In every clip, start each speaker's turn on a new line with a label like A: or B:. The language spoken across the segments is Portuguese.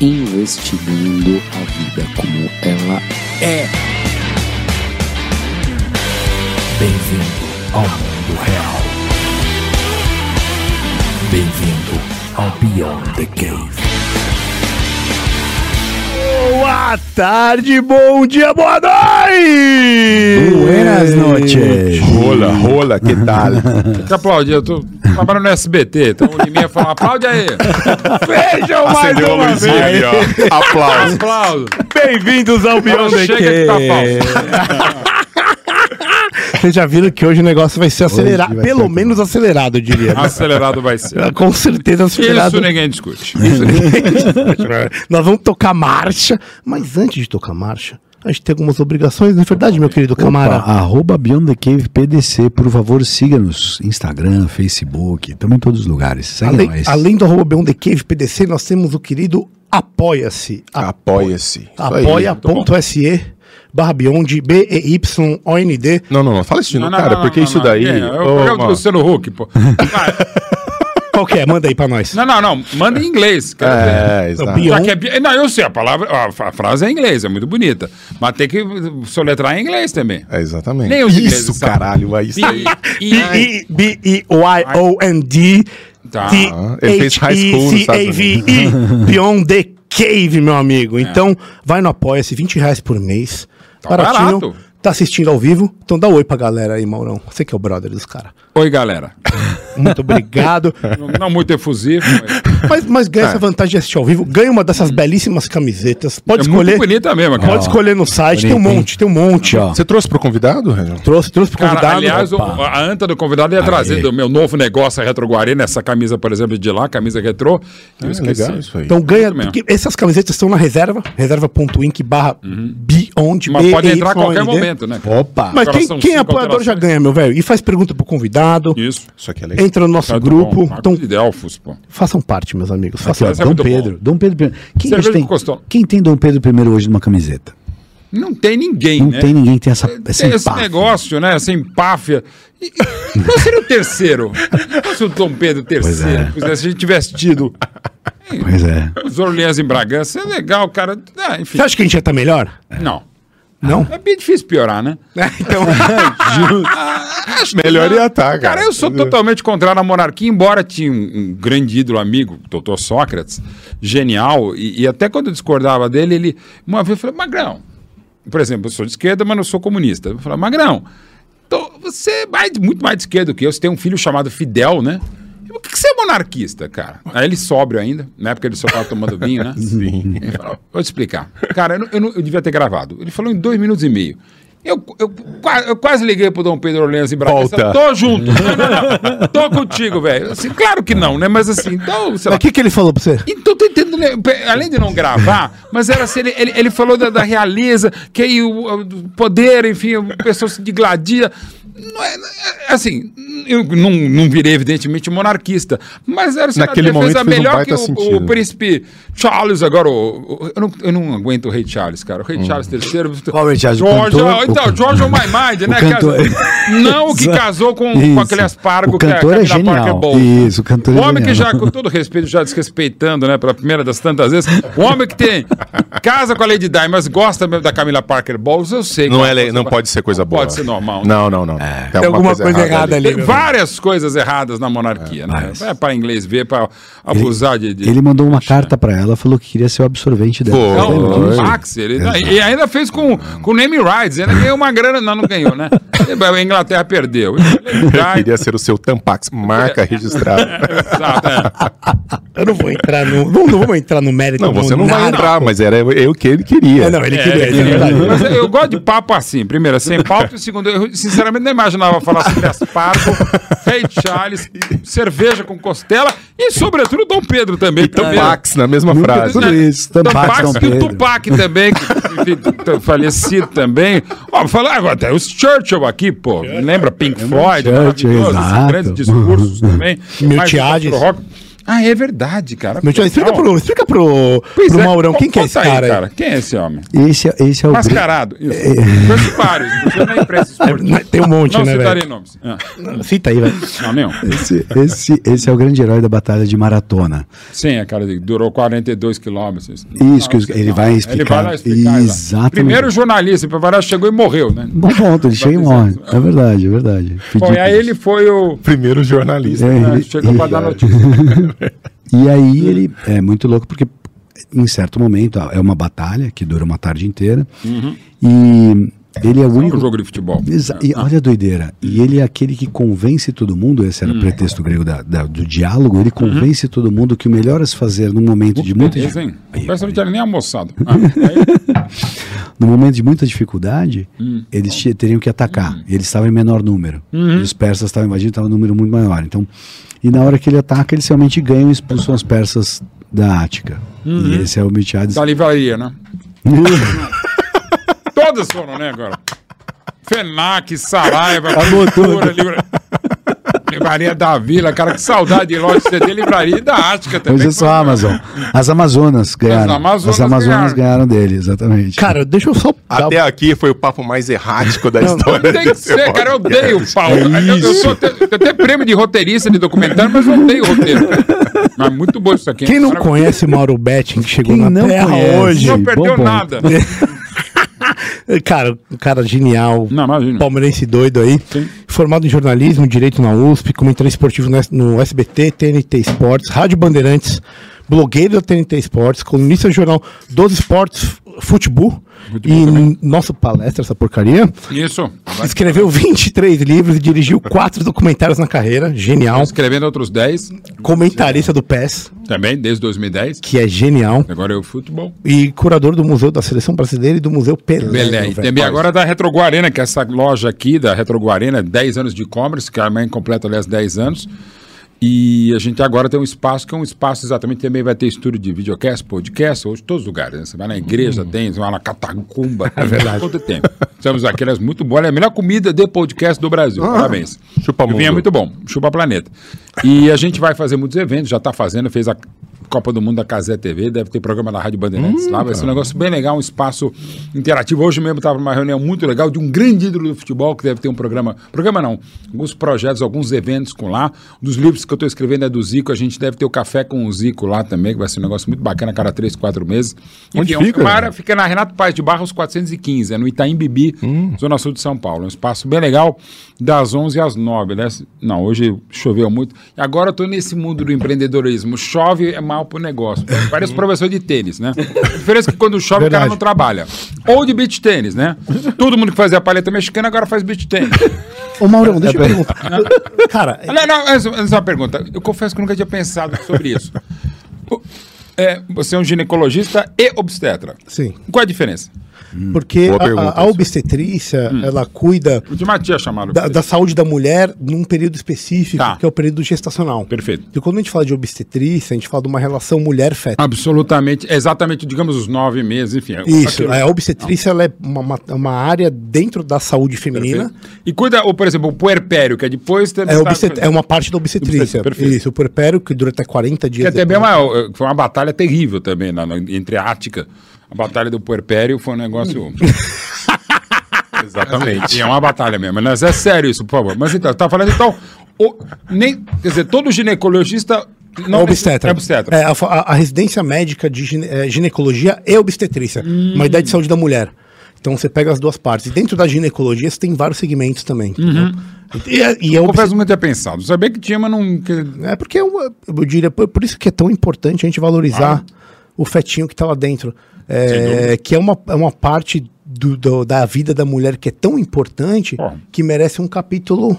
A: Investigando a vida como ela é.
B: Bem-vindo ao mundo real. Bem-vindo ao Beyond the Cave.
C: Boa tarde, bom dia, boa noite!
D: Buenas noches.
E: Rola, rola, que tal?
F: que aplaudir. Eu tô trabalhando no SBT, então o Liminha falou: aplaude aí.
C: Vejam mais
E: Acendeu a
C: uma vez!
E: ó. Aplausos.
F: Aplauso.
C: Bem-vindos ao Beyond the
F: chega que tá
C: Cave! Vocês já viram que hoje o negócio vai ser acelerado,
D: vai
C: pelo
D: ser-
C: menos acelerado, eu diria. né?
F: Acelerado vai ser.
C: Com certeza acelerado.
F: Isso ninguém discute.
C: Nós vamos tocar marcha, mas antes de tocar marcha, a gente tem algumas obrigações, não é verdade, meu querido
D: Opa,
C: camarada?
D: arroba Beyond the Cave PDC, por favor, siga-nos. Instagram, Facebook, estamos em todos os lugares. Segue
C: Além,
D: nós.
C: além do arroba Beyond the Cave PDC, nós temos o querido Apoia-se.
E: Apoia-se. Isso.
C: Apoia.se barra Beyond, B-E-Y-O-N-D.
E: Não, não, não. Fala isso de novo, cara, porque isso daí.
F: É, é o programa do Luciano Huck, pô.
C: Qual que é? Manda aí pra nós.
F: Não, não, não. Manda em inglês. ver.
E: É, exato.
C: Beyond-
F: Já que é não, eu sei, a palavra, a, frase é em inglês, é muito bonita. Mas tem que soletrar em inglês também.
E: É, exatamente.
F: Nem os ingleses
E: Isso,
F: sabem.
E: caralho. Aí isso aí.
C: B-E-B-E-Y-O-N-D
F: Tá.
E: ele fez high school
C: H-E-C-A-V-E Beyond the Cave, meu amigo. Então, vai no Apoia-se, 20 reais por mês. Baratinho.
F: barato.
C: Tá assistindo ao vivo? Então dá oi pra galera aí, Maurão. Você que é o brother dos caras.
F: Oi, galera.
C: Muito obrigado.
F: Não, não muito efusivo, mas
C: mas, mas ganha essa vantagem de assistir ao vivo. Ganha uma dessas belíssimas camisetas. Pode
F: é
C: escolher.
F: muito bonita mesmo, cara.
C: Pode escolher no site. Tem um
D: bonito, hein?
C: monte, tem um monte.
D: Ó.
E: Você trouxe pro convidado, Renan?
C: Trouxe, trouxe pro
F: Cara,
C: convidado.
F: aliás, o- a anta do convidado ia trazer do meu novo negócio a Retro Guarani, essa camisa, por exemplo, de lá, camisa retrô. eu
E: É,
F: esqueci.
E: legal isso aí.
C: Então ganha. Essas camisetas estão na reserva, reserva.inc barra Beyond.
F: Mas pode entrar a qualquer
C: B-Y-O-N-D.
F: Momento, né?
D: Opa!
C: Mas quem, quem é apoiador já ganha, meu velho. E faz pergunta pro convidado.
F: Isso.
E: Isso aqui é legal.
C: Entra no nosso
F: Tá
C: grupo.
F: bom,
C: Então,
F: de Delfos, pô.
C: façam parte, meus amigos. Façam
F: é
D: Dom
F: muito
D: Pedro. Dom Pedro I. Quem, tem, quem tem Dom Pedro I hoje numa camiseta?
F: Não tem ninguém,
D: Não
F: né?
D: tem ninguém que tem essa, essa
F: Tem esse negócio, né? Essa empáfia. E- e Qual seria o terceiro? Se fosse o Dom Pedro III,
D: Pois é.
F: pois é, se a gente tivesse tido
D: Pois é.
F: os Orleans em Bragança, é legal, cara. Ah, enfim.
C: Você acha que a gente já tá melhor?
F: Não.
C: Não?
F: É bem difícil piorar, né?
C: então,
E: Melhor ia estar, cara.
F: Cara, eu sou totalmente contrário à monarquia, embora tinha um, um grande ídolo amigo, doutor Sócrates, genial, e, e até quando eu discordava dele, ele uma vez falou, Magrão, por exemplo, eu sou de esquerda, mas não sou comunista. Eu falei, Magrão, tô- você é mais- muito mais de esquerda do que eu, você tem um filho chamado Fidel, né? Por que, que você é monarquista, cara? Aí ele sóbrio ainda, na época ele só estava tomando vinho, né?
E: Sim.
F: Ele falou, vou te explicar. Cara, eu, não- eu eu devia ter gravado. Ele falou em dois minutos e meio. Eu, eu, eu quase liguei pro Dom Pedro Orleans Bragança.
E: Volta.
F: Tô junto. Não, não, não. Tô contigo, velho. Assim, claro que não, né? Mas assim, então, sei lá.
C: o que, que ele falou pra você?
F: Então, tô entendendo, né? além de não gravar, mas era assim, ele, ele, ele falou da, da realeza, que aí o, o poder, enfim, o pessoal se digladia. Não é, é, assim, eu não, não virei, evidentemente, monarquista, mas era assim,
E: Naquele
F: uma defesa
E: momento um
F: melhor
E: baita
F: que o, o príncipe Charles, agora, o, o- eu, não, eu não aguento o rei Charles, cara. O rei Charles III.
D: Qual rei Charles? O
F: George,
D: cantor?
F: então,
D: O-
F: George on my mind, né?
D: cantor-
F: cara? Não o que casou com, com
D: Isso.
F: aquele aspargo
D: O
F: que
D: cantor
F: a
D: é
F: Camila
D: genial.
F: Parker Bowles.
D: Isso, o cantor é
F: O homem que
D: genial.
F: já, com todo respeito, já desrespeitando, né, pela primeira das tantas vezes, o homem que tem casa com a Lady Di, mas gosta mesmo da Camila Parker Bowles, eu sei. que
E: Não, é, não pode ser coisa
F: não
E: boa.
F: Pode ser normal. né?
E: Não, não, não.
C: Tem alguma coisa errada ali.
F: Tem
C: meu
F: várias coisas erradas na monarquia, né?
D: mas-
F: Vai para inglês ver, para abusar de, de-
D: Ele mandou uma carta pra ela, falou que queria ser o absorvente dela.
E: Pô,
F: Não, o Max, ele, e ainda fez com, com o name rights, ainda ganhou uma grana, não, não ganhou, né? A Inglaterra perdeu.
E: Eu queria ser o seu Tampax, marca registrada.
F: Exato, é.
C: Eu não vou entrar no. Não, não vou entrar no mérito.
E: Não, você não vai
C: monárquico.
E: entrar, mas era eu, que ele queria.
C: É, não, ele
F: É,
C: queria.
F: é,
C: é verdade.
F: Mas eu gosto de papo assim. Primeiro, é sem pauta. E segundo, eu, sinceramente, não é imaginava falar sobre aspargo, Rei Charles, cerveja com costela e, sobretudo, Dom Pedro também.
E: E Tampax na mesma frase.
D: Tudo isso, Tampax, Dom
F: e o
D: Pedro.
F: Tupac também, que enfim, falecido também. Ó, falar agora, tem os Churchill aqui, pô. Lembra Pink Floyd?
D: Churchill, exato.
F: grandes discursos também.
C: Miltiades.
F: Rock. Ah, é verdade, cara.
C: Meu tio, explica pro, explica pro,
F: Pois
C: pro
F: é,
C: Maurão, quem que é esse
F: conta aí,
C: cara?
F: Quem é esse homem?
D: Esse, é- esse é o.
F: Mascarado. Isso. Conheço vários, esportiva.
C: Tem um monte,
F: Não
C: né,
F: citarei
C: velho?
F: nomes. Ah,
C: Cita aí, velho.
F: não, nenhum.
D: Esse, esse, esse é o grande herói da batalha de maratona.
F: Sim, a cara durou 42 quilômetros.
D: Isso, que ele vai explicar.
F: lá explicar.
D: Exatamente.
F: Primeiro jornalista, para variar, chegou e morreu, né?
D: Bom ponto, ele chega e morre. É verdade, é verdade.
F: Bom, e aí ele foi o.
E: Primeiro jornalista.
D: É,
F: Ah,
D: ele-
F: chegou para dar notícia.
D: E aí ele é muito louco porque em certo momento é uma batalha que dura uma tarde inteira e ele é o
F: Um
D: único
F: jogo de futebol.
D: Exa- e olha a doideira. E ele é aquele que convence todo mundo, esse era o pretexto grego da- da- do diálogo, ele convence todo mundo que o melhor a se fazer num momento de muita,
F: Beleza,
D: dif-
F: hein? Parece que não tinha nem almoçado. Ah,
D: no momento de muita dificuldade, eles teriam que atacar. E eles estavam em menor número. E os persas estavam invadindo, estavam em número muito maior. Então, e na hora que ele ataca, eles realmente ganham e expulsam os persas da Ática. E esse é o Miltiades.
F: da livraria, né? Todas foram, né, agora? Fenac, Saraiva, Cultura, livra... Livraria da Vila, cara, que saudade de loja de CD, livraria e da Ática também.
D: Hoje é só a Amazon. As Amazonas ganharam.
F: Amazonas
D: As Amazonas
F: ganharam.
D: ganharam dele, exatamente.
C: Cara, deixa eu só. dar-
E: Até aqui foi o papo mais errático da história.
F: Tem que ser, cara, eu odeio o Paulo.
D: É
F: eu, eu sou até, eu até prêmio de roteirista de documentário, mas eu odeio roteiro. Mas muito bom isso aqui.
C: Quem não conhece Mauro Betting, que chegou
D: Quem
C: na
D: não
C: Terra
D: conhece?
C: hoje.
F: Não perdeu
D: bom
F: nada.
C: Cara, cara genial.
F: Não, imagina.
C: Palmeirense doido aí.
F: Sim.
C: Formado em jornalismo, direito na USP, comentarista esportivo no SBT, TNT Esportes, Rádio Bandeirantes, blogueiro da TNT Esportes, colunista do jornal dos Esportes Futebol.
F: Futebol
C: E n- nossa palestra, essa porcaria.
F: Isso.
C: Escreveu 23 livros e dirigiu quatro documentários na carreira. Genial.
F: Escrevendo outros 10,
C: Comentarista do PES,
F: também, desde 2010.
C: que é genial.
F: Agora é o futebol.
C: E curador do Museu da Seleção Brasileira e do Museu Pelé.
F: Belém. E
C: velho.
F: também agora da Retro Guarena, que é essa loja aqui da Retro Guarena, 10 anos de e-commerce, que amanhã completa, aliás, 10 anos. E a gente agora tem um espaço que é um espaço exatamente, também vai ter estúdio de videocast, podcast, hoje todos os lugares. Né? Você vai na igreja, tem, você vai na catacumba, é verdade. Quanto tempo. Estamos aqui, aliás, muito bom. É a melhor comida de podcast do Brasil. Parabéns.
E: chupa
F: o vinho é muito bom, chupa planeta. E a gente vai fazer muitos eventos, já está fazendo, fez a Copa do Mundo da Casé TV, deve ter programa na Rádio Bandeirantes lá, vai ser um negócio bem legal, um espaço interativo. Hoje mesmo estava numa reunião muito legal de um grande ídolo do futebol que deve ter um programa, programa não, alguns projetos, alguns eventos com lá. Um dos livros que eu estou escrevendo é do Zico, a gente deve ter o café com o Zico lá também, que vai ser um negócio muito bacana a cada três, quatro meses.
E: Onde
F: Enfim, é
E: fica,
F: Uma
E: né?
F: fica na Renato Paz de Barros 415, é no Itaim Bibi,
E: Hum.
F: Zona Sul de São Paulo. É um espaço bem legal, das 11 às 9, né? Não, hoje choveu muito. E agora eu tô nesse mundo do empreendedorismo. Chove é mal pro negócio. Parece professor de tênis, né? A diferença é que quando chove o cara
C: Verdade.
F: não trabalha. Ou de beach tênis, né? Todo mundo que fazia paleta mexicana agora faz beach tênis.
C: Ô, Maurão, deixa eu perguntar. Cara,
F: Não, não, essa essa é uma pergunta. Eu confesso que eu nunca tinha pensado sobre isso. O- é, você é um ginecologista e obstetra.
C: sim.
F: Qual é a diferença?
C: Porque
E: Boa
C: a-
E: pergunta,
C: a, obstetrícia, ela cuida
F: O de Matias chamaram.
C: da, da saúde da mulher num período específico,
F: Tá.
C: que é o período gestacional.
F: Perfeito.
C: E quando a gente fala de obstetrícia, a gente fala de uma relação mulher-feto.
F: Absolutamente, exatamente, digamos, os nove meses, enfim. é
C: Isso,
F: aquilo.
C: a obstetrícia ela é uma, uma, uma área dentro da saúde feminina.
F: Perfeito. E cuida, ou, por exemplo, o puerpério, que é depois.
C: É,
F: tá-
C: obstet- é uma parte da obstetrícia.
F: Perfeito.
C: Isso, o puerpério, que dura até 40
F: Que
C: dias.
F: é também
C: depois.
F: uma, foi uma batalha terrível também na, na- entre a Ática. A batalha do puerpério foi um negócio.
E: Exatamente.
F: E é uma batalha mesmo. Mas é sério isso, por favor. Mas então, tá falando então. o- nem, quer dizer, todo ginecologista. Não
C: é obstetra.
F: É obstetra.
C: É, a, a- a residência médica de gine- é, ginecologia e obstetrícia.
F: Hum.
C: Uma ideia de saúde da mulher. Então você pega as duas partes. E dentro da ginecologia você tem vários segmentos também. entendeu? E, é- e é
F: Eu confesso não tinha pensado. Sabia que tinha, mas não.
C: É porque uma- eu diria, por, por isso que é tão importante a gente valorizar o fetinho que está lá dentro. É, que é uma, é uma parte do- do- da vida da mulher que é tão importante
F: Ó.
C: que merece um capítulo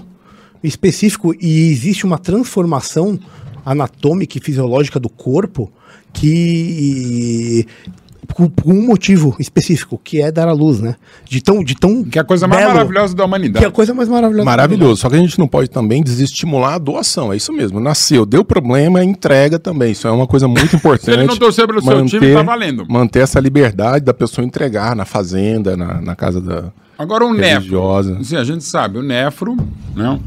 C: específico. E existe uma transformação anatômica e fisiológica do corpo que por, por um motivo específico, que é dar à luz, né? De tão, de tão
F: Que é a coisa mais
C: belo,
F: maravilhosa da
C: Que é
F: humanidade.
C: a coisa mais maravilhosa.
E: Maravilhoso. Só que a gente não pode também desestimular a doação. É isso mesmo. Nasceu, deu problema, entrega também. Isso é uma coisa muito importante.
F: Se ele não torcer pelo seu time, tá valendo.
E: Manter essa liberdade da pessoa entregar na fazenda, na, na casa da.
F: Agora o nefro. Sim, a gente sabe, o nefro, né?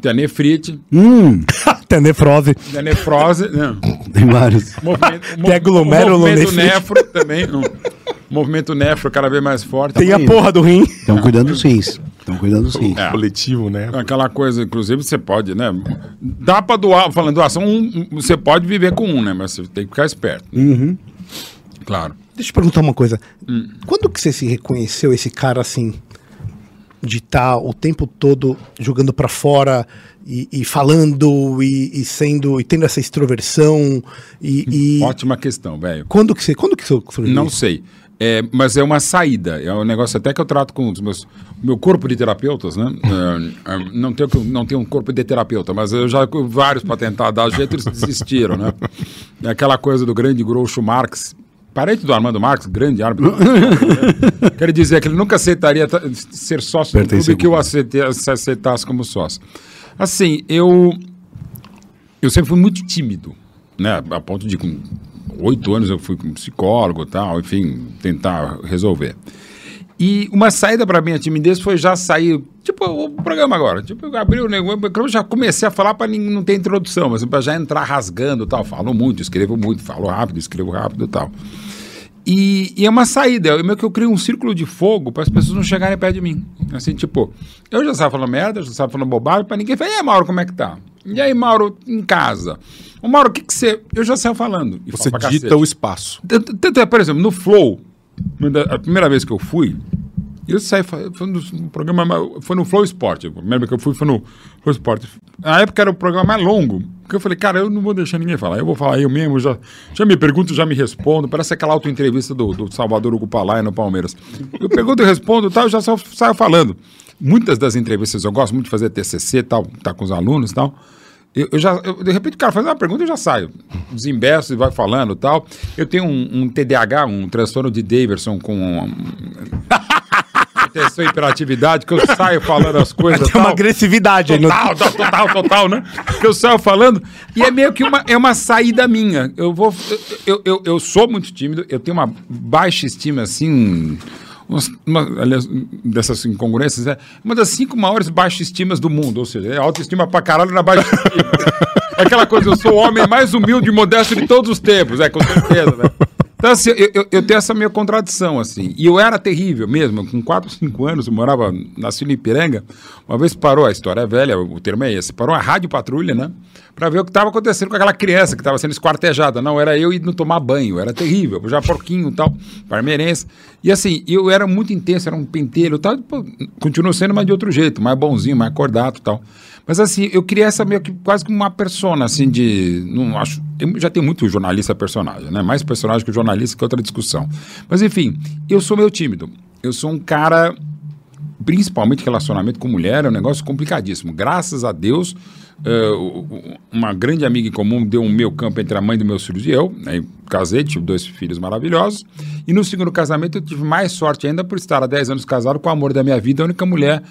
F: Tem a nefrite,
D: Hum,
C: Tem nefrose.
F: tem a nefrose, né?
D: tem vários.
F: Movimento,
C: Tem
F: o movimento nefro também. não. Movimento nefro cada vez mais forte.
C: Tem a porra do rim.
D: Estão cuidando dos rins. Estão cuidando dos rins.
F: É.
E: Coletivo, né?
F: Aquela coisa, inclusive, você pode, né? Dá pra doar, falando doação, um- um- você pode viver com um, né? Mas você tem que ficar esperto. Claro.
C: Deixa eu perguntar uma coisa.
F: Hum.
C: Quando que você se reconheceu esse cara assim? De estar o tempo todo jogando pra fora e, e falando e, e sendo e tendo essa extroversão e, e-
F: Ótima questão, velho.
C: quando que você quando que você foi
F: Não sei. É, mas é uma saída. É um negócio até que eu trato com os meus. Meu corpo de terapeutas, né? É, é, não, tenho, não tenho um corpo de terapeuta, mas eu já vários para tentar dar jeito, eles desistiram, né? É aquela coisa do grande Groucho Marx. Parente do Armando Marx, grande árbitro. Quero dizer que ele nunca aceitaria ta- ser sócio do
D: Pertence
F: clube que eu
D: ao
F: aceite- se aceitasse como sócio. Assim, eu eu sempre fui muito tímido, né? A ponto de com oito anos eu fui com psicólogo tal, enfim, tentar resolver. E uma saída para mim a timidez foi já sair, tipo o programa agora, tipo eu abri o negócio, eu já comecei a falar para não ter introdução, mas para já entrar rasgando e tal, falo muito, escrevo muito, falo rápido, escrevo rápido e tal. E, e é uma saída, é meio que eu crio um círculo de fogo para as pessoas não chegarem perto de mim. Assim, tipo, eu já estava falando merda, eu já estava falando bobagem, para ninguém falar, e aí, Mauro, como é que tá? E aí, Mauro, em casa? Ô, Mauro, o que que você... Eu já saio falando.
E: Você dita
F: cacete.
E: o espaço.
F: Tanto é, por exemplo, no Flow, a primeira vez que eu fui, eu saí, foi no programa, foi no Flow Sport. A primeira vez que eu fui foi no Flow Sport. Na época era o programa mais longo, porque eu falei, cara, eu não vou deixar ninguém falar, eu vou falar eu mesmo, já, já me pergunto, já me respondo. Parece aquela auto-entrevista do, do Salvador Hugo Palaia no Palmeiras. Eu pergunto e respondo tal, eu já só saio falando. Muitas das entrevistas, eu gosto muito de fazer TCC tal, tá com os alunos e tal. Eu, eu já, eu- de repente o cara faz uma pergunta e eu já saio. Desembeço e vai falando e tal. Eu tenho um, um TDAH, um transtorno de Davidson com um, atenção e hiperatividade, que eu saio falando as coisas.
C: Tem uma
F: tal.
C: agressividade aí no...
F: Total, total, total, total, né? Que eu saio falando. E é meio que uma, é uma saída minha. Eu vou. Eu, eu, eu sou muito tímido, eu tenho uma baixa estima, assim. umas- uma, aliás, dessas incongruências, é uma das cinco maiores baixas estimas do mundo. Ou seja, é autoestima pra caralho na baixa estima. É aquela coisa, eu sou o homem mais humilde e modesto de todos os tempos, é, com certeza, né? Então, assim, eu, eu, eu tenho essa minha contradição, assim. E eu era terrível mesmo, com 4, 5 anos, eu morava, no Ipiranga. Uma vez parou, a história é velha, o termo é esse, parou a rádio patrulha, né? Pra ver o que estava acontecendo com aquela criança que estava sendo esquartejada. Não, era eu indo tomar banho, era terrível, já porquinho e tal, parmeirense. E assim, eu era muito intenso, era um pentelho e tal, continuo sendo, mas de outro jeito, mais bonzinho, mais acordado e tal. Mas assim, eu queria essa meio que quase como uma persona, assim, de. Não acho. já tem muito jornalista personagem, né? Mais personagem que jornalista que outra discussão. Mas enfim, eu sou meio tímido. Eu sou um cara. Principalmente relacionamento com mulher é um negócio complicadíssimo. Graças a Deus, o- uma grande amiga em comum deu um meio campo entre a mãe dos meus filhos e eu. Aí casei, tive dois filhos maravilhosos. E no segundo casamento eu tive mais sorte ainda por estar há 10 anos casado com o amor da minha vida, a única mulher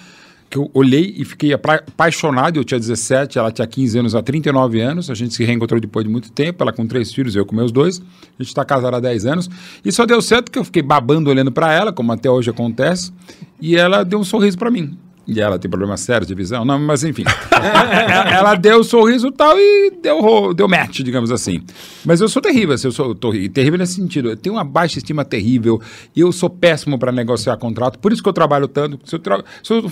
F: que eu olhei e fiquei apaixonado. Eu tinha 17, ela tinha 15 anos, há 39 anos. A gente se reencontrou depois de muito tempo. Ela com três filhos, eu com meus dois. A gente está casado há 10 anos. E só deu certo que eu fiquei babando olhando para ela, como até hoje acontece. E ela deu um sorriso para mim. E ela tem problema sério de visão? Não, mas enfim. ela deu o sorriso e tal e deu, deu match, digamos assim. Mas eu sou terrível, assim, eu sou terrível nesse sentido. Eu tenho uma baixa estima terrível e eu sou péssimo para negociar contrato. Por isso que eu trabalho tanto. Se eu, tra- se eu,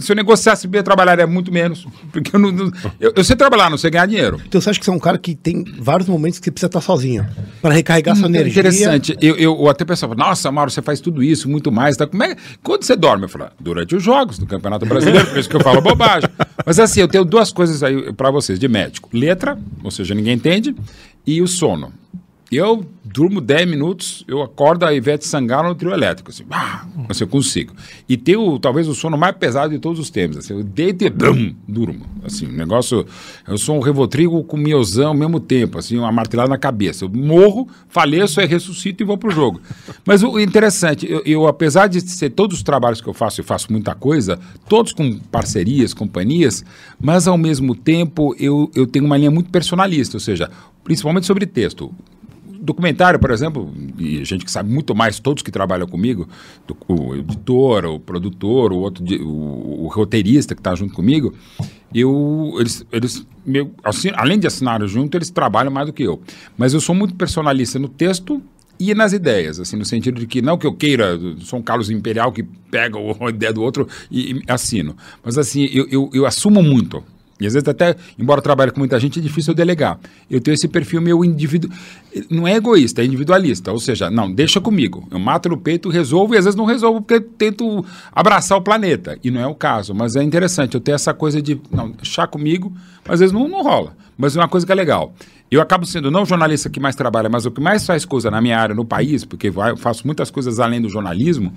F: se eu negociasse bem, eu trabalharia muito menos. Porque eu não. eu, eu sei trabalhar, não sei ganhar dinheiro.
C: Então você acha que você é um cara que tem vários momentos que você precisa estar sozinho para recarregar sua energia?
F: Interessante. Eu, eu, eu até pensava, nossa, Mauro, você faz tudo isso, muito mais. Tá? Como é, quando você dorme? Eu falo, durante os jogos do Campeonato Brasileiro, por isso que eu falo bobagem. Mas assim, eu tenho duas coisas aí para vocês, de médico. Letra, ou seja, ninguém entende, e o sono. Eu durmo 10 minutos, eu acordo a Ivete Sangalo no trio elétrico, assim, ah, assim, eu consigo. E tenho talvez o sono mais pesado de todos os tempos, assim, eu deito e durmo, assim, um negócio, eu sou um revotrigo com miosão ao mesmo tempo, assim, uma martelada na cabeça, eu morro, faleço, aí ressuscito e vou pro jogo. Mas o interessante, eu, eu, apesar de ser todos os trabalhos que eu faço, eu faço muita coisa, todos com parcerias, companhias, mas ao mesmo tempo eu, eu tenho uma linha muito personalista, ou seja, principalmente sobre texto documentário, por exemplo, e gente que sabe muito mais, todos que trabalham comigo, do, o editor, o produtor, o outro, o, o roteirista que está junto comigo, eu, eles, eles meu, assim, além de assinar junto, eles trabalham mais do que eu. Mas eu sou muito personalista no texto e nas ideias, assim, no sentido de que não que eu queira, sou um Carlos Imperial que pega a ideia do outro e, e assino. Mas assim, eu, eu, eu assumo muito. E às vezes até, embora eu trabalhe com muita gente, é difícil eu delegar. Eu tenho esse perfil meu indivíduo. Não é egoísta, é individualista. Ou seja, não, deixa comigo. Eu mato no peito, resolvo, e às vezes não resolvo porque tento abraçar o planeta. E não é o caso. Mas é interessante, eu tenho essa coisa de, não, deixar comigo, mas às vezes não, não rola. Mas é uma coisa que é legal. Eu acabo sendo não o jornalista que mais trabalha, mas o que mais faz coisa na minha área, no país, porque eu faço muitas coisas além do jornalismo,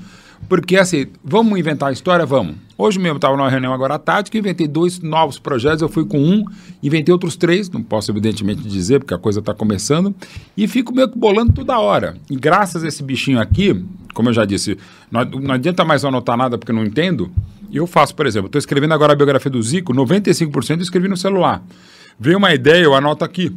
F: porque assim, vamos inventar a história? Vamos. Hoje mesmo estava numa reunião agora à tarde que inventei dois novos projetos, eu fui com um, inventei outros três, não posso evidentemente dizer, porque a coisa está começando, e fico meio que bolando toda hora. E graças a esse bichinho aqui, como eu já disse, não, não adianta mais anotar nada porque não entendo, eu faço, por exemplo, estou escrevendo agora a biografia do Zico, 95% eu escrevi no celular. Veio uma ideia, eu anoto aqui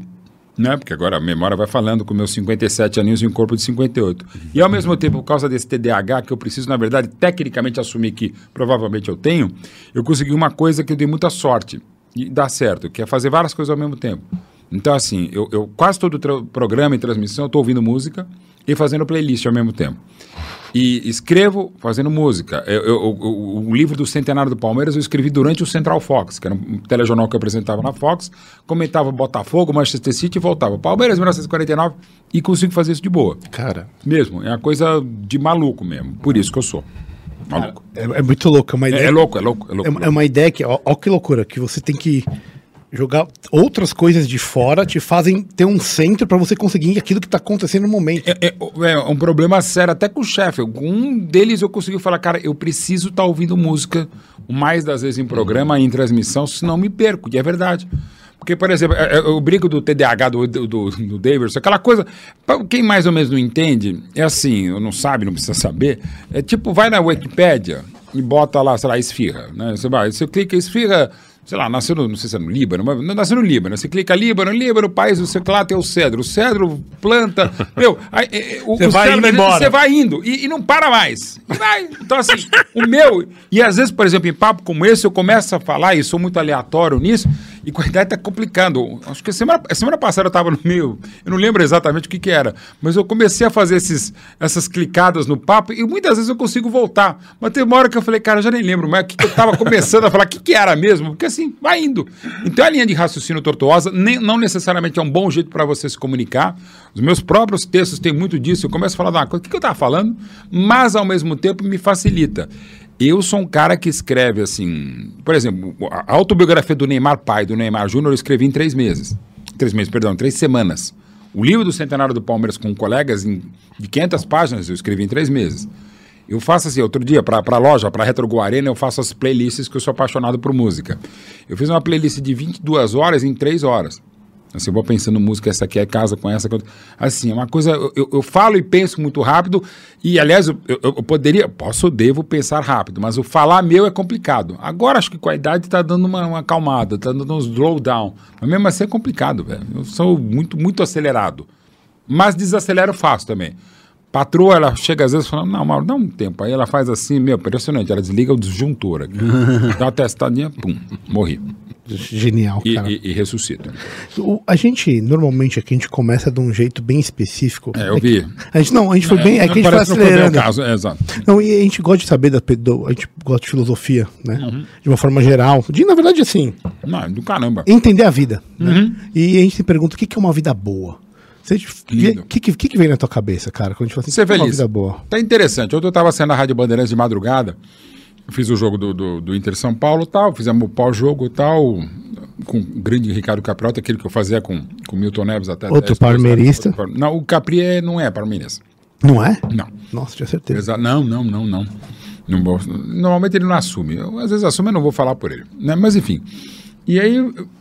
F: né? Porque agora a memória vai falando com meus 57 aninhos e um corpo de 58. E ao mesmo tempo, por causa desse TDAH, que eu preciso, na verdade, tecnicamente assumir que provavelmente eu tenho, eu consegui uma coisa que eu dei muita sorte e dá certo, que é fazer várias coisas ao mesmo tempo. Então, assim, eu, eu quase todo programa e transmissão eu estou ouvindo música e fazendo playlist ao mesmo tempo. E escrevo fazendo música. Eu, eu- o- o livro do Centenário do Palmeiras eu escrevi durante o Central Fox, que era um telejornal que eu apresentava na Fox, comentava Botafogo, Manchester City e voltava. Palmeiras 1949 e consigo fazer isso de boa.
E: Cara,
F: Mesmo. É uma coisa de maluco mesmo. Por isso que eu sou. Maluco.
C: É, é muito louco, é uma
F: É,
C: ideia.
F: é louco, é louco, é louco.
C: É, uma- é uma ideia que, ó, ó que loucura, que você tem que jogar outras coisas de fora, te fazem ter um centro pra você conseguir aquilo que tá acontecendo no momento.
F: É, é- é um problema sério, até com o chefe. Um deles eu consegui falar, cara, eu preciso estar ouvindo música mais das vezes em programa, em transmissão, senão me perco. E é verdade. Porque, por exemplo, é- é- eu brinco do TDAH do, do, do, Davidson, aquela coisa. Quem mais ou menos não entende, é assim, não sabe, não precisa saber. É tipo, vai na Wikipédia e bota lá, sei lá, esfirra. Né? Você, vai, você clica esfirra, sei lá, nasceu no, não sei se é no Líbano, mas nasceu no Líbano. Você clica Líbano, Líbano, país, você lá tem o cedro. O cedro planta. Meu, aí, é, é, o,
C: Você
F: o
C: vai
F: cedro,
C: indo embora.
F: Você vai indo e, e não para mais. E vai. Então, assim, o meu. E às vezes, por exemplo, em papo como esse, eu começo a falar e sou muito aleatório nisso, e com a ideia tá complicando. Acho que semana, semana passada eu estava no meio, eu não lembro exatamente o que, que era, mas eu comecei a fazer esses, essas clicadas no papo e muitas vezes eu consigo voltar. Mas tem uma hora que eu falei, cara, eu já nem lembro mais o que, que eu estava começando a falar, o que, que era mesmo? Porque assim, vai indo. Então a linha de raciocínio tortuosa nem, não necessariamente é um bom jeito para você se comunicar. Os meus próprios textos têm muito disso. Eu começo a falar coisa, o que, que eu estava falando? Mas ao mesmo tempo me facilita. Eu sou um cara que escreve assim, por exemplo, a autobiografia do Neymar pai, do Neymar Júnior, eu escrevi em três meses. Três meses, perdão, três semanas. O livro do Centenário do Palmeiras com colegas em, de 500 páginas eu escrevi em três meses. Eu faço assim, outro dia, para a loja, para Retro Guarena, eu faço as playlists que eu sou apaixonado por música. Eu fiz uma playlist de 22 horas em 3 horas. Assim, eu vou pensando música, essa aqui é casa com essa. Assim, é uma coisa. Eu, eu- falo e penso muito rápido. E, aliás, eu, eu- eu poderia. Posso, devo pensar rápido, mas o falar meu é complicado. Agora acho que com a idade está dando uma, uma acalmada, está dando um slowdown. Mas mesmo assim é complicado, velho. Eu sou muito, muito acelerado. Mas desacelero fácil também. Patroa, ela chega às vezes falando, não, Mauro, dá um tempo. Aí ela faz assim, meu, impressionante. Ela desliga o disjuntor aqui. dá uma testadinha, pum, morri.
C: Genial,
F: E,
C: cara.
F: e, e ressuscita.
C: O- a gente, normalmente, aqui a gente começa de um jeito bem específico.
F: É, eu
C: que-
F: vi.
C: A gente, não, a gente foi bem. É que a gente foi
F: que
C: acelerando.
F: caso, é, exato.
C: Não, e a gente gosta de saber da do- a gente gosta de filosofia, né?
F: Uhum.
C: De uma forma geral. De, na verdade, assim,
F: Não, do caramba.
C: entender a vida. né?
F: Uhum.
C: E a gente se pergunta o que que é uma vida boa. O que, que, que, que vem na tua cabeça, cara? Quando a gente fala assim,
F: Ser
C: que é uma
F: feliz.
C: vida boa?
F: Tá interessante. Ontem eu estava saindo na Rádio Bandeirantes de madrugada, fiz o jogo do, do, do Inter São Paulo e tal, fizemos o pós-jogo e tal. com o grande Ricardo Capriota, aquele que eu fazia com o Milton Neves até.
C: Outro
F: 10,
C: parmeirista.
F: outro par- Não, o Capri é- não é parmeirista.
C: Não é?
F: Não.
C: Nossa, tinha certeza.
F: Exa- Não, não, não, não. Normalmente ele não assume. Eu, às vezes assume, eu não vou falar por ele. Né? Mas enfim. E aí,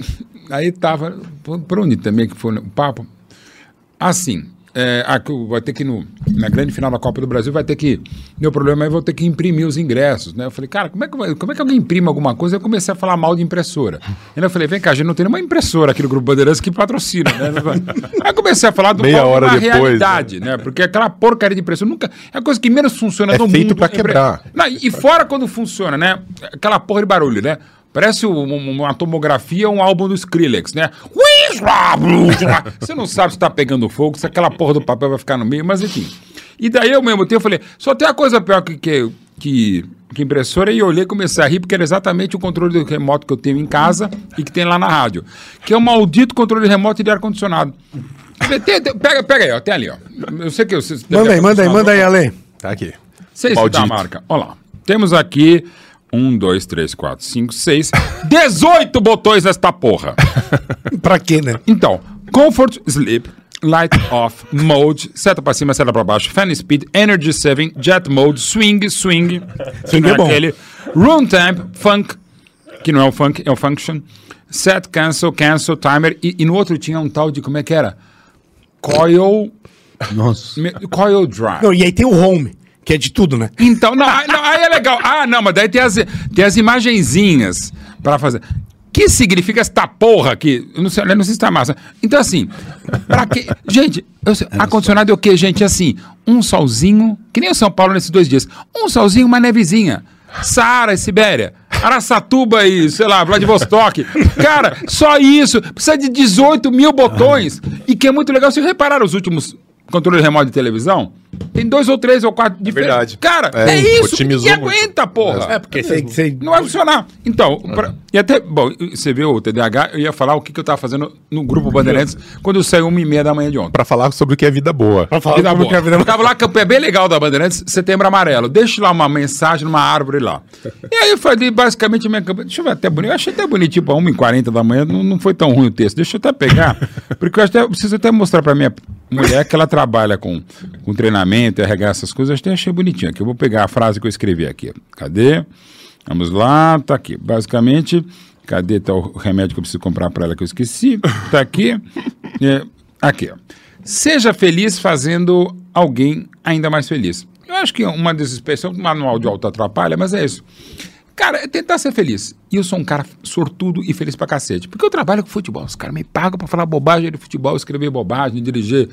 F: aí tava. Por por onde também que foi o papo? Assim. É, aqui vai ter que, no, na grande final da Copa do Brasil, vai ter que. Meu problema é vou ter que imprimir os ingressos. Né? Eu falei, cara, como é, que, como é que alguém imprime alguma coisa? Eu comecei a falar mal de impressora. Aí eu falei, vem cá, a gente não tem nenhuma impressora aqui no Grupo Bandeirantes que patrocina. Né? Aí eu comecei a falar do
E: Meia hora
F: uma
E: depois,
F: realidade, né? Porque aquela porcaria de impressora nunca. É a coisa que menos funciona
E: É
F: no
E: feito
F: mundo.
E: pra quebrar.
F: Não, e fora quando funciona, né? Aquela porra de barulho, né? Parece um- um- uma tomografia, um álbum do Skrillex, né? Você não sabe se tá pegando fogo, se aquela porra do papel vai ficar no meio, mas enfim. E daí ao mesmo tempo eu falei, só tem uma coisa pior que, que, que, que impressora, e eu olhei e comecei a rir, porque era exatamente o controle do remoto que eu tenho em casa e que tem lá na rádio. Que é o maldito controle remoto de ar-condicionado. Pega, pega aí, ó, tem ali, ó. Eu sei que vocês.
C: Manda aí, manda aí, manda aí, Ale.
E: Tá aqui. Maldito.
F: da marca. Olha lá. Temos aqui um, dois, três, quatro, cinco, seis, 18 botões nesta porra.
C: Pra quê, né?
F: Então, Comfort Sleep, Light Off, Mode, seta pra cima, seta pra baixo, Fan Speed, Energy Saving, Jet Mode, Swing, Swing,
C: Swing
F: não
C: é bom.
F: Room Temp, Funk, que não é o Funk, é o Function, Set, Cancel, Cancel, Timer, e, e no outro tinha um tal de, como é que era? Coil,
D: Nossa.
F: me- Coil Drive.
C: Não, e aí tem o home, que é de tudo, né?
F: Então, não, aí, não, aí é legal. Ah, não, mas daí tem as, tem as imagenzinhas pra fazer. Que significa esta porra aqui? Eu não sei, eu não sei se tá massa. Então, assim, pra que. Gente, eu sei, ar-condicionado é o quê, gente? Assim, um solzinho, que nem o São Paulo nesses dois dias. Um solzinho, uma nevezinha. Saara e Sibéria. Araçatuba e, sei lá, Vladivostok. Cara, só isso. Precisa de 18 mil botões. E que é muito legal. Vocês repararam os últimos controles remotos de televisão? Tem dois ou três ou quatro diferentes.
E: verdade.
F: Cara,
E: É,
F: é, isso.
E: otimizou
F: E
E: muito.
F: aguenta, porra.
C: É, porque você. você-
F: Não vai funcionar. Então, pra- e até, bom, você viu o TDAH, eu ia falar o que, que eu tava fazendo no grupo Bandeirantes quando saiu uma e meia da manhã de ontem.
E: Pra falar sobre o que é vida boa.
C: Pra falar
F: Vida
C: como
F: boa.
C: que é vida.
F: Eu Tava lá, campanha bem legal da Bandeirantes, Setembro Amarelo. Deixa lá uma mensagem numa árvore lá. E aí eu falei basicamente a minha campanha. Deixa eu ver até bonito. Eu achei até bonito, tipo, a 1h40 da manhã, não, não foi tão ruim o texto. Deixa eu até pegar, porque eu, acho até, eu preciso até mostrar pra minha mulher que ela trabalha com, com treinamento, RH, essas coisas. Até achei bonitinho aqui. Eu vou pegar a frase que eu escrevi aqui. Cadê? Vamos lá, tá aqui. Basicamente, cadê tá o remédio que eu preciso comprar para ela que eu esqueci? Tá aqui. É, aqui, ó. Seja feliz fazendo alguém ainda mais feliz. Eu acho que uma um manual de auto atrapalha, mas é isso. Cara, é tentar ser feliz. E eu sou um cara sortudo e feliz pra cacete. Porque eu trabalho com futebol. Os caras me pagam pra falar bobagem de futebol, escrever bobagem, dirigir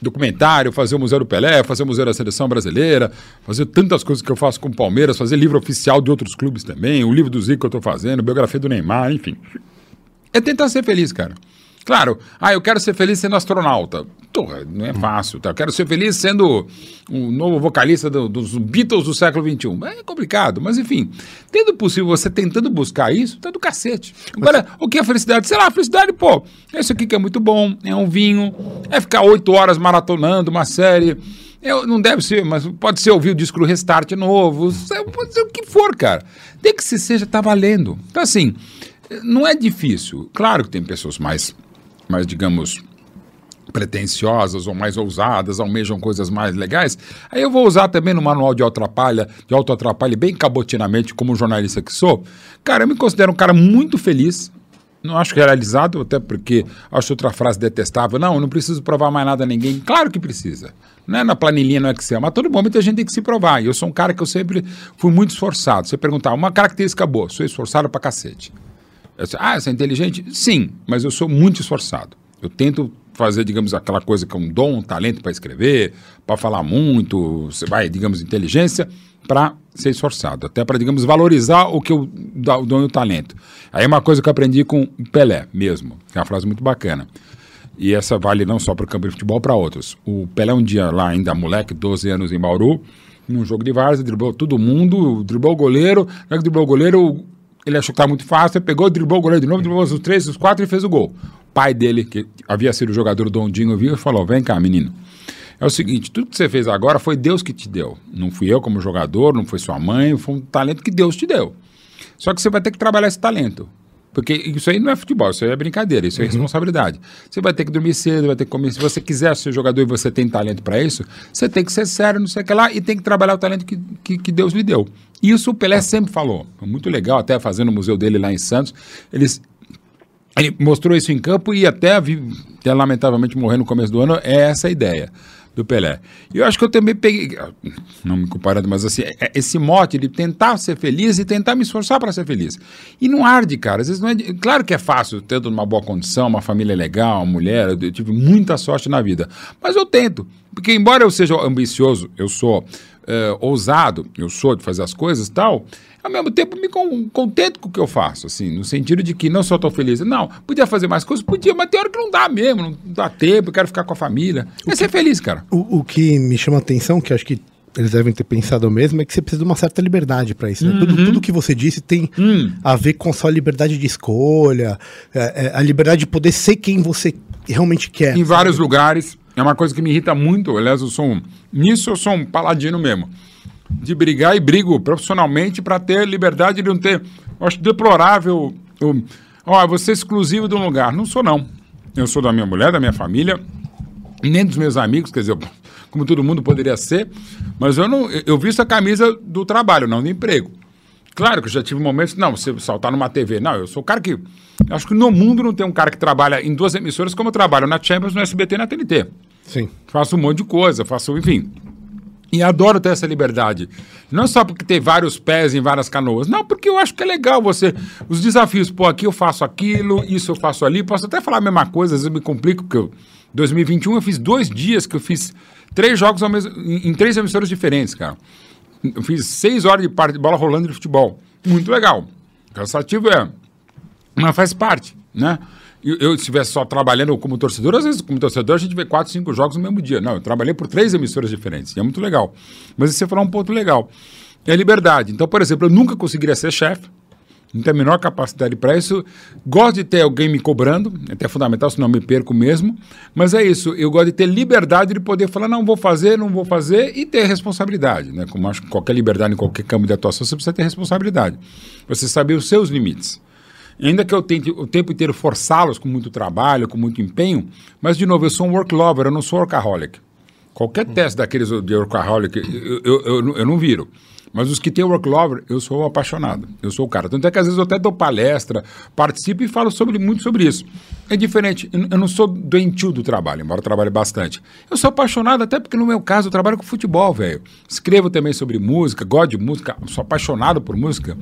F: documentário, fazer o Museu do Pelé, fazer o Museu da Seleção Brasileira, fazer tantas coisas que eu faço com o Palmeiras, fazer livro oficial de outros clubes também, o livro do Zico que eu tô fazendo, biografia do Neymar, enfim. É tentar ser feliz, cara. Claro, ah, eu quero ser feliz sendo astronauta. Porra, não é fácil, tá? Eu quero ser feliz sendo o novo vocalista do- dos Beatles do século XXI. É complicado, mas enfim, tendo possível você tentando buscar isso, tá do cacete. Agora, o que é felicidade? Sei lá, felicidade, pô, é isso aqui que é muito bom, é um vinho, é ficar oito horas maratonando uma série. É, não deve ser, mas pode ser ouvir o disco do Restart novo, é, pode ser o que for, cara. Tem que se seja, tá valendo. Então, assim, não é difícil. Claro que tem pessoas mais, mais digamos, pretensiosas ou mais ousadas, almejam coisas mais legais. Aí eu vou usar também no manual de autoatrapalha, de autoatrapalha bem cabotinamente, como jornalista que sou. Cara, eu me considero um cara muito feliz. Não acho realizado, até porque acho outra frase detestável. Não, não preciso provar mais nada a ninguém. Claro que precisa. Não é na planilhinha no Excel, mas todo momento a gente tem que se provar. E eu sou um cara que eu sempre fui muito esforçado. Você perguntar, uma característica boa, sou esforçado pra cacete. Ah, você é inteligente? Sim, mas eu sou muito esforçado. Eu tento fazer, digamos, aquela coisa que é um dom, um talento para escrever, para falar muito, você vai, digamos, inteligência, para ser esforçado. Até para, digamos, valorizar o que eu dá- o dom e o talento. Aí é uma coisa que eu aprendi com o Pelé mesmo, que é uma frase muito bacana. E essa vale não só para o campo de futebol, para outros. O Pelé, um dia lá, ainda moleque, 12 anos em Bauru, num jogo de várzea, driblou todo mundo, driblou o goleiro, que driblou o goleiro, ele achou que estava muito fácil, pegou, driblou o goleiro de novo, driblou os três, os quatro e fez o gol. O pai dele, que havia sido jogador do Dondinho, viu e falou: vem cá, menino. É o seguinte, tudo que você fez agora foi Deus que te deu. Não fui eu como jogador, não foi sua mãe, foi um talento que Deus te deu. Só que você vai ter que trabalhar esse talento. Porque isso aí não é futebol, isso aí é brincadeira, isso é responsabilidade. Você vai ter que dormir cedo, vai ter que comer. Se você quiser ser jogador e você tem talento para isso, você tem que ser sério, não sei o que lá, e tem que trabalhar o talento que, que, que Deus lhe deu. Isso o Pelé sempre falou. Muito legal, até fazendo o museu dele lá em Santos. Eles ele mostrou isso em campo e até, até lamentavelmente morrer no começo do ano, é essa a ideia do Pelé. E eu acho que eu também peguei, não me comparando, mas assim, é- esse mote de tentar ser feliz e tentar me esforçar para ser feliz. E não arde, cara. Às vezes não é. Claro que é fácil, tendo uma boa condição, uma família legal, uma mulher, eu tive muita sorte na vida. Mas eu tento. Porque, embora eu seja ambicioso, eu sou eh, ousado, eu sou de fazer as coisas e tal, ao mesmo tempo me con- contento com o que eu faço, assim, no sentido de que não só estou feliz, não, podia fazer mais coisas, podia, mas tem hora que não dá mesmo, não dá tempo, eu quero ficar com a família. É ser feliz, cara.
C: O, o que me chama a atenção, que acho que eles devem ter pensado mesmo, é que você precisa de uma certa liberdade para isso. né? Tudo, tudo que você disse tem a ver com a sua liberdade de escolha, é, é, a liberdade de poder ser quem você realmente quer.
F: em vários lugares. É uma coisa que me irrita muito. Aliás, eu sou um. Nisso eu sou um paladino mesmo. De brigar e brigo profissionalmente para ter liberdade de não ter. Eu acho deplorável. Ó, vou ser exclusivo de um lugar. Não sou, não. Eu sou da minha mulher, da minha família, nem dos meus amigos, quer dizer, como todo mundo poderia ser, mas eu não. Eu eu visto a camisa do trabalho, não do emprego. Claro que eu já tive momentos, não, você saltar numa TV. Não, eu sou o cara que. Acho que no mundo não tem um cara que trabalha em duas emissoras como eu trabalho na Champions, no SBT e na TNT.
C: Sim.
F: Faço um monte de coisa, faço, enfim. E adoro ter essa liberdade. Não só porque tem vários pés em várias canoas. Não, porque eu acho que é legal você. Os desafios, pô, aqui eu faço aquilo, isso eu faço ali. Posso até falar a mesma coisa, às vezes eu me complico, porque eu, 2021 eu fiz dois dias que eu fiz três jogos ao mesmo, em, em três emissoras diferentes, cara. Eu fiz seis horas de, parte, de bola rolando de futebol. Muito legal. Cansativo é. Mas faz parte, né? Eu, eu estivesse só trabalhando como torcedor, às vezes, como torcedor, a gente vê quatro, cinco jogos no mesmo dia. Não, eu trabalhei por três emissoras diferentes. E é muito legal. Mas você falou um ponto legal. É a liberdade. Então, por exemplo, eu nunca conseguiria ser chefe. Não tenho a menor capacidade para isso. Gosto de ter alguém me cobrando, é até fundamental, senão me perco mesmo. Mas é isso, eu gosto de ter liberdade de poder falar, não vou fazer, não vou fazer, e ter responsabilidade. Né? Como acho que qualquer liberdade em qualquer campo de atuação, você precisa ter responsabilidade. Você saber os seus limites. Ainda que eu tente o tempo inteiro forçá-los com muito trabalho, com muito empenho, mas, de novo, eu sou um work lover, eu não sou workaholic. Qualquer teste daqueles de workaholic, eu, eu, eu, não- eu não viro. Mas os que têm work lover, eu sou apaixonado. Eu sou o cara. Tanto é que às vezes eu até dou palestra, participo e falo sobre, muito sobre isso. É diferente. Eu, eu não sou doentio do trabalho, embora eu trabalhe bastante. Eu sou apaixonado, até porque no meu caso eu trabalho com futebol, velho. Escrevo também sobre música, gosto de música, sou apaixonado por música.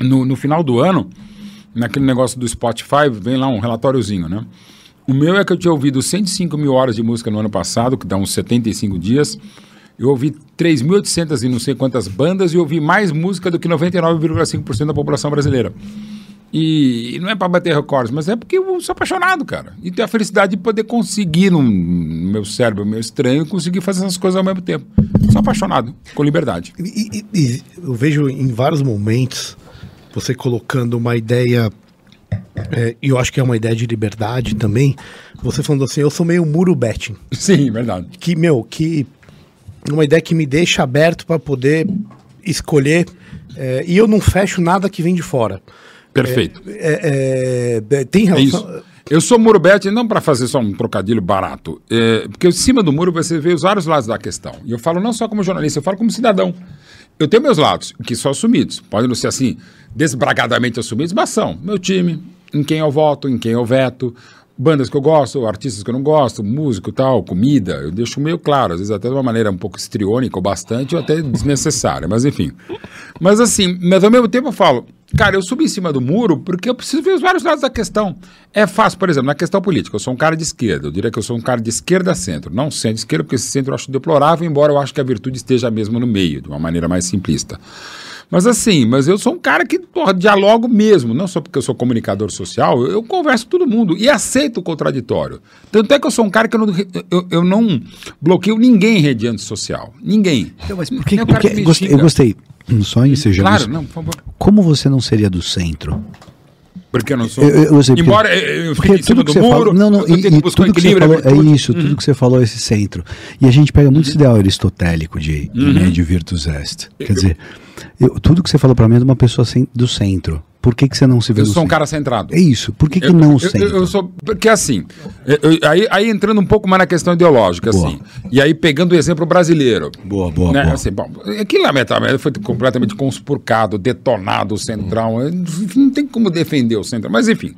F: No, no final do ano, naquele negócio do Spotify, vem lá um relatóriozinho, né? O meu é que eu tinha ouvido 105 mil horas de música no ano passado, que dá uns 75 dias. Eu ouvi 3.800 e não sei quantas bandas e ouvi mais música do que 99,5% da população brasileira. E, e não é para bater recordes, mas é porque eu sou apaixonado, cara. E tenho a felicidade de poder conseguir, no, no meu cérebro meio estranho, conseguir fazer essas coisas ao mesmo tempo. Sou apaixonado, com liberdade.
C: E, e- e eu vejo em vários momentos você colocando uma ideia, é, e eu acho que é uma ideia de liberdade também, você falando assim, eu sou meio muro betting.
F: Sim, verdade.
C: que, meu, que uma ideia que me deixa aberto para poder escolher é, e eu não fecho nada que vem de fora.
F: Perfeito.
C: É, é, é, tem
F: É
C: relação.
F: isso. Eu sou Murubete não para fazer só um trocadilho barato, porque em cima do muro você vê os vários lados da questão. E eu falo não só como jornalista, eu falo como cidadão. Eu tenho meus lados, que são assumidos. Podem não ser assim, desbragadamente assumidos, mas são. Meu time, em quem eu voto, em quem eu veto, bandas que eu gosto, artistas que eu não gosto, músico tal, comida. Eu deixo meio claro, às vezes até de uma maneira um pouco estriônica ou bastante, ou até desnecessária, mas enfim. Mas assim, mas ao mesmo tempo eu falo, cara, eu subi em cima do muro porque eu preciso ver os vários lados da questão. É fácil, por exemplo, na questão política, eu sou um cara de esquerda, eu diria que eu sou um cara de esquerda-centro, não centro-esquerda, porque esse centro eu acho deplorável, embora eu acho que a virtude esteja mesmo no meio, de uma maneira mais simplista. Mas assim, mas eu sou um cara que porra, dialogo mesmo, não só porque eu sou comunicador social, eu, eu converso com todo mundo e aceito o contraditório. Tanto é que eu sou um cara que eu não, eu, eu não bloqueio ninguém em rede antissocial. Ninguém.
D: Então, mas por que,
F: Nem o
D: por
F: cara
D: que-
F: me
D: gostei, eu gostei. Só em seja
F: Claro, não, por favor.
D: Como você não seria do centro?
F: Porque eu não sou.
D: Eu, eu, eu
F: Embora eu eu
D: porque
F: fique em cima
D: tudo
F: do
D: que você
F: muro,
D: fala, não, não,
F: eu
D: e, e tudo que você falou, é
F: virtude.
D: isso, tudo que você falou é esse centro. E a gente pega muito esse ideal aristotélico de, né, de virtus est. Quer dizer, eu- tudo que você falou para mim é de uma pessoa cen- do centro. Por que, que você não se vê
F: Eu sou um cara centrado.
D: É isso. Por que, que
F: Eu-
D: não
F: eu,
D: centro?
F: eu, eu sou. Porque assim, eu- aí, aí entrando um pouco mais na questão ideológica,
D: Boa.
F: assim. E aí pegando o exemplo brasileiro.
D: Boa, boa,
F: né?
D: boa.
F: Assim, bom, aquilo lamentavelmente foi completamente conspurcado, detonado o centrão. Não tem como defender o centrão. Mas enfim.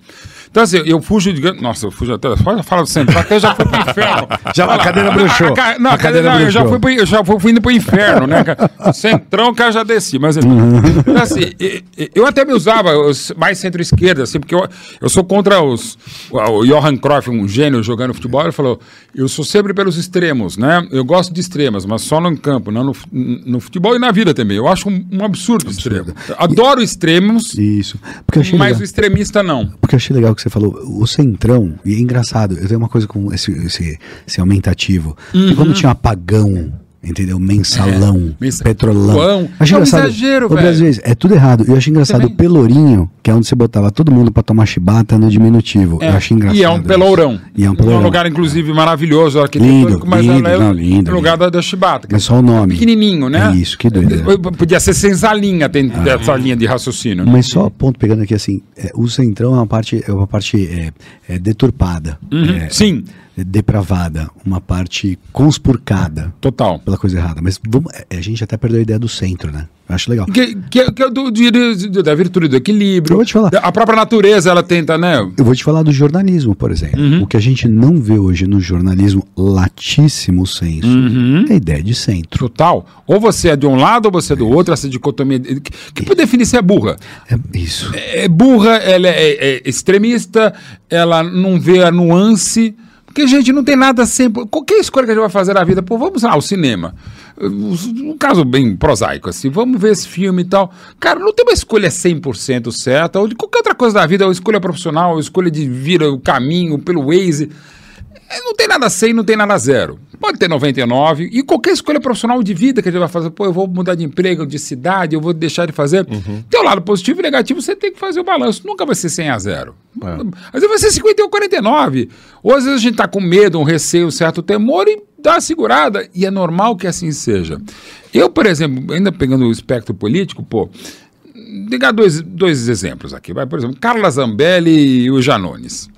F: Então, assim, eu fujo de. Nossa, eu fujo até. Fala, fala do centrão, até já fui pro inferno.
D: Já a cadeira bruxou.
F: A ca- não,
D: A
F: a cadeira, não, eu já fui, pro- eu já fui, fui indo pro inferno, né? cara? Centrão, cara, já desci. Mas enfim. Então, assim, e- e- eu até me usava mais centro-esquerda, assim, porque eu, eu sou contra os. O Johan Cruyff, um gênio jogando futebol, ele falou: eu sou sempre pelos extremos, né? Eu gosto de extremas, mas só no campo, não no, no futebol e na vida também. Eu acho um, um absurdo extremo. Eu Adoro extremos,
D: Isso. Porque eu achei
F: mas
D: legal.
F: o extremista não.
D: Porque eu achei legal que você falou, o centrão, e é engraçado, eu tenho uma coisa com esse, esse, esse aumentativo. Que quando tinha apagão, entendeu? Mensalão,
F: Uhum. É,
D: petrolão.
F: Uão.
D: Achei
F: É um
D: engraçado.
F: exagero, velho.
D: É tudo errado. Eu achei engraçado
F: Também.
D: o pelourinho, que é onde você botava todo mundo pra tomar chibata no diminutivo.
F: É,
D: Eu achei engraçado.
F: E é um
D: isso.
F: pelourão.
D: E é um pelourão.
F: Um lugar, inclusive, maravilhoso,
D: Lindo,
F: arquitetônico, mas
D: lindo,
F: é
D: não, lindo,
F: lugar
D: lindo.
F: da, da Chibata.
D: É só o nome.
F: Pequenininho, né?
D: É isso, que.
F: Eh, Podia ser sem essa linha, tem essa linha de raciocínio. né?
D: Mas só ponto pegando aqui assim, é, o centrão é uma parte, é uma parte é, é deturpada,
F: Uhum,
D: é,
F: Sim,
D: é depravada, uma parte conspurcada
F: total.
D: pela coisa errada. Mas vamos, é, a gente até perdeu a ideia do centro, né? Eu acho legal.
F: Que, que, que é do, de- da virtude do equilíbrio.
D: Eu vou te falar.
F: A própria natureza, ela tenta, né?
D: Eu vou te falar do jornalismo, por exemplo.
F: Uhum.
D: O que a gente não vê hoje no jornalismo latíssimo senso
F: Uhum.
D: é a ideia de centro.
F: Total. Ou você é de um lado ou você é do outro, essa dicotomia. Que, que por definir se é burra.
D: É isso.
F: é burra, ela é, é extremista, ela não vê a nuance. Porque, gente, não tem nada sempre. Qualquer escolha que a gente vai fazer na vida, pô, vamos lá ao cinema. Um caso bem prosaico, assim, vamos ver esse filme e tal. Cara, não tem uma escolha 100% certa, ou de qualquer outra coisa da vida, ou escolha profissional, ou escolha de vir o caminho pelo Waze. É, Não tem nada 100, não tem nada zero. Pode ter 99. E qualquer escolha profissional de vida que a gente vai fazer, pô, eu vou mudar de emprego, de cidade, eu vou deixar de fazer. Tem o lado positivo e negativo, você tem que fazer o balanço. Nunca vai ser 100 a 0. Às vezes vai ser 51 a 49. Ou às vezes a gente tá com medo, um receio, um certo temor e dá uma segurada. E é normal que assim seja. Eu, por exemplo, ainda pegando o espectro político, pô, pegar dois, dois exemplos aqui. Vai, por exemplo, Carla Zambelli e o Janones.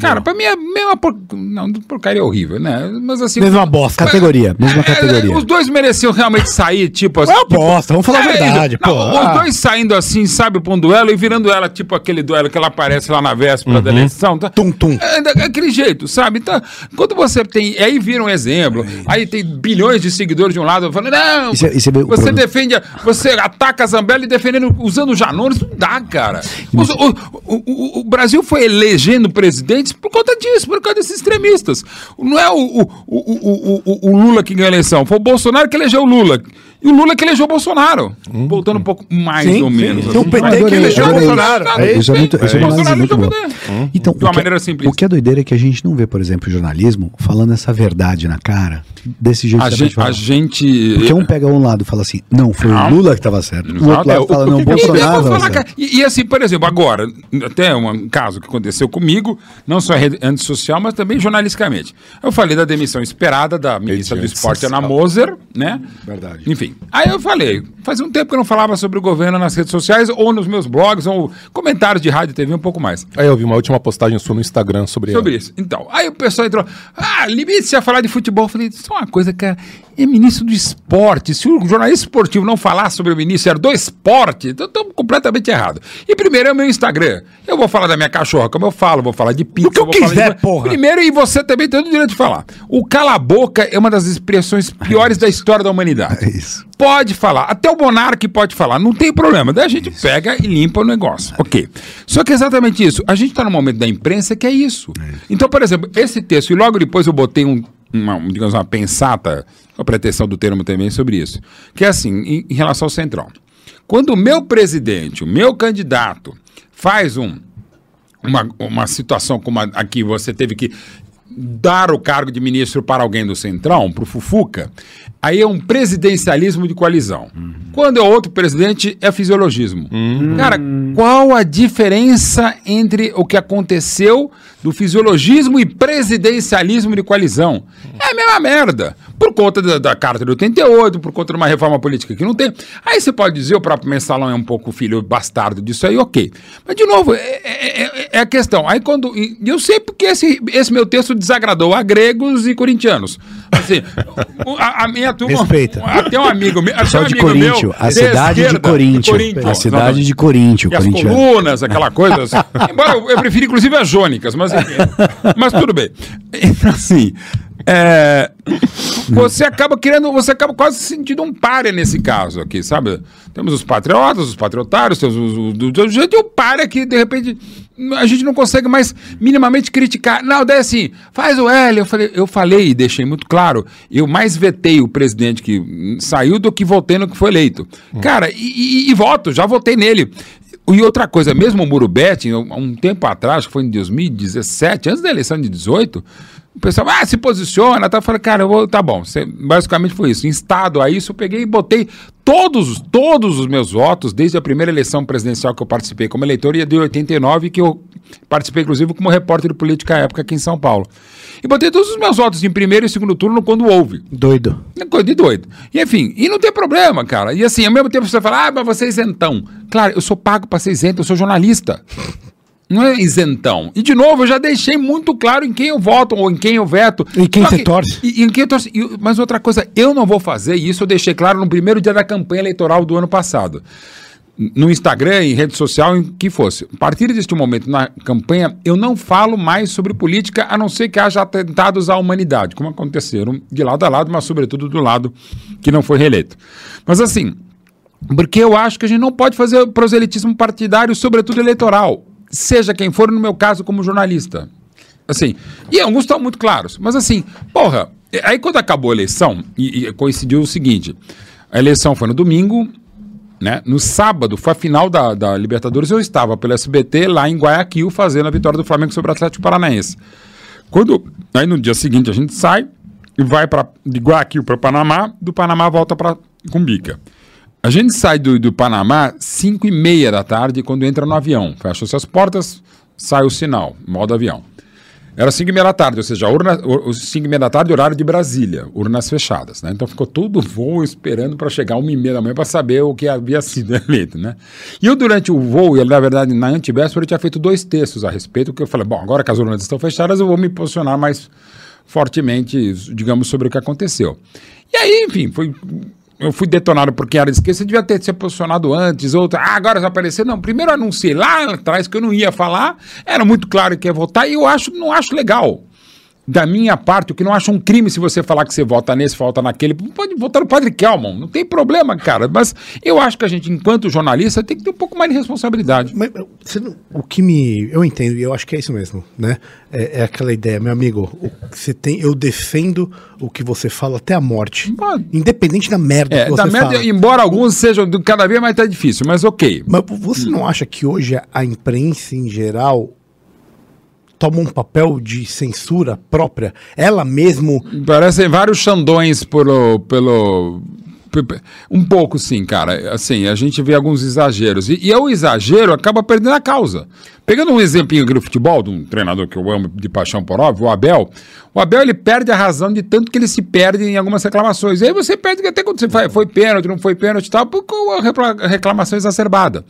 F: Cara, pra mim é a mesma por... não, porcaria horrível, né? Mas assim.
C: Mesma bosta.
D: Categoria, mesma
F: É,
D: categoria.
F: Os dois mereciam realmente sair, tipo assim.
C: É uma
F: tipo-
C: bosta, vamos falar a
F: É,
C: verdade,
F: não,
C: pô.
F: Os
C: Ah.
F: dois saindo assim, sabe, pra um duelo e virando ela, tipo aquele duelo que ela aparece lá na véspera da eleição. Tá?
C: Tum, tum.
F: É, da- aquele jeito, sabe? Então, quando você tem. Aí vira um exemplo, aí tem bilhões de seguidores de um lado falando, não,
D: E cê- e cê vê o
F: você
D: problema-
F: defende, a- você ataca a Zambelli defendendo, usando o Janones, não dá, cara. O, o- o- o Brasil foi elegendo presidentes por conta disso, por causa desses extremistas. Não é o, o, o, o, o- o Lula que ganhou a eleição, foi o Bolsonaro que elegeu o Lula. E o Lula que elegeu o Bolsonaro. Voltando um pouco mais
C: Sim,
F: ou
C: sim.
F: menos.
C: Um
F: assim.
C: PT
F: Mas-
C: que elegeu o. Bolsonaro.
F: É
D: Isso é muito, isso é uma
F: Bolsonaro
D: análise muito boa.
F: o PT.
D: Então,
F: De uma
D: o é-
F: maneira simplista.
D: O que é doideira é que a gente não vê, por exemplo, o jornalismo falando essa verdade na cara, desse jeito
F: A gente, a gente.
D: Porque um pega um lado e fala assim, não, foi
F: Não.
D: o Lula que estava certo. O outro
F: é,
D: lado
F: o-
D: fala,
F: o
D: não, o Bolsonaro
F: e, e assim, por exemplo, agora, até um caso que aconteceu comigo, não só antissocial, mas também jornalisticamente. Eu falei da demissão esperada da ministra do Esporte, Ana. Moser, né?
D: Verdade.
F: Enfim, aí eu falei, fazia um tempo que eu não falava sobre o governo nas redes sociais, ou nos meus blogs, ou comentários de rádio e TV, um pouco mais.
E: Aí eu vi uma última postagem sua no Instagram sobre,
F: Sobre
E: ela.
F: isso. Então, aí o pessoal entrou. Ah, limite-se a falar de futebol. Eu falei, só uma coisa, cara. É ministro do esporte. Se o jornalista esportivo não falar sobre o ministro do esporte, então estamos completamente errado. E primeiro é o meu Instagram. Eu vou falar da minha cachorra, como eu falo, vou falar de pizza.
C: Do que eu
F: falar
C: quiser,
F: de...
C: porra.
F: Primeiro, e você também tem o direito de falar. O cala-boca é uma das expressões piores da história da humanidade.
D: É isso.
F: Pode falar. Até o monarca pode falar. Não tem problema. Daí a gente pega e limpa o negócio. Ok. Só que é exatamente isso. A gente está no momento da imprensa que é isso. Então, por exemplo, esse texto, e logo depois eu botei um, uma, um, digamos, uma pensata, a pretensão do termo também sobre isso. Que é assim, em, em relação ao Centrão. Quando o meu presidente, o meu candidato, faz um, uma, uma situação como a, aqui você teve que dar o cargo de ministro para alguém do Centrão, para o Fufuca, aí é um presidencialismo de coalizão. Quando é outro presidente, é fisiologismo. Cara, qual a diferença entre o que aconteceu do fisiologismo e presidencialismo de coalizão? É a mesma merda. Por conta da, da Carta de 88, por conta de uma reforma política que não tem. Aí você pode dizer o próprio mensalão é um pouco filho bastardo disso aí, ok. Mas, de novo, é, é- é- é a questão. Aí quando. Eu sei porque esse, esse meu texto desagradou a gregos e corintianos. Assim, a, a minha turma.
C: Respeita.
F: Até um amigo até
D: Só
F: um
D: de
F: meu
D: Coríntio, a
F: de
D: cidade de Coríntio.
F: Coríntio.
D: A cidade
F: Não,
D: de Coríntio.
F: e as colunas, aquela coisa. assim. Embora eu, eu prefiro, inclusive, as jônicas, mas, mas tudo bem. Então, assim. É, você acaba querendo, você acaba quase se sentindo um párea nesse caso aqui, sabe? Temos os patriotas, os patriotários, temos os, os, os, os gente, o párea que de repente a gente não consegue mais minimamente criticar. Não, daí assim, faz o L. Eu falei, eu falei e deixei muito claro, eu mais vetei o presidente que saiu do que votei no que foi eleito. Cara, e, e- e voto, já votei nele. E outra coisa, mesmo o Muro um tempo atrás, que foi em 2017, antes da eleição de 18, o pessoal, ah, se posiciona, tá? Eu falei, cara, eu vou, tá bom. Cê- basicamente foi isso. Instado a isso, eu peguei e botei todos, todos os meus votos, desde a primeira eleição presidencial que eu participei como eleitor, e a de 89, que eu participei, inclusive, como repórter de política à época aqui em São Paulo. E botei todos os meus votos em primeiro e segundo turno quando houve.
C: Doido.
F: É coisa de doido. E enfim, e não tem problema, cara. E assim, ao mesmo tempo você fala, ah, mas você é isentão. Claro, eu sou pago para ser isento, eu sou jornalista. Não é isentão. E de novo, eu já deixei muito claro em quem eu voto ou em quem eu veto.
C: E quem você
F: que-
C: torce.
F: E, em quem eu. E- mas outra coisa, eu não vou fazer, e isso eu deixei claro no primeiro dia da campanha eleitoral do ano passado. No Instagram, em rede social, em que fosse. A partir deste momento na campanha, eu não falo mais sobre política, a não ser que haja atentados à humanidade, como aconteceram de lado a lado, mas sobretudo do lado que não foi reeleito. Mas assim, porque eu acho que a gente não pode fazer proselitismo partidário, sobretudo eleitoral. Seja quem for, no meu caso, como jornalista. Assim, e alguns estão muito claros. Mas assim, porra, aí quando acabou a eleição, e, e coincidiu o seguinte: a eleição foi no domingo, né? No sábado, foi a final da, da Libertadores, eu estava pelo SBT lá em Guayaquil fazendo a vitória do Flamengo sobre o Atlético Paranaense. Quando aí no dia seguinte a gente sai e vai para de Guayaquil para Panamá, do Panamá volta para Cumbica. A gente sai do, do Panamá 5 e meia da tarde quando entra no avião. Fecha-se as portas, sai o sinal, modo avião. Era 5 e meia da tarde, ou seja, urna, o 5 e meia da tarde, horário de Brasília, urnas fechadas, né? Então ficou todo o voo esperando para chegar uma e meia da manhã para saber o que havia sido eleito, né? E eu, durante o voo, e na verdade, na antivéspera, eu tinha feito dois textos a respeito, que eu falei, bom, agora que as urnas estão fechadas, eu vou me posicionar mais fortemente, digamos, sobre o que aconteceu. E aí, enfim, foi eu fui detonado porque era esquerda, você devia ter se posicionado antes, outra, ah, agora já apareceu. Não, primeiro anunciei lá atrás que eu não ia falar, era muito claro que ia votar, e eu acho, não acho legal. Da minha parte, o que não acho um crime se você falar que você vota nesse, vota naquele. Pode votar no Padre Kelman, não tem problema, cara. Mas eu acho que a gente, enquanto jornalista, tem que ter um pouco mais de responsabilidade.
C: Mas não- o que me. Eu entendo, e eu acho que é isso mesmo, né? É, é aquela ideia, meu amigo. você tem, eu defendo o que você fala até a morte.
F: Pode.
C: Independente da merda
F: É,
C: que você
F: da merda,
C: fala.
F: embora alguns sejam cada vez mais tá difícil, mas ok.
C: Mas você não acha que hoje a imprensa em geral toma um papel de censura própria? Ela mesmo.
F: Parecem vários Xandões pelo, pelo. pe- pe- Um pouco, sim, cara. Assim, a gente vê alguns exageros. E, e o exagero acaba perdendo a causa. Pegando um exemplinho aqui do futebol, de um treinador que eu amo de paixão por óbvio, o Abel. O Abel ele perde a razão de tanto que ele se perde em algumas reclamações. E aí você perde até quando você faz, foi pênalti, não foi pênalti e tal, porque a reclamação exacerbada.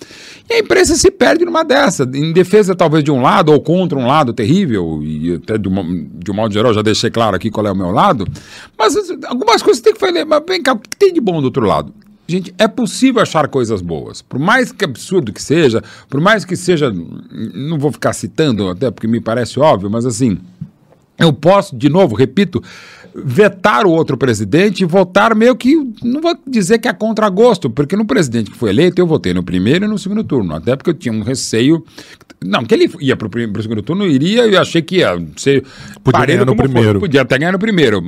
F: E a imprensa se perde numa dessa, em defesa talvez de um lado ou contra um lado terrível, e até de, uma, de um modo geral já deixei claro aqui qual é o meu lado, mas algumas coisas tem que fazer, mas vem cá, o que tem de bom do outro lado? Gente, é possível achar coisas boas. Por mais que absurdo que seja, por mais que seja. Não vou ficar citando, até porque me parece óbvio, mas assim. Eu posso, de novo, repito, vetar o outro presidente e votar meio que. Não vou dizer que é contra gosto, porque no presidente que foi eleito eu votei no primeiro e no segundo turno. Até porque eu tinha um receio. Não, que ele ia para o segundo turno, iria e eu achei que ia ser.
E: Podia ganhar no primeiro.
F: Podia até ganhar no primeiro.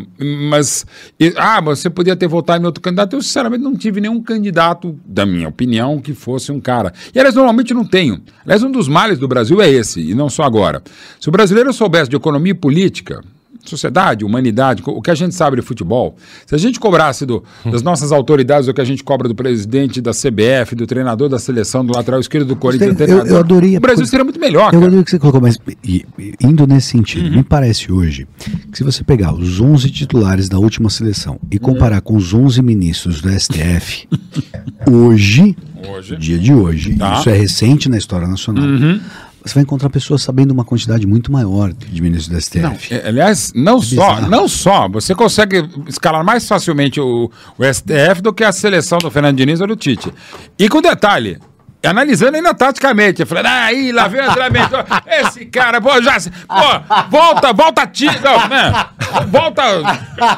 F: Mas. e- ah, você podia ter votado em outro candidato. Eu, sinceramente, não tive nenhum candidato, da minha opinião, que fosse um cara. E, aliás, normalmente não tenho. Aliás, um dos males do Brasil é esse, e não só agora. Se o brasileiro soubesse de economia e política, sociedade, humanidade, o que a gente sabe de futebol. Se a gente cobrasse do- das nossas autoridades o que a gente cobra do presidente da CBF, do treinador da seleção, do lateral esquerdo do Corinthians, do
D: Eu-
F: treinador,
D: eu adorei
F: o Brasil seria muito melhor,
D: Eu
F: cara.
D: adorei o que você colocou, mas indo nesse sentido, me parece hoje que se você pegar os 11 titulares da última seleção e comparar com os 11 ministros do STF, hoje,
F: Hoje.
D: dia de hoje,
F: Tá.
D: isso é recente na história nacional, você vai encontrar pessoas sabendo uma quantidade muito maior de ministros do STF.
F: É, Aliás, não só,
D: bizarro.
F: não só, você consegue escalar mais facilmente o, o STF do que a seleção do Fernando Diniz ou do Tite. E com detalhe, analisando ainda taticamente, falando, ah, aí, lá vem o André Mendonça, esse cara, pô, já, pô, volta, volta, Tite, não, né, volta,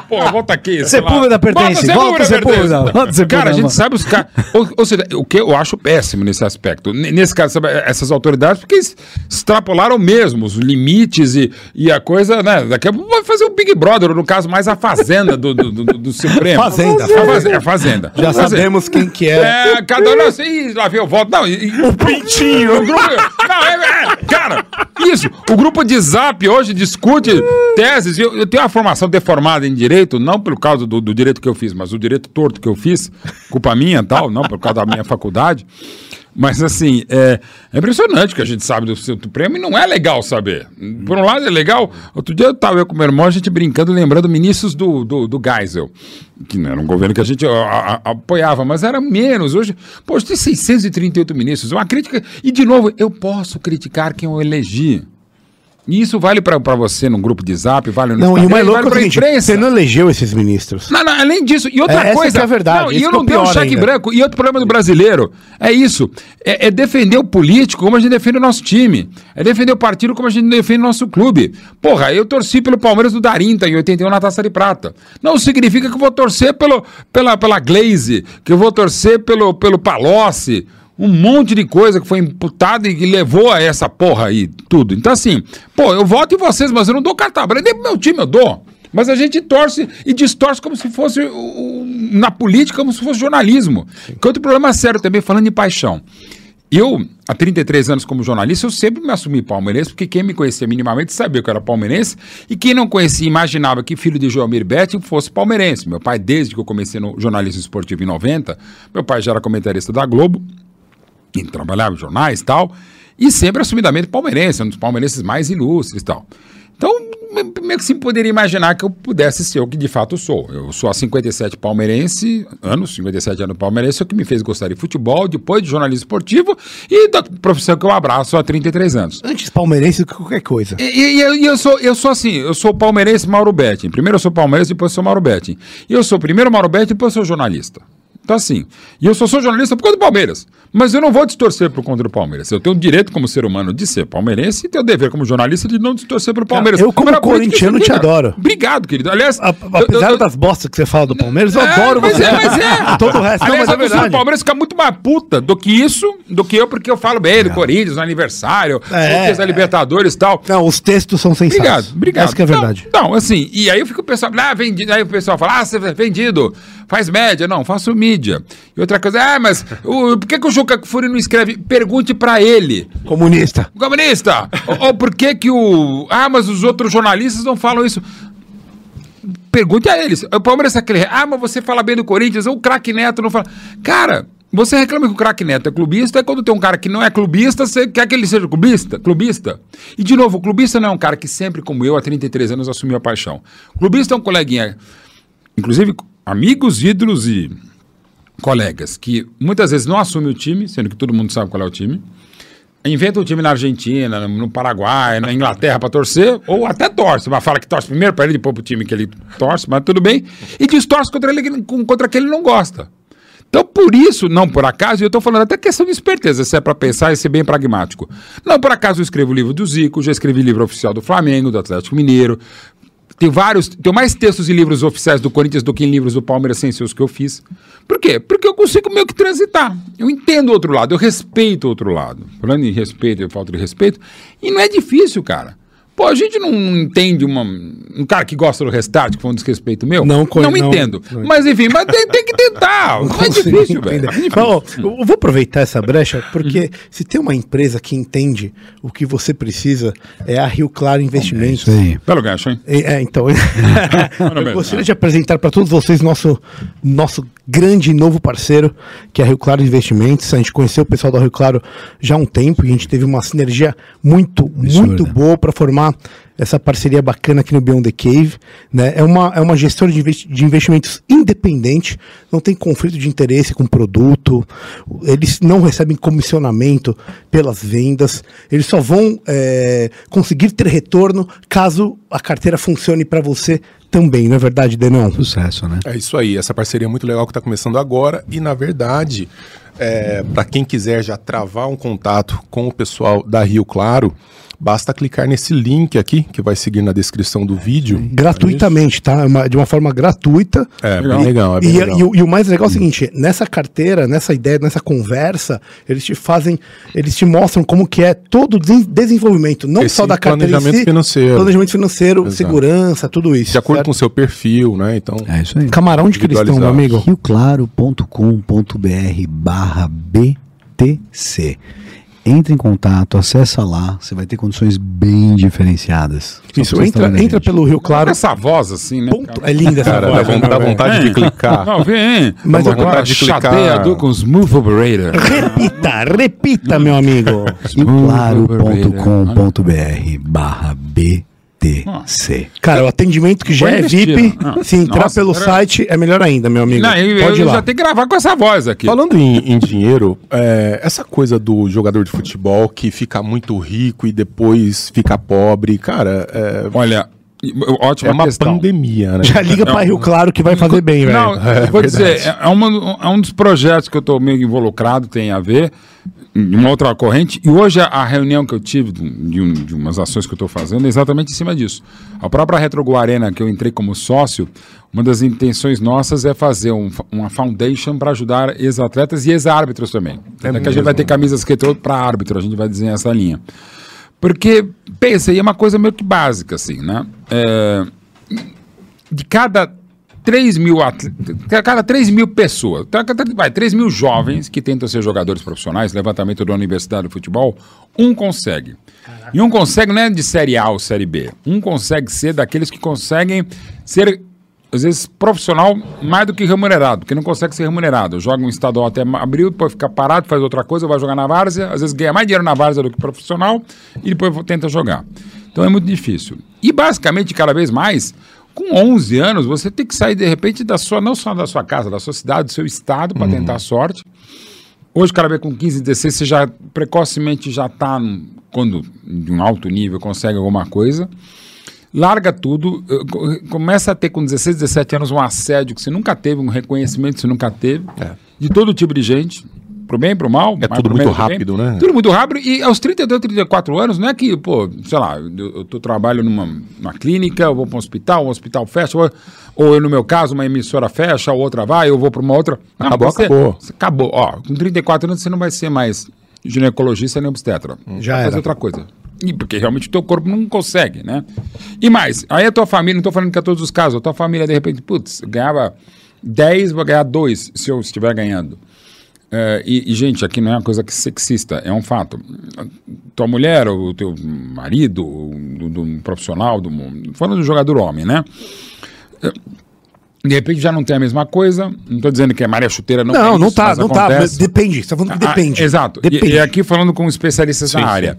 F: pô, volta aqui.
D: Sepúlveda pertence, volta
F: Sepúlveda
D: volta
F: Cara, a gente sabe os caras, ou, ou seja, o que eu acho péssimo nesse aspecto, nesse caso, essas autoridades, porque eles extrapolaram mesmo os limites e, e a coisa, né, daqui a pouco vai fazer o Big Brother, no caso mais a Fazenda do, do, do, do Supremo.
C: Fazenda,
F: A Fazenda. A Fazenda.
C: Já
F: Fazenda.
C: sabemos quem que é.
F: É, cada um assim, "Ih, lá vem o voto. Não, e, o pintinho. O grupo, não, é, é, cara, isso. O grupo de zap hoje discute teses. Eu, eu tenho uma formação deformada em direito, não pelo causa do, do direito que eu fiz, mas o direito torto que eu fiz, culpa minha e tal, não por causa da minha faculdade. Mas assim, é, é impressionante que a gente sabe do Supremo e não é legal saber. Por um lado é legal. Outro dia eu estava com meu irmão, a gente brincando, lembrando ministros do, do, do Geisel, que não era um governo que a gente a- a- apoiava, mas era menos. Hoje, hoje tem 638 ministros. Uma crítica. E, de novo, eu posso criticar quem eu elegi. E isso vale para você num grupo de zap, vale no
C: Não, e o
F: Instagram,
C: mais louco
F: vale
C: é
F: imprensa.
C: você não elegeu esses ministros.
F: Não, não, além disso, e outra
C: É, essa
F: coisa.
C: que é a verdade,
F: Não, e eu
C: é
F: não
C: o
F: dei um cheque
C: ainda.
F: branco. E outro problema do brasileiro é isso: é, é defender o político como a gente defende o nosso time. É defender o partido como a gente defende o nosso clube. Porra, eu torci pelo Palmeiras do Darinta em 81 na Taça de Prata. Não significa que eu vou torcer pelo, pela, pela Glaze, que eu vou torcer pelo, pelo Palocci. Um monte de coisa que foi imputada e que levou a essa porra aí, tudo. Então, assim, pô, eu voto em vocês, mas eu não dou carta branca. Nem pro meu time eu dou. Mas a gente torce e distorce como se fosse na política, como se fosse jornalismo. Que outro problema sério também, falando em paixão. Eu, há 33 anos como jornalista, eu sempre me assumi palmeirense, porque quem me conhecia minimamente sabia que eu era palmeirense, e quem não conhecia imaginava que filho de Joelmir Betti fosse palmeirense. Meu pai, desde que eu comecei no jornalismo esportivo em 90, meu pai já era comentarista da Globo, e trabalhava em jornais e tal, e sempre assumidamente palmeirense, um dos palmeirenses mais ilustres e tal. Então, me- meio que se poderia imaginar que eu pudesse ser o que de fato sou. Eu sou há 57 palmeirense, anos, 57 anos palmeirense, o que me fez gostar de futebol, depois de jornalismo esportivo e da profissão que eu abraço há 33 anos.
C: Antes palmeirense do que qualquer coisa.
F: E, e- eu, e eu sou, eu sou assim, eu sou palmeirense Mauro Betting. Primeiro eu sou palmeirense, depois eu sou Mauro Betting. E eu sou primeiro Mauro Betting, depois eu sou jornalista. Então assim, e eu só sou jornalista por causa do Palmeiras. Mas eu não vou distorcer por conta do Palmeiras. Eu tenho o direito como ser humano de ser palmeirense e tenho o dever como jornalista de não distorcer pelo Palmeiras.
C: eu, como corintiano, te
F: cara.
C: adoro.
F: Obrigado, querido. Aliás,
C: A-
F: eu-
C: apesar
F: eu-
C: das bostas que você fala do Palmeiras, eu
F: é,
C: adoro
F: mas
C: você.
F: É, mas é.
C: Todo o resto, não,
F: Aliás,
C: mas é
F: a do. Palmeiras fica muito mais puta do que isso, do que eu, porque eu falo bem do Corinthians no aniversário,
C: É,
F: é, da Libertadores e tal.
C: Não, os textos são sensatos.
F: Obrigado, obrigado.
C: Essa que é a verdade.
F: Não, não, assim, e aí eu fico pensando, ah, vendido, aí o pessoal fala, ah, você é vendido, faz média. Não, faço mídia. E outra coisa, ah, mas o, por que, que o Juca Kfouri não escreve? Pergunte pra ele.
C: Comunista.
F: Comunista! ou, ou por que que o... Ah, mas os outros jornalistas não falam isso. Pergunte a eles. O Palmeiras é aquele... Ah, mas você fala bem do Corinthians, o craque Neto não fala... Cara... Você reclama que o craque Neto é clubista, é quando tem um cara que não é clubista, você quer que ele seja clubista? Clubista. E, de novo, o clubista não é um cara que sempre, como eu, há 33 anos, assumiu a paixão. Clubista é um coleguinha, inclusive amigos, ídolos e colegas, que muitas vezes não assumem o time, sendo que todo mundo sabe qual é o time, inventa um time na Argentina, no Paraguai, na Inglaterra para torcer, ou até torce, mas fala que torce primeiro para ele, depois para o time que ele torce, mas tudo bem, e distorce contra, ele, contra aquele que ele não gosta. Então, por isso, não por acaso, eu estou falando até questão de esperteza, se é para pensar e ser bem pragmático. Não por acaso eu escrevo o livro do Zico, já escrevi livro oficial do Flamengo, do Atlético Mineiro. Tem vários, tenho mais textos e livros oficiais do Corinthians do que em livros do Palmeiras sem ser os que eu fiz. Por quê? Porque eu consigo meio que transitar. Eu entendo o outro lado, eu respeito o outro lado. Falando em respeito e falta de respeito, e não é difícil, cara. Pô, a gente não entende uma, um cara que gosta do restart, que foi um desrespeito meu.
C: Não
F: não
C: não-
F: entendo.
C: não-
F: Mas enfim, mas tem, tem que tentar. Não é difícil, velho.
C: Ó, eu vou aproveitar essa brecha, porque se tem uma empresa que entende o que você precisa, é a Rio Claro Investimentos.
D: Isso aí.
F: Belo gancho, hein?
C: É, é, então, eu gostaria de apresentar para todos vocês nosso, nosso grande novo parceiro, que é a Rio Claro Investimentos. A gente conheceu o pessoal da Rio Claro já há um tempo e a gente teve uma sinergia muito, muito boa para formar essa parceria bacana aqui no Beyond the Cave. Né? É, uma, é uma gestora de, investi- de investimentos independente, não tem conflito de interesse com o produto, eles não recebem comissionamento pelas vendas, eles só vão é, conseguir ter retorno caso a carteira funcione para você também, não é verdade, Denão?
D: Sucesso, né?
E: É isso aí, essa parceria é muito legal que está começando agora e, na verdade, para quem quiser já travar um contato com o pessoal da Rio Claro, basta clicar nesse link aqui que vai seguir na descrição do vídeo.
C: Gratuitamente, tá? É de uma forma gratuita.
E: É,
F: Legal.
E: bem legal, é bem
C: E,
E: legal.
C: e o- e o mais legal é o seguinte, nessa carteira, nessa ideia, nessa conversa, eles te fazem, eles te mostram como que é todo o desen- desenvolvimento, não
E: Esse
C: só da carteira
E: planejamento
C: si,
E: financeiro.
C: planejamento financeiro,
E: Exato.
C: segurança, tudo isso.
E: De acordo
C: certo?
E: com o seu perfil, né? Então,
D: É isso aí.
C: Camarão, eles estão, meu amigo?
D: rioclaro.com.br barra BTC. Entre em contato, acessa lá, você vai ter condições bem diferenciadas. Só
C: Isso, entra, entra pelo Rio Claro.
F: Essa voz assim, né?
C: Ponto. É linda essa
E: cara, dá,
C: voz.
E: von-
C: né,
E: dá vontade de clicar.
F: Não, vem.
C: Mas
E: Dá
C: eu-
E: vontade de clicar.
F: com Smooth Operator.
C: Repita, repita, meu amigo.
D: rioclaro.com.br barra BTC.
C: Cara, o atendimento que já é
F: investir.
C: VIP,
F: Ah,
C: se entrar
F: nossa,
C: pelo
F: cara.
C: site, é melhor ainda, meu amigo.
F: Não, eu,
C: Pode ir
F: eu
C: lá.
F: já tenho que gravar com essa voz aqui.
E: Falando em, em dinheiro, é, essa coisa do jogador de futebol que fica muito rico e depois fica pobre, cara, é,
F: Olha, ótima
E: é uma
F: questão.
E: pandemia, né?
C: Já liga pra Rio Claro que vai fazer bem, velho.
F: Não, eu vou dizer, é, é uma- é um dos projetos que eu estou meio involucrado, tem a ver, uma outra corrente, e hoje a, a reunião que eu tive de, um- de um- umas ações que eu estou fazendo é exatamente em cima disso. A própria Retrogo Arena, que eu entrei como sócio, uma das intenções nossas é fazer um uma foundation para ajudar ex-atletas e ex-árbitros também. É que a gente vai ter camisas que para árbitro, a gente vai desenhar essa linha. Porque, pensa, aí é uma coisa meio que básica, assim, né? É, de cada 3 mil atletas, cada 3 mil pessoas, tá, vai, 3 mil jovens que tentam ser jogadores profissionais, levantamento da Universidade do Futebol, um consegue. E um consegue não é de Série A ou Série B. Um consegue ser daqueles que conseguem ser, às vezes, profissional mais do que remunerado, porque não consegue ser remunerado. Joga um estadual até abril, depois fica parado, faz outra coisa, vai jogar na várzea, às vezes ganha mais dinheiro na várzea do que profissional, e depois tenta jogar. Então é muito difícil. E basicamente, cada vez mais, com 11 anos, você tem que sair de repente da sua, não só da sua casa, da sua cidade, do seu estado, para tentar a sorte. Hoje, cara, vê com 15, 16, você já precocemente já está, quando de um alto nível, consegue alguma coisa. Larga tudo, eh, co- começa a ter com 16, 17 anos um assédio que você nunca teve, um reconhecimento que você nunca teve, de todo tipo de gente, pro bem, pro mal.
E: É tudo
F: bem,
E: muito
F: pro bem.
E: rápido, né?
F: Tudo muito rápido. E aos 32, 34 anos, não é que, pô, sei lá, eu, eu tô, trabalho numa, numa clínica, eu vou para um hospital, um hospital fecha, ou, ou eu, no meu caso, uma emissora fecha, a outra vai, eu vou para uma outra. Não,
E: Acabou,
F: você-
E: acabou.
F: você acabou. Ó, com 34 anos você não vai ser mais ginecologista nem obstetra.
C: Já
F: vai
C: era.
F: fazer outra coisa. E porque realmente o teu corpo não consegue, né? E mais, aí a tua família, não estou falando que é todos os casos, a tua família, de repente, putz, ganhava 10, vou ganhar 2 se eu estiver ganhando. É, e, e, gente, aqui não é uma coisa que sexista, é um fato. Tua mulher, o teu marido, do, do um profissional, do, falando do jogador homem, né? É, De repente já não tem a mesma coisa. Não estou dizendo que a Maria Chuteira não
C: Não,
F: é
C: não tá,
F: mas
C: não tá.
F: acontece.
C: Depende, você tá falando que
F: Ah,
C: depende.
F: exato. E-
C: Depende.
F: E, aqui falando com especialistas
E: Sim,
F: na
E: sim.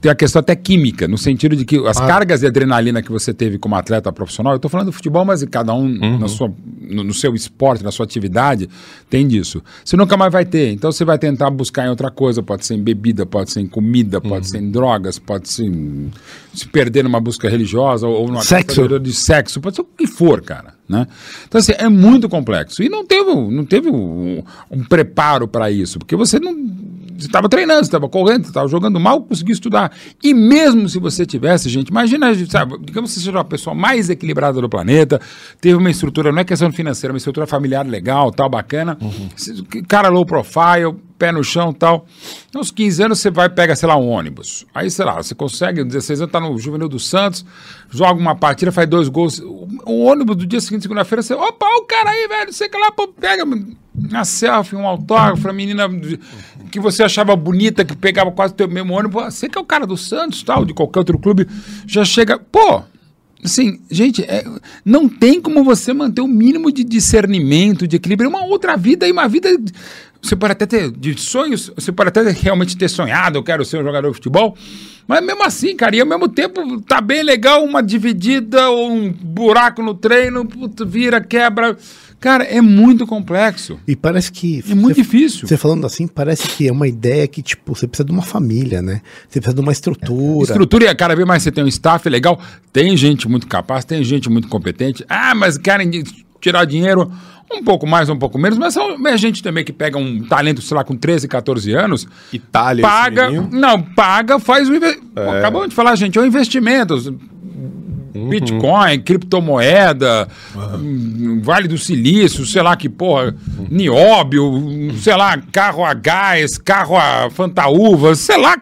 F: Tem a questão até química, no sentido de que as cargas de adrenalina que você teve como atleta profissional, eu estou falando do futebol, mas cada um
C: Uhum.
F: na sua, no, no seu esporte, na sua atividade, tem disso. Você nunca mais vai ter. Então você vai tentar buscar em outra coisa, pode ser em bebida, pode ser em comida, pode
C: Uhum.
F: ser em drogas, pode ser em, se perder numa busca religiosa ou numa
C: Sexo.
F: de sexo, pode ser o que for, cara. Né? Então, assim, é muito complexo. E não teve, não teve um, um preparo para isso, porque você não. Você estava treinando, você estava correndo, você estava jogando mal, conseguiu estudar. E mesmo se você tivesse, gente, imagina, sabe, digamos que você seja a pessoa mais equilibrada do planeta, teve uma estrutura, não é questão financeira, uma estrutura familiar legal, tal, bacana, se- cara low profile, pé no chão tal. Aos 15 anos você vai pega, sei lá, um ônibus. Aí, sei lá, você consegue, 16 anos, tá no Juvenil do Santos, joga uma partida, faz dois gols. O, o ônibus do dia seguinte, segunda-feira, você, opa, o cara aí, velho, sei que lá, pô, pega uma selfie, um autógrafo, a menina que você achava bonita, que pegava quase o teu mesmo ônibus, "Ah, você que é o cara do Santos, tal, de qualquer outro clube, já chega, pô, Assim, gente, é, não tem como você manter o mínimo de discernimento, de equilíbrio. É uma outra vida e uma vida. Você pode até ter de sonhos, você pode até realmente ter sonhado, eu quero ser um jogador de futebol. Mas mesmo assim, cara, e ao mesmo tempo tá bem legal uma dividida ou um buraco no treino, puta, vira, quebra. Cara, é muito complexo.
C: E parece que.
F: É muito
C: você-
F: difícil.
C: Você falando assim, parece que é uma ideia que, tipo, você precisa de uma família, né? Você precisa de uma estrutura.
F: Estrutura e cada vez mais você tem um staff legal, tem gente muito capaz, tem gente muito competente. Ah, mas querem tirar dinheiro um pouco mais, um pouco menos, mas são- é gente também que pega um talento, sei lá, com 13, 14 anos,
E: Itália,
F: paga, não, paga, faz o investimento. Acabamos de falar, gente, é um investimento. Bitcoin, criptomoeda, hum, Vale do Silício, sei lá que porra, nióbio, sei lá, carro a gás, carro a fantaúva, sei lá.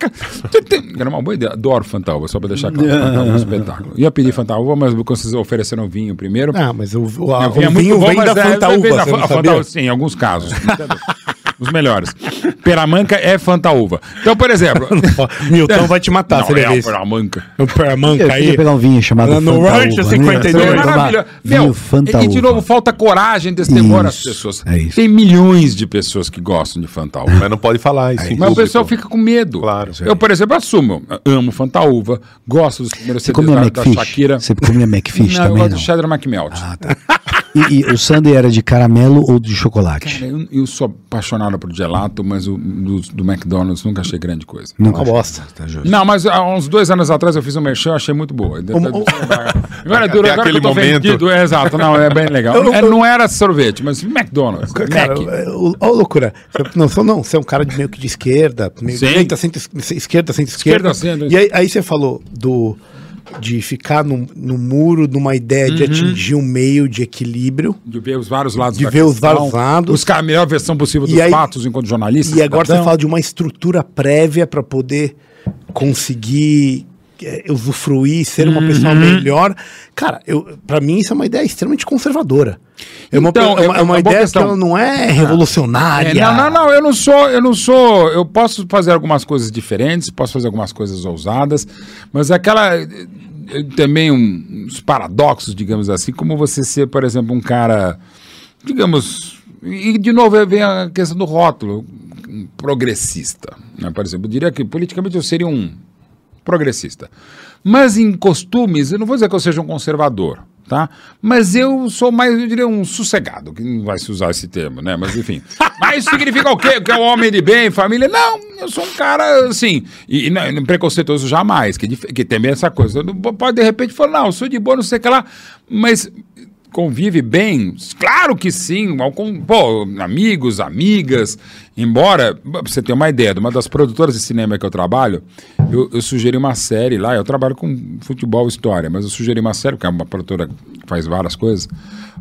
F: Era uma boa ideia, adoro fantaúva, só pra deixar claro. Fantaúva é um espetáculo. Ia pedir fantaúva, mas quando vocês ofereceram vinho primeiro.
C: Ah, mas o, o, o
F: vinho é muito
C: vinho
F: bom,
C: vem da
F: é-
C: Fantaúva,
F: vem da
C: você
F: fa-
C: não
F: a
C: sabia?
F: Fantaúva, sim, em alguns casos. Os melhores. Peramanca é Fantaúva. Então, por exemplo.
C: Milton vai te matar,
F: Não,
C: se ele
F: é
C: ver
F: o
C: isso.
F: Peramanca.
C: O
D: Eu
C: Peramanca aí.
D: pegar um vinho chamado
C: no
D: Fantaúva,
C: Rancho
D: né?
C: 52.
D: Você
F: É
D: vai tomar
F: maravilhoso. Meu, e
D: Fantaúva.
F: de novo, falta coragem desse temor às
D: Isso,
F: pessoas.
D: é isso.
F: Tem milhões de pessoas que gostam de Fantaúva.
E: Mas não pode falar isso. em
F: Mas o pessoal fica com medo.
E: Claro.
F: Eu, por exemplo, assumo. eu Amo Fantaúva. Gosto dos primeiros
D: Você
F: CDs da? Shakira.
D: Você comia McFish
F: não, eu
D: também,
F: gosto
D: não?
F: do Cheddar McMelt.
D: E, e o sundae era de caramelo ou de chocolate?
F: Cara, eu, eu sou apaixonado por gelato, mas o do, do McDonald's nunca achei grande coisa.
D: Não
C: Uma bosta.
D: Tá justo.
F: Não, mas há uns dois anos atrás eu fiz um merchan, achei muito boa. Agora é duro,
E: Até
F: agora que eu tô
E: momento.
F: vendido. É, exato, não, é bem legal.
C: Eu-
F: É, não era sorvete, mas McDonald's.
C: Cara,
F: Mac.
C: é, o- ó, loucura. Não, você não, você é um cara de meio que de esquerda, meio
F: Sim.
C: direita, centro, esquerda, centro-esquerda.
F: Esquerda, centro.
C: E aí, aí você falou do de ficar no, no muro numa ideia
F: Uhum.
C: de atingir um meio de equilíbrio.
F: De ver os vários lados
C: De ver os
F: questão,
C: vários lados.
F: Buscar a melhor versão possível dos
C: aí-
F: fatos enquanto jornalista.
C: E agora você
F: cidadão.
C: fala de uma estrutura prévia para poder conseguir usufruir, ser uma pessoa
F: Uhum.
C: melhor. Cara, eu, para mim isso é uma ideia extremamente conservadora. É uma,
F: Então,
C: é uma,
F: é
C: é uma
F: boa
C: ideia
F: questão.
C: que ela não é revolucionária.
F: É, não, não, não, eu não sou, eu não sou, eu posso fazer algumas coisas diferentes, posso fazer algumas coisas ousadas, mas aquela eh, também um- uns paradoxos, digamos assim, como você ser, por exemplo, um cara, digamos, e de novo vem a questão do rótulo, um progressista, né? Por exemplo, eu diria que politicamente eu seria um progressista. Mas em costumes, eu não vou dizer que eu seja um conservador, tá? Mas eu sou mais, eu diria, um sossegado, que não vai se usar esse termo, né? Mas enfim. Mas isso significa o quê? Que é um homem de bem, família? Não, eu sou um cara, assim, e, e preconceituoso jamais, que, que é essa coisa. Pode de repente falar, não, eu sou de boa, não sei o que lá, mas convive bem? Claro que sim. con- Pô, amigos, amigas. Embora, pra você ter uma ideia, de uma das produtoras de cinema que eu trabalho, eu, eu sugeri uma série lá. Eu trabalho com futebol história, mas eu sugeri uma série, porque é uma produtora que faz várias coisas.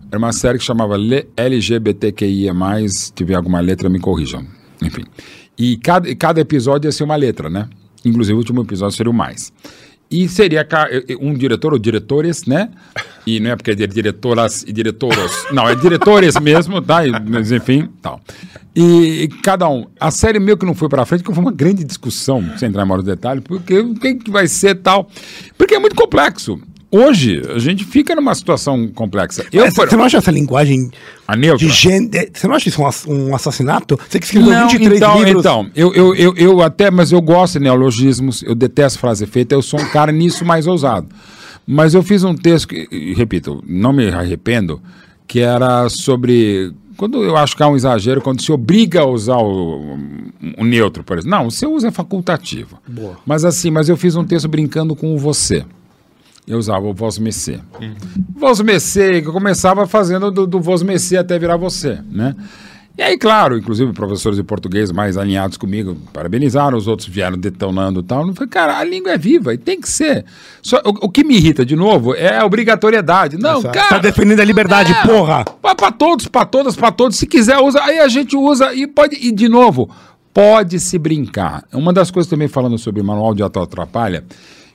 F: Era uma série que chamava LGBTQIA. Se tiver alguma letra, me corrijam. Enfim. E cada, cada episódio ia ser uma letra, né? Inclusive o último episódio seria o mais. E seria ca- um diretor ou diretores, né? E não é porque é diretoras e diretoros. Não, é diretores mesmo, tá? Mas enfim, tal. E cada um. A série meio que não foi pra frente, porque foi uma grande discussão, sem entrar em maior detalhe, porque quem que vai ser tal. Porque é muito complexo. Hoje, a gente fica numa situação complexa. Eu,
C: Mas
F: por-
C: Você não acha essa linguagem
F: a neutra.
C: de gênero. Você não acha isso um, um assassinato? Você que escreveu
F: Não,
C: 23
F: então,
C: livros.
F: então eu, eu, eu, eu até, mas eu gosto de neologismos, eu detesto frase feita, eu sou um cara nisso mais ousado. Mas eu fiz um texto, que, e repito, não me arrependo, que era sobre. Quando eu acho que há um exagero, quando se obriga a usar o, o neutro, por exemplo. Não, você usa facultativo.
C: Boa.
F: Mas assim, mas eu fiz um texto brincando com o você. Eu usava o voz messê. Voz messê, que eu começava fazendo do, do voz messê até virar você, né? E aí, claro, inclusive professores de português mais alinhados comigo parabenizaram, os outros vieram detonando e tal. Eu falei, cara, a língua é viva e tem que ser. Só, o, o que me irrita, de novo, é a obrigatoriedade. Não,
C: Exato.
F: cara.
C: Tá defendendo a liberdade,
F: é,
C: porra!
F: Pra, pra todos, pra todas, pra todos. Se quiser, usa. Aí a gente usa e pode. E de novo, pode se brincar. Uma das coisas também falando sobre manual de auto atrapalha.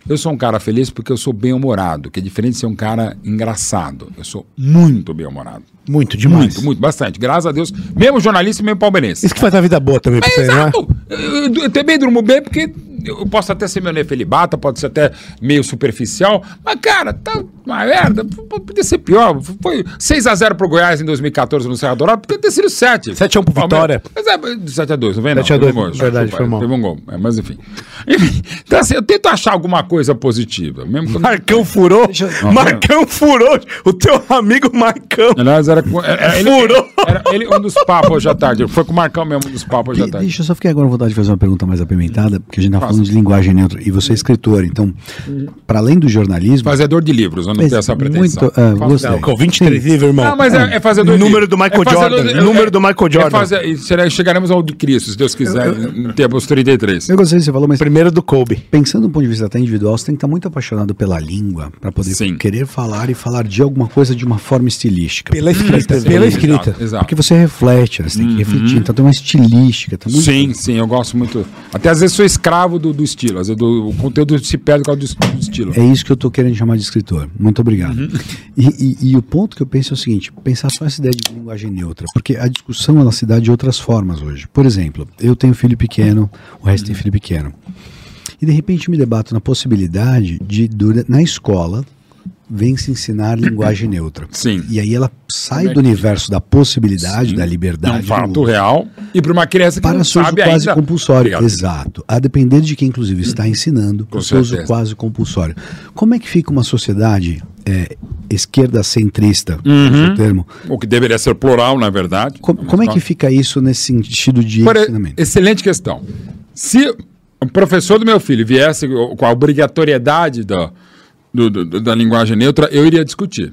F: Eu sou um cara feliz porque eu sou bem-humorado, que é diferente de ser um cara engraçado. Eu sou muito bem-humorado.
C: Muito, demais.
F: Muito, muito, bastante. Graças a Deus. Mesmo jornalista e mesmo palmeirense.
C: Isso que faz a vida boa também pra
F: É
C: você, né?
F: Eu, eu- eu também durmo bem porque eu posso até ser meu nefelibata, pode ser até meio superficial, mas, cara, tá uma merda. Podia ser pior. Foi 6x0 pro Goiás em 2014 no Serra Dourada, podia ter sido 7.
C: 7 a 1 pro Vitória.
F: Mas é, 7x2, não vem não?
C: 7 a 2,
F: Teve um gol,
C: verdade,
F: desculpa,
C: foi mal.
F: Teve um gol, é, mas enfim. Enfim, Então, assim, eu tento achar alguma coisa positiva. Mesmo quando...
C: Marcão furou. Marcão furou. O teu amigo Marcão.
F: Aliás, era, com- era- era ele,
C: Furou.
F: era ele um dos papos hoje à tarde. Foi com o Marcão mesmo, um dos papos hoje à
D: De-
F: tarde.
D: deixa eu só ficar agora vontade de fazer uma pergunta mais apimentada, porque a gente está falando de linguagem neutra e você é escritor, então, para além do jornalismo.
F: Fazedor de livros, eu não tenho essa pretensão.
D: muito,
F: Faço-
D: gostei.
C: Não, com 23 livros, irmão.
F: Não, mas é, é fazedor de
C: Número do Michael
F: É fazedor
C: Jordan.
F: de-
C: Número
F: é-
C: do Michael
F: é
C: Jordan.
F: fazer- será- chegaremos ao de Cristo, se Deus quiser, em termos 33.
D: Eu gostei que você falou, mas
C: Primeiro do Kobe.
D: pensando do ponto de vista até individual, você tem que estar muito apaixonado pela língua para poder
F: Sim.
D: querer falar e falar de alguma coisa de uma forma estilística.
C: Pela escrita.
F: Sim,
C: pela escrita.
F: Exato.
D: Porque você reflete, você tem que refletir, então tem uma estilística. Tá muito
F: Sim, sim, eu gosto muito. Até às vezes sou escravo do, do estilo, do, o conteúdo se perde por causa do, do estilo.
D: É isso que eu estou querendo chamar de escritor. Muito obrigado.
F: Uhum.
D: E, e- e o ponto que eu penso é o seguinte: pensar só essa ideia de linguagem neutra, porque a discussão ela se dá de outras formas hoje. Por exemplo, eu tenho filho pequeno, o resto
F: Uhum.
D: tem filho pequeno. E de repente me debato na possibilidade de, na escola, vem se ensinar linguagem neutra.
F: Sim.
D: E aí ela sai
F: é
D: do universo da possibilidade, da
F: É um
D: liberdade.
F: fato
D: do-
F: real. E para uma criança que
D: para
F: não sabe
D: quase
F: ainda.
D: compulsório.
F: Obrigado.
D: Exato. A depender de quem, inclusive, está ensinando
F: Com
D: o seu uso quase compulsório. Como é que fica uma sociedade é, esquerda centrista,
F: Uhum.
D: esse termo?
F: O que deveria ser plural, na verdade.
D: Como, como é que fica isso nesse sentido de
F: Por-
D: ensinamento?
F: excelente questão. Se o professor do meu filho viesse com a obrigatoriedade da, do- do- da linguagem neutra, eu iria discutir.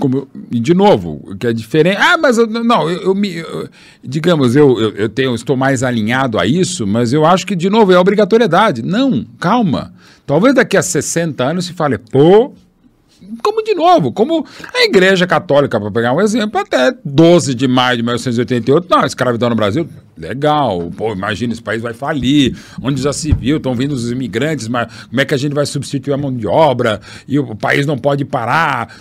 F: Como, de novo, que é diferente. Ah, mas eu, não, eu, eu me. eu- digamos, eu, eu, eu tenho, estou mais alinhado a isso, mas eu acho que, de novo, é obrigatoriedade. Não, calma. Talvez daqui a 60 anos se fale, pô, como de novo, como a Igreja Católica, para pegar um exemplo, até 12 de maio de 1988, não, escravidão no Brasil, legal, pô, imagina, esse país vai falir, onde já se viu, estão vindo os imigrantes, mas como é que a gente vai substituir a mão de obra, e o país não pode parar,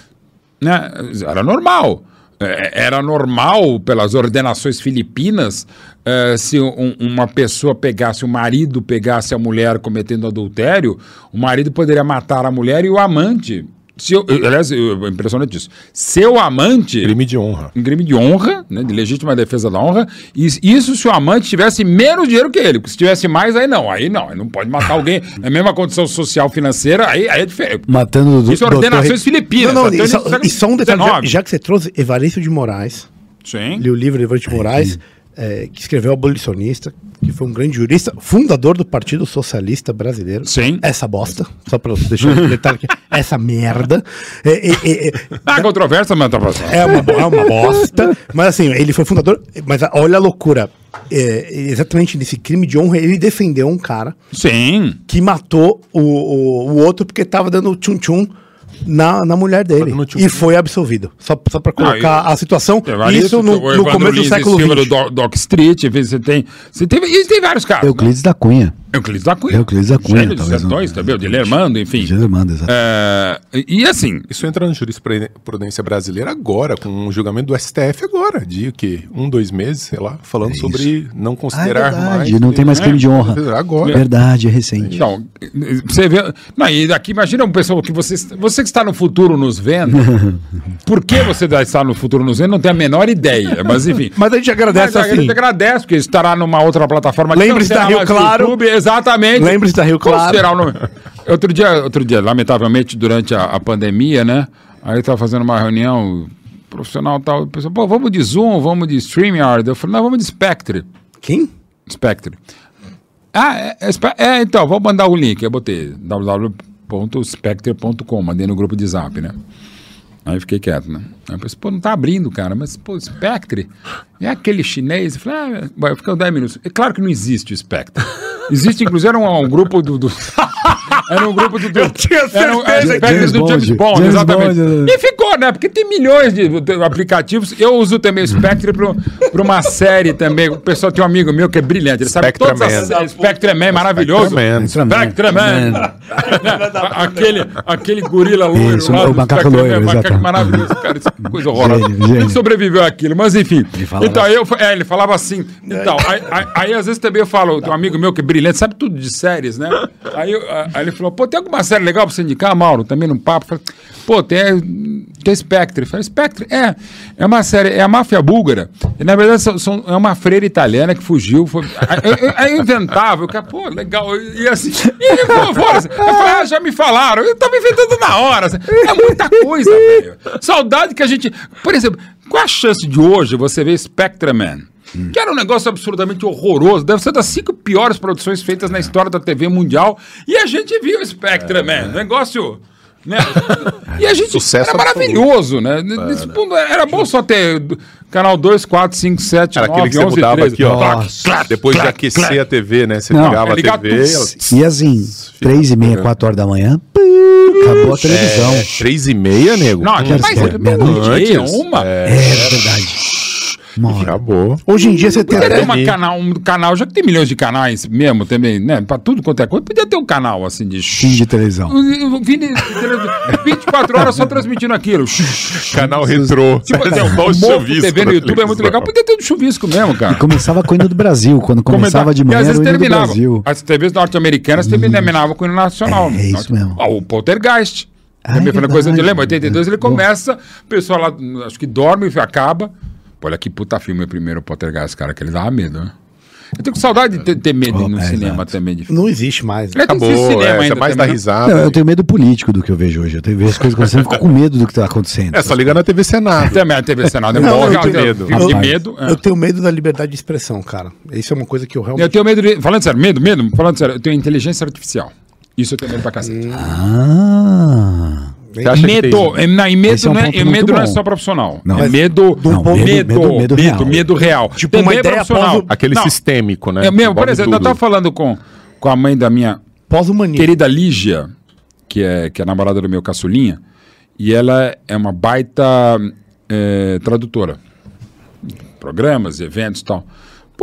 F: né? Era normal. É, Era normal, pelas ordenações filipinas, eh, se um- uma pessoa pegasse, o marido pegasse a mulher cometendo adultério, o marido poderia matar a mulher e o amante. Se eu, aliás, eu- é impressionante isso. Seu amante.
E: Crime de honra.
F: Em crime de honra, né, de legítima defesa da honra, e isso se o amante tivesse menos dinheiro que ele. porque Se tivesse mais, aí não. Aí não. Aí não pode matar alguém na mesma condição social financeira, aí, aí é diferente.
D: Matando do,
F: Isso é ordenações filipinas.
C: Não, não, e só, e só um detalhe, já, já que você trouxe Evaristo de Moraes,
F: Sim.
C: li o livro de Evaristo de Moraes, é, que escreveu Abolicionista, que foi um grande jurista, fundador do Partido Socialista Brasileiro.
F: Sim.
C: Essa bosta, só pra deixar um detalhe aqui, essa merda. É, é, é,
F: Ah, controvérsia, mas tá.
C: É uma, é uma bosta. Mas assim, ele foi fundador. Mas a- olha a loucura. É, exatamente nesse crime de honra, ele defendeu um cara
F: Sim.
C: que matou o, o, o outro porque tava dando tchum-tchum na, na mulher dele. E foi absolvido. Só, só pra colocar
F: Ah, e-
C: a situação. Isso no, no começo do
F: Lins em
C: século XX.
F: do Doc, Doc Street, você tem, você tem, e tem vários casos.
D: Euclides da Cunha.
F: Euclides da Cunha.
D: Euclides da Cunha,
F: Gênio dos
D: talvez,
F: Sertões,
D: não.
F: também, o Dilermando, enfim.
D: Germando, exato.
F: É, e assim,
E: Isso entra na jurisprudência brasileira agora, com um julgamento do STF agora, de que um, dois meses, sei lá, falando
D: É
E: sobre não
D: Ah, é
E: considerar
D: verdade,
E: mais.
D: não tem mais
F: é,
D: crime de honra.
E: Agora.
D: Verdade, é recente.
F: Então, você vê. Não, e daqui, imagina um pessoal que você, você que está no futuro nos vendo. por que você está no futuro nos vendo? Não tem a menor ideia. Mas enfim.
C: Mas a gente agradece
F: Mas a
C: assim.
F: gente agradece, porque estará numa outra plataforma.
C: Lembre-se da Rio Claro.
F: YouTube, exatamente.
C: Lembre-se da Rio Claro.
F: será o nome? Outro dia, outro dia, lamentavelmente, durante a, a pandemia, né? Aí eu estava fazendo uma reunião profissional e tal. O pessoal, pô, vamos de Zoom, vamos de StreamYard. Eu falei, não, vamos de Spectre.
C: Quem?
F: Spectre. Ah, é, é, é, então, vou mandar o link. Eu botei www.spectre.com, mandei no grupo de zap, né? Aí eu fiquei quieto, né? Aí eu pensei, pô, não tá abrindo, cara. Mas, pô, Spectre é aquele chinês. Eu falei, ah, vai ficar 10 minutos. É claro que não existe o Spectre. Existe, inclusive, era um, um grupo do. do- era um grupo do. do
C: Eu tinha
F: era um, era o
C: certeza
F: Spectre
D: James
F: do James
D: Bond. James
F: exatamente.
D: Bond, é.
F: E ficou, né? Porque tem milhões de, aplicativos. Eu uso também o Spectre para uma série também. O pessoal tem um amigo meu que é brilhante. Ele sabe todas as
E: Spectreman.
F: séries. Spectreman, maravilhoso.
E: Spectreman.
F: Spectreman. aquele, aquele gorila loiro
D: Isso,
F: lá
D: o macaco loiro,
F: macaco maravilhoso, cara, isso é coisa horrorosa.
D: Gênio, gênio.
F: Ele sobreviveu àquilo, mas enfim.
D: falava
F: Então, eu, é, ele falava assim. Então, aí, aí- aí, às vezes também eu falo, tem um amigo meu que é brilhante, sabe tudo de séries, né? Aí, aí ele falou, pô, tem alguma série legal pra você indicar, Mauro? Também num papo. Falei, pô, tem, tem Spectre. Falei, Spectre, é, é uma série, é a máfia búlgara. E, na verdade, são, são- é uma freira italiana que fugiu. Foi, eu- eu- eu inventava, eu cara, pô, legal. E assim, e ele falou, fora, assim, eu falei, ah, já me falaram, eu tava inventando na hora. assim. É muita coisa, velho. Saudade que a gente. Por exemplo, qual a chance de hoje você ver Spectreman? Que era um negócio absolutamente horroroso. Deve ser das cinco piores produções feitas na história da TV mundial. E a gente viu o Spectreman. Negócio. Né? E a gente.
E: Sucesso
F: era maravilhoso, né? Nesse ponto, era bom só ter canal 2, 4, 5, 7,
E: Era
F: 9,
E: aquele que você
F: 11,
E: mudava
F: 13.
E: aqui, ó.
F: Clac,
E: Depois de aquecer
F: clac.
E: a TV, né? Você
D: Não,
E: ligava
F: é
E: a TV. ela-
D: E assim, três e meia, quatro horas da manhã, acabou a televisão.
E: É, três e meia, nego.
F: Não,
D: Quero
F: mas é
D: meia-noite.
F: meia,
E: Antes,
F: uma.
D: É, verdade. Uma hora.
E: Acabou.
C: Hoje em dia você tem
F: Podia ter
C: até.
F: uma canal, um canal, já que tem milhões de canais mesmo também, né? Pra tudo quanto é coisa, podia ter um canal assim de.
D: Fim de televisão.
F: Um fim de- 24 horas só transmitindo aquilo.
E: Canal retrô.
F: Tipo,
E: É igual
F: Morto
E: chuvisco
F: TV no YouTube é muito legal. Podia ter um chuvisco mesmo, cara.
D: Começava com o hino do Brasil. Quando começava de
F: e
D: manhã,
F: às
D: era
F: vezes
D: o hino do
F: terminava.
D: Brasil.
F: As TVs norte-americanas também terminavam com o hino nacional.
D: É, é isso mesmo.
F: Ah, o Poltergeist.
D: Ah, é
F: coisa de lembra. 82 ele
D: Bom.
F: começa, o pessoal lá, acho que dorme e acaba. Pô, Olha que puta filme o primeiro Poltergeist, cara, que ele dava medo, né? Eu tenho cinema de ter, ter medo
D: Oh,
F: no
D: é,
F: cinema
D: exato.
F: também. De...
C: Não existe mais. né?
F: É,
E: Acabou.
F: cinema
E: é,
F: ainda
E: você mais
F: né?
E: risada.
D: Não, eu tenho medo político do que eu vejo hoje. Eu tenho vejo as coisas acontecendo, eu fico com medo do que está acontecendo.
E: É só ligar na TV Senado.
F: Também a TV Senado é
C: Não,
F: bom,
C: eu
E: tenho medo.
F: filme de medo. é.
C: Eu tenho medo da liberdade de expressão, cara. Isso é uma coisa que eu
F: Eu
C: realmente.
F: tenho medo de. Falando sério, medo, medo, falando sério, eu tenho inteligência artificial. Isso eu tenho medo pra cacete.
D: Ah.
F: Medo,
E: tem-
F: é, não, e medo,
D: é um
F: é, e
D: muito
F: medo não é
D: bom.
F: só profissional.
D: Não,
F: é medo,
D: Não,
F: medo,
D: medo-
F: medo,
D: medo-
F: medo,
D: medo
F: real.
D: real.
C: Tipo, uma
F: Também é
C: ideia
F: profissional.
C: após o-
E: Aquele
F: Não,
E: sistêmico, né?
F: É mesmo, por exemplo, eu
E: tudo.
F: tava falando com, com a mãe da minha querida Lígia, que é, que é a namorada do meu caçulinha, e ela é uma baita é, tradutora. Programas, eventos e tal.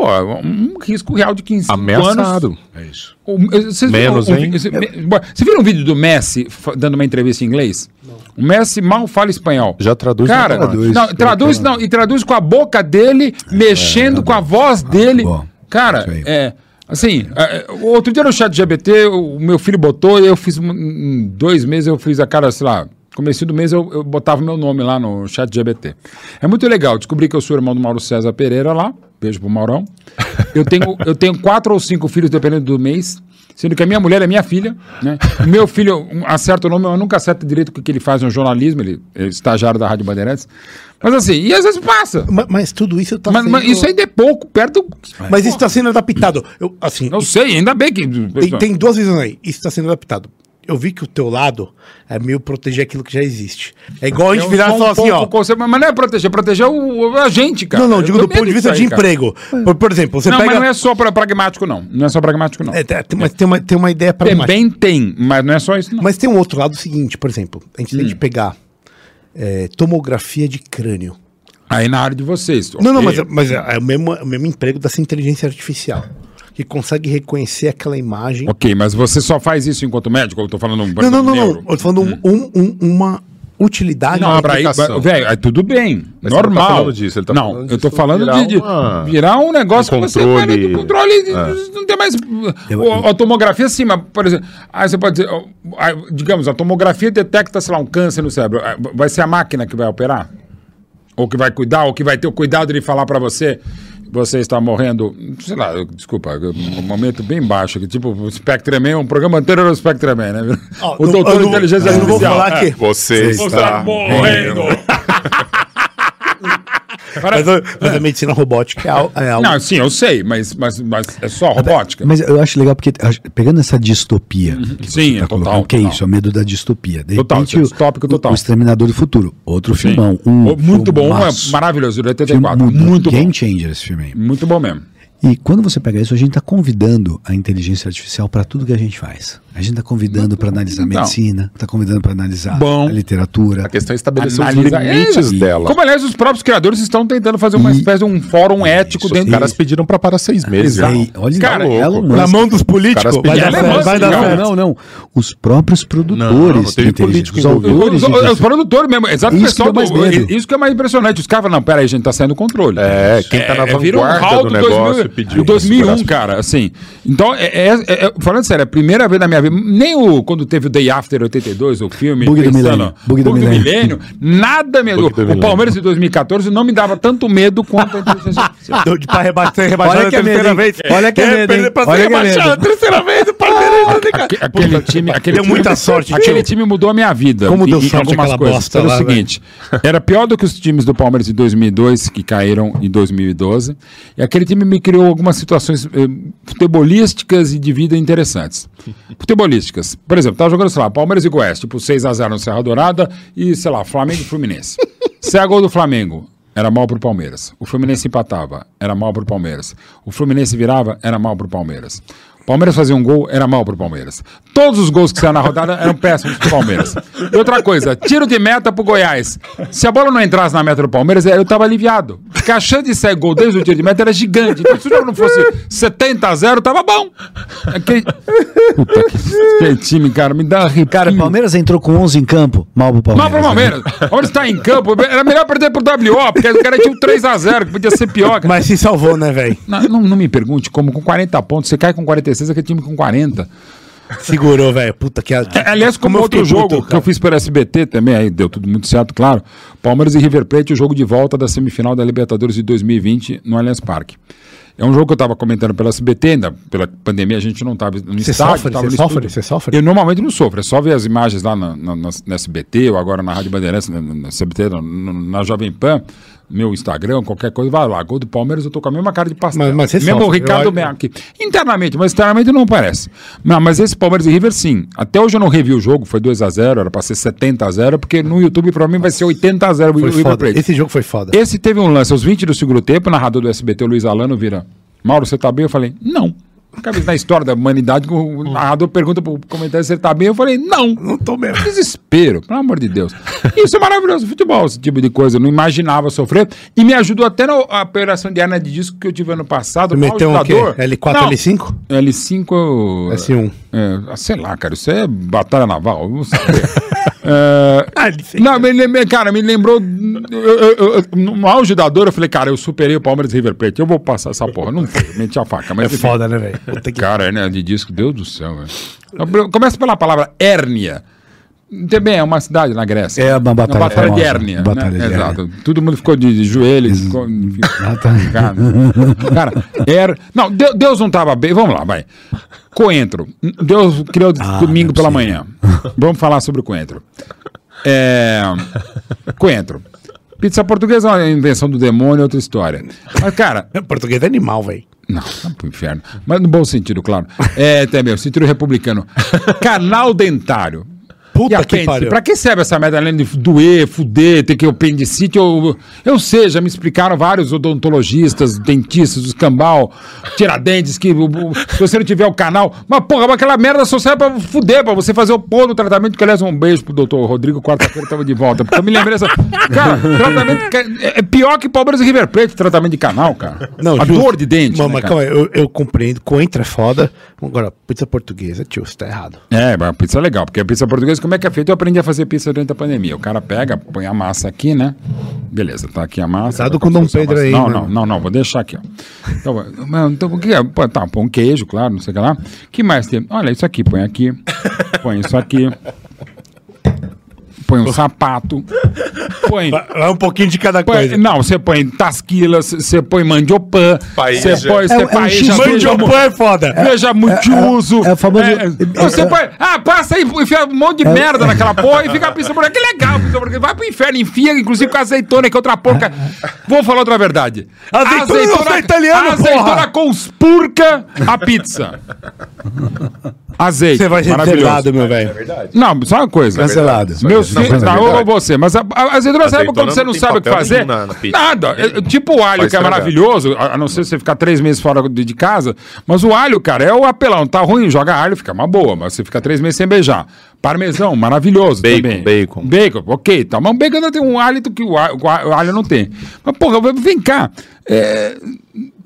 F: Pô, é um risco real de 15 anos.
E: Ameaçado.
D: É isso.
F: Vocês viram
E: Menos,
F: um
E: hein?
F: Você você viram um vídeo do Messi dando uma entrevista em inglês? O Messi mal fala espanhol.
E: Já traduz
F: Cara,
E: na
D: traduz.
F: não, traduz, não, e traduz com a boca dele, mexendo com a voz dele.
D: bom.
F: Cara, é. Assim, é, é, outro dia no chat GBT, o meu filho botou e eu fiz. Em dois meses eu fiz a cara, sei lá. Começo do mês eu, eu botava meu nome lá no chat GBT. É muito legal. Descobri que eu sou irmão do Mauro César Pereira lá. Beijo pro Maurão. Eu tenho, eu tenho quatro ou cinco filhos, dependendo do mês. Sendo que a minha mulher é minha filha, né? Meu filho um, acerta o nome, eu nunca acerto direito o que ele faz no jornalismo, ele é estagiário da Rádio Bandeirantes. Mas assim, e às vezes passa.
C: Ma- Mas, tudo isso tá
F: Mas,
C: sendo...
F: mas isso ainda é pouco, perto.
C: Mas isso está sendo adaptado. Eu, assim,
F: Não sei, ainda bem que.
C: tem, tem duas visões aí. Isso está sendo adaptado. Eu vi que o teu lado é meio proteger aquilo que já existe. É igual a gente
F: Eu
C: virar e
F: sou um
C: falar assim, ó.
F: Mas não é proteger, é proteger o, a gente, cara.
C: Não, não,
F: Eu
C: digo do ponto de vista de
F: aí, cara.
C: emprego. Por, por exemplo, você
F: Não,
C: pega.
F: mas não é só pra pragmático, não. Não é só pragmático, não.
C: É, tem, tem- mas tem uma, tem uma ideia para
F: Também tem, mas não é só isso, não.
C: Mas tem um outro lado seguinte, por exemplo, a gente tem
F: Hum.
C: que pegar é, tomografia de crânio.
F: Aí na área de vocês.
C: Não, não,
F: ok.
C: mas, mas é o mesmo, é o mesmo emprego dessa inteligência artificial. Que consegue reconhecer aquela imagem.
F: Ok, mas você só faz isso enquanto médico? Eu tô falando um.
C: Não, não, não, não. Eu tô falando um- um- um- uma utilidade.
F: Não, pra
E: aplicação.
F: velho, aí tudo bem,
E: Mas tá
F: normal.
E: falando disso, ele tá
F: não, eu tô
E: disso
F: falando
E: virar
F: de, de
E: uma-
F: virar um negócio
E: um
F: que você
E: controle-
F: vai do controle, de- não tem mais
D: Eu-
F: o- a tomografia sim, mas por exemplo, aí você pode dizer, aí, digamos, a tomografia detecta, sei lá, um câncer no cérebro, Ah, vai ser a máquina que vai operar? Ou que vai cuidar, ou que vai ter o cuidado de falar pra você você está morrendo, sei lá, desculpa, um momento bem baixo, que tipo, o Spectreman, um programa anterior ao Spectreman, né?
C: Ó,
F: o doutor
C: não-
F: inteligência
C: eu não vou
F: artificial.
C: falar
F: é.
C: que-
E: Você
F: Você
E: está
F: está morrendo.
C: Mas, mas a medicina robótica é, al- é algo.
F: Não, sim, eu sei, mas, mas, mas é só robótica.
D: Mas eu acho legal porque, pegando essa distopia, que
F: Sim, é
D: tá
F: total,
D: colocando, que é isso, é o medo da distopia. De
F: Total,
D: repente,
F: é
D: o-
F: distópico
D: o-
F: total.
D: O Exterminador do Futuro, outro
F: Sim.
D: filmão. Um
F: muito bom, é maravilhoso, de
D: Filme
F: 84.
D: muito,
F: Muito
D: Game
F: bom.
D: changer esse filme aí.
F: Muito bom mesmo.
D: E quando você pega isso, a gente está convidando a inteligência artificial para tudo que a gente faz. A gente está convidando para analisar a medicina, está convidando para analisar
F: Bom.
D: a literatura.
E: A questão é estabelecer os limites
F: É,
E: dela.
F: Como, aliás, os próprios criadores estão tentando fazer uma espécie de um fórum ético
E: Os
F: dentro
E: caras pediram pra parar seis meses.
D: E
E: irmão.
D: aí, olha,
F: Cara,
D: Elon
E: louco.
C: Na mão dos políticos, vai dar certo. Vai dar
F: Não,
C: certo.
D: Não, não. Os próprios produtores
E: Não, não político
D: os autores
F: Os, os, os produtores mesmo, exato
D: Isso
F: pessoal
D: que mais
F: do-. Isso que é mais impressionante. Os caras falam, não, peraí, gente, tá saindo do controle.
E: É, quem tá na
F: vira um
E: vanguarda do negócio
F: 2000,
E: pediu.
F: 2001,
E: segurar
F: cara, assim. Então, é, é- é- é- falando sério, é a primeira vez na minha nem o, quando teve o Day After 82, o filme,
D: Bug do Milênio, Bug do Milênio.
F: Milênio, nada mesmo.
E: Bug do
F: O
E: Milênio.
F: Palmeiras de 2014 não me dava tanto medo quanto a inteligência artificial.
C: Deu de pra rebater, rebaixar
D: Olha
C: a
D: que é
C: terceira
D: medo,
C: vez.
D: Olha que é medo, hein?
C: Pra ser
D: Olha que é
C: rebaixado
D: medo.
C: a terceira vez, o Palmeiras.
F: Aque- Aquele time, aquele
C: Deu muita sorte,
F: Aquele time mudou a minha vida.
C: Como deu sorte
F: algumas coisas.
C: bosta
F: Pelo
C: lá,
F: seguinte, era pior do que os times do Palmeiras de 2002 que caíram em 2012. E aquele time me criou algumas situações eh, futebolísticas e de vida interessantes. Futebolísticas. Por exemplo, tava jogando, sei lá, Palmeiras e Goiás, tipo 6 a 0 no Serra Dourada e, sei lá, Flamengo e Fluminense. Se é gol do Flamengo, era mal pro Palmeiras. O Fluminense empatava, era mal pro Palmeiras. O Fluminense virava, era mal pro Palmeiras. O Palmeiras fazia um gol, era mal pro Palmeiras. Todos os gols que saíram na rodada eram péssimos pro Palmeiras. E outra coisa, tiro de meta pro Goiás. Se a bola não entrasse na meta do Palmeiras, eu tava aliviado. Porque a chance de sair gol desde o tiro de meta era gigante. Então, se o jogo não fosse 70 a 0, tava bom. Aquele, Puta, que, aquele time, cara, me dá arrepio.
D: Cara, o Palmeiras entrou com 11 em campo, mal pro Palmeiras.
F: Mal pro Palmeiras. O Palmeiras tá em campo. Era melhor perder pro WO, porque o cara tinha um 3x0, que podia ser pior. cara.
C: Mas se salvou, né, velho?
F: Não, não, não me pergunte como com 40 pontos, você cai com 46, aquele time com 40.
C: Segurou, velho. Puta que.
F: É, Aliás, como,
C: eu
F: outro jogo
C: puto,
F: que eu fiz pelo SBT também, aí deu tudo muito certo, claro. Palmeiras e River Plate, o jogo de volta da semifinal da Libertadores de 2020 no Allianz Parque. É um jogo que eu estava comentando pela SBT, ainda pela pandemia a gente não estava no
C: Você
F: estádio.
C: sofre?
F: tava
C: Você sofre? Você sofre?
F: Eu normalmente não sofro, é só ver as imagens lá na, na, na- na SBT ou agora na Rádio Bandeirantes, na, na SBT, na Jovem Pan, meu Instagram, qualquer coisa, vai lá. Gol do Palmeiras, eu tô com a mesma cara de pastel.
C: Mas- mas
F: Mesmo o
C: sofre,
F: Ricardo
C: eu-
F: Meac. Internamente, mas externamente não parece. Não, mas esse Palmeiras e River, sim. Até hoje eu não revi o jogo, foi 2x0, era pra ser 70x0, porque no YouTube pra mim vai ser 80x0 o River
C: foda.
F: Plate.
C: Esse jogo foi foda.
F: Esse teve um lance aos 20 do segundo tempo, o narrador do SBT, o Luiz Alano, vira: Mauro, você tá bem? Eu falei: Não. Nunca vi na história da humanidade que o narrador pergunta pro comentário se ele tá bem. Eu falei: Não.
C: Não tô mesmo.
F: Desespero, pelo amor de Deus. Isso é maravilhoso, futebol, esse tipo de coisa. Eu não imaginava sofrer. E me ajudou até na operação de hernia de disco que eu tive ano passado.
C: Tu meteu um quê?
F: Algidador.
C: L4,
F: Não,
C: L5?
F: L5 eu-
C: S1.
F: é, sei lá, cara, isso é batalha naval, eu não sei. É,
C: Ah,
F: não, me lembrei, cara, me lembrou. eu- eu- eu- no auge da dor, eu falei, cara, eu superei o Palmeiras River Plate, eu vou passar essa porra. Não foi, meti a faca. Mas,
C: É foda, né, velho? Que-
F: Cara, né, de disco, Deus do céu, velho. Começa pela palavra hérnia. Também é uma cidade na Grécia.
D: É uma batalha
F: de
D: famosa,
F: hérnia.
D: batalha
F: né?
D: de
F: Exato. Todo mundo ficou de, de joelho. ficou- enfim. Cara, cara, era. Não, Deus, não estava bem. Vamos lá, vai. Coentro. Deus criou
D: Ah,
F: domingo
D: é
F: pela
D: possível.
F: manhã. Vamos falar sobre o coentro. É, coentro. Pizza portuguesa é uma invenção do demônio, é outra história. Mas, cara,
C: Português é animal, velho.
F: não, não pro inferno. Mas no bom sentido, claro. É, até mesmo, sentido republicano. Canal dentário.
C: Puta
F: E
C: que
F: apêndice?
C: pariu.
F: Pra que serve essa merda além de doer, fuder, ter que apendicite? Eu, eu sei, já me explicaram vários odontologistas, dentistas, os cambal, tiradentes, que se você não tiver o canal. Mas, porra, aquela merda só serve pra fuder, pra você fazer o pôr do tratamento. Que, aliás, um beijo pro doutor Rodrigo, quarta-feira tava de volta. Porque eu me lembrei dessa. Cara, tratamento. que- É é pior que Palmeiras e River Plate, tratamento de canal, cara.
C: Não,
F: a dor de dente.
C: Mano,
F: né,
C: calma aí, eu, eu compreendo. Coentro é foda. Agora, pizza portuguesa, tio, você tá errado.
F: É, mas a pizza é legal, porque a pizza portuguesa, como é que é feita? Eu aprendi a fazer pizza durante a pandemia. O cara pega, põe a massa aqui, né? Beleza, tá aqui a massa.
C: Cuidado
F: Vai
C: com o Dom Pedro aí,
F: Não,
C: mano.
F: não, não, não, vou deixar aqui, ó. Então, então o que é? Pô, tá, põe um queijo, claro, não sei o que lá. que mais tem? Olha, isso aqui, põe aqui. Põe isso aqui. Põe um sapato. Põe.
C: Um pouquinho de cada
F: põe-
C: coisa.
F: não, você põe tasquilas, você põe mandiopan,
E: Paeja.
F: você põe,
D: É-
F: você
D: é um
F: paeja, veja,
C: Mandiopan é foda.
F: veja multiuso.
D: é o famoso-
F: você
D: é-
F: põe, ah, passa aí, enfia um monte de merda naquela porra e fica pensando, que legal, vai pro inferno, enfia, inclusive com azeitona, que é outra porca. Vou falar outra verdade.
C: Azeitona é italiano,
F: azeitona
C: porra.
F: conspurca a pizza. Azeite,
C: Você vai ser cancelado, meu velho.
F: Não, só uma coisa.
D: Cancelado.
F: Meus filhos,
E: é
F: não, ou
E: verdade.
F: você, mas a, a sabe
E: Azeitona
F: quando você
E: não
F: não sabe o que fazer?
E: na- na.
F: Nada. É, tipo o alho, que é maravilhoso, a a não ser você ficar três meses fora de, de casa, mas o alho, cara, é o apelão. Tá ruim, joga alho, fica uma boa, mas você fica três meses sem beijar. Parmesão, maravilhoso
E: Bacon,
F: também.
E: bacon.
F: Bacon, ok, tá. Mas o bacon ainda tem um hálito que o alho- o alho não tem. Mas, porra, vem cá. É,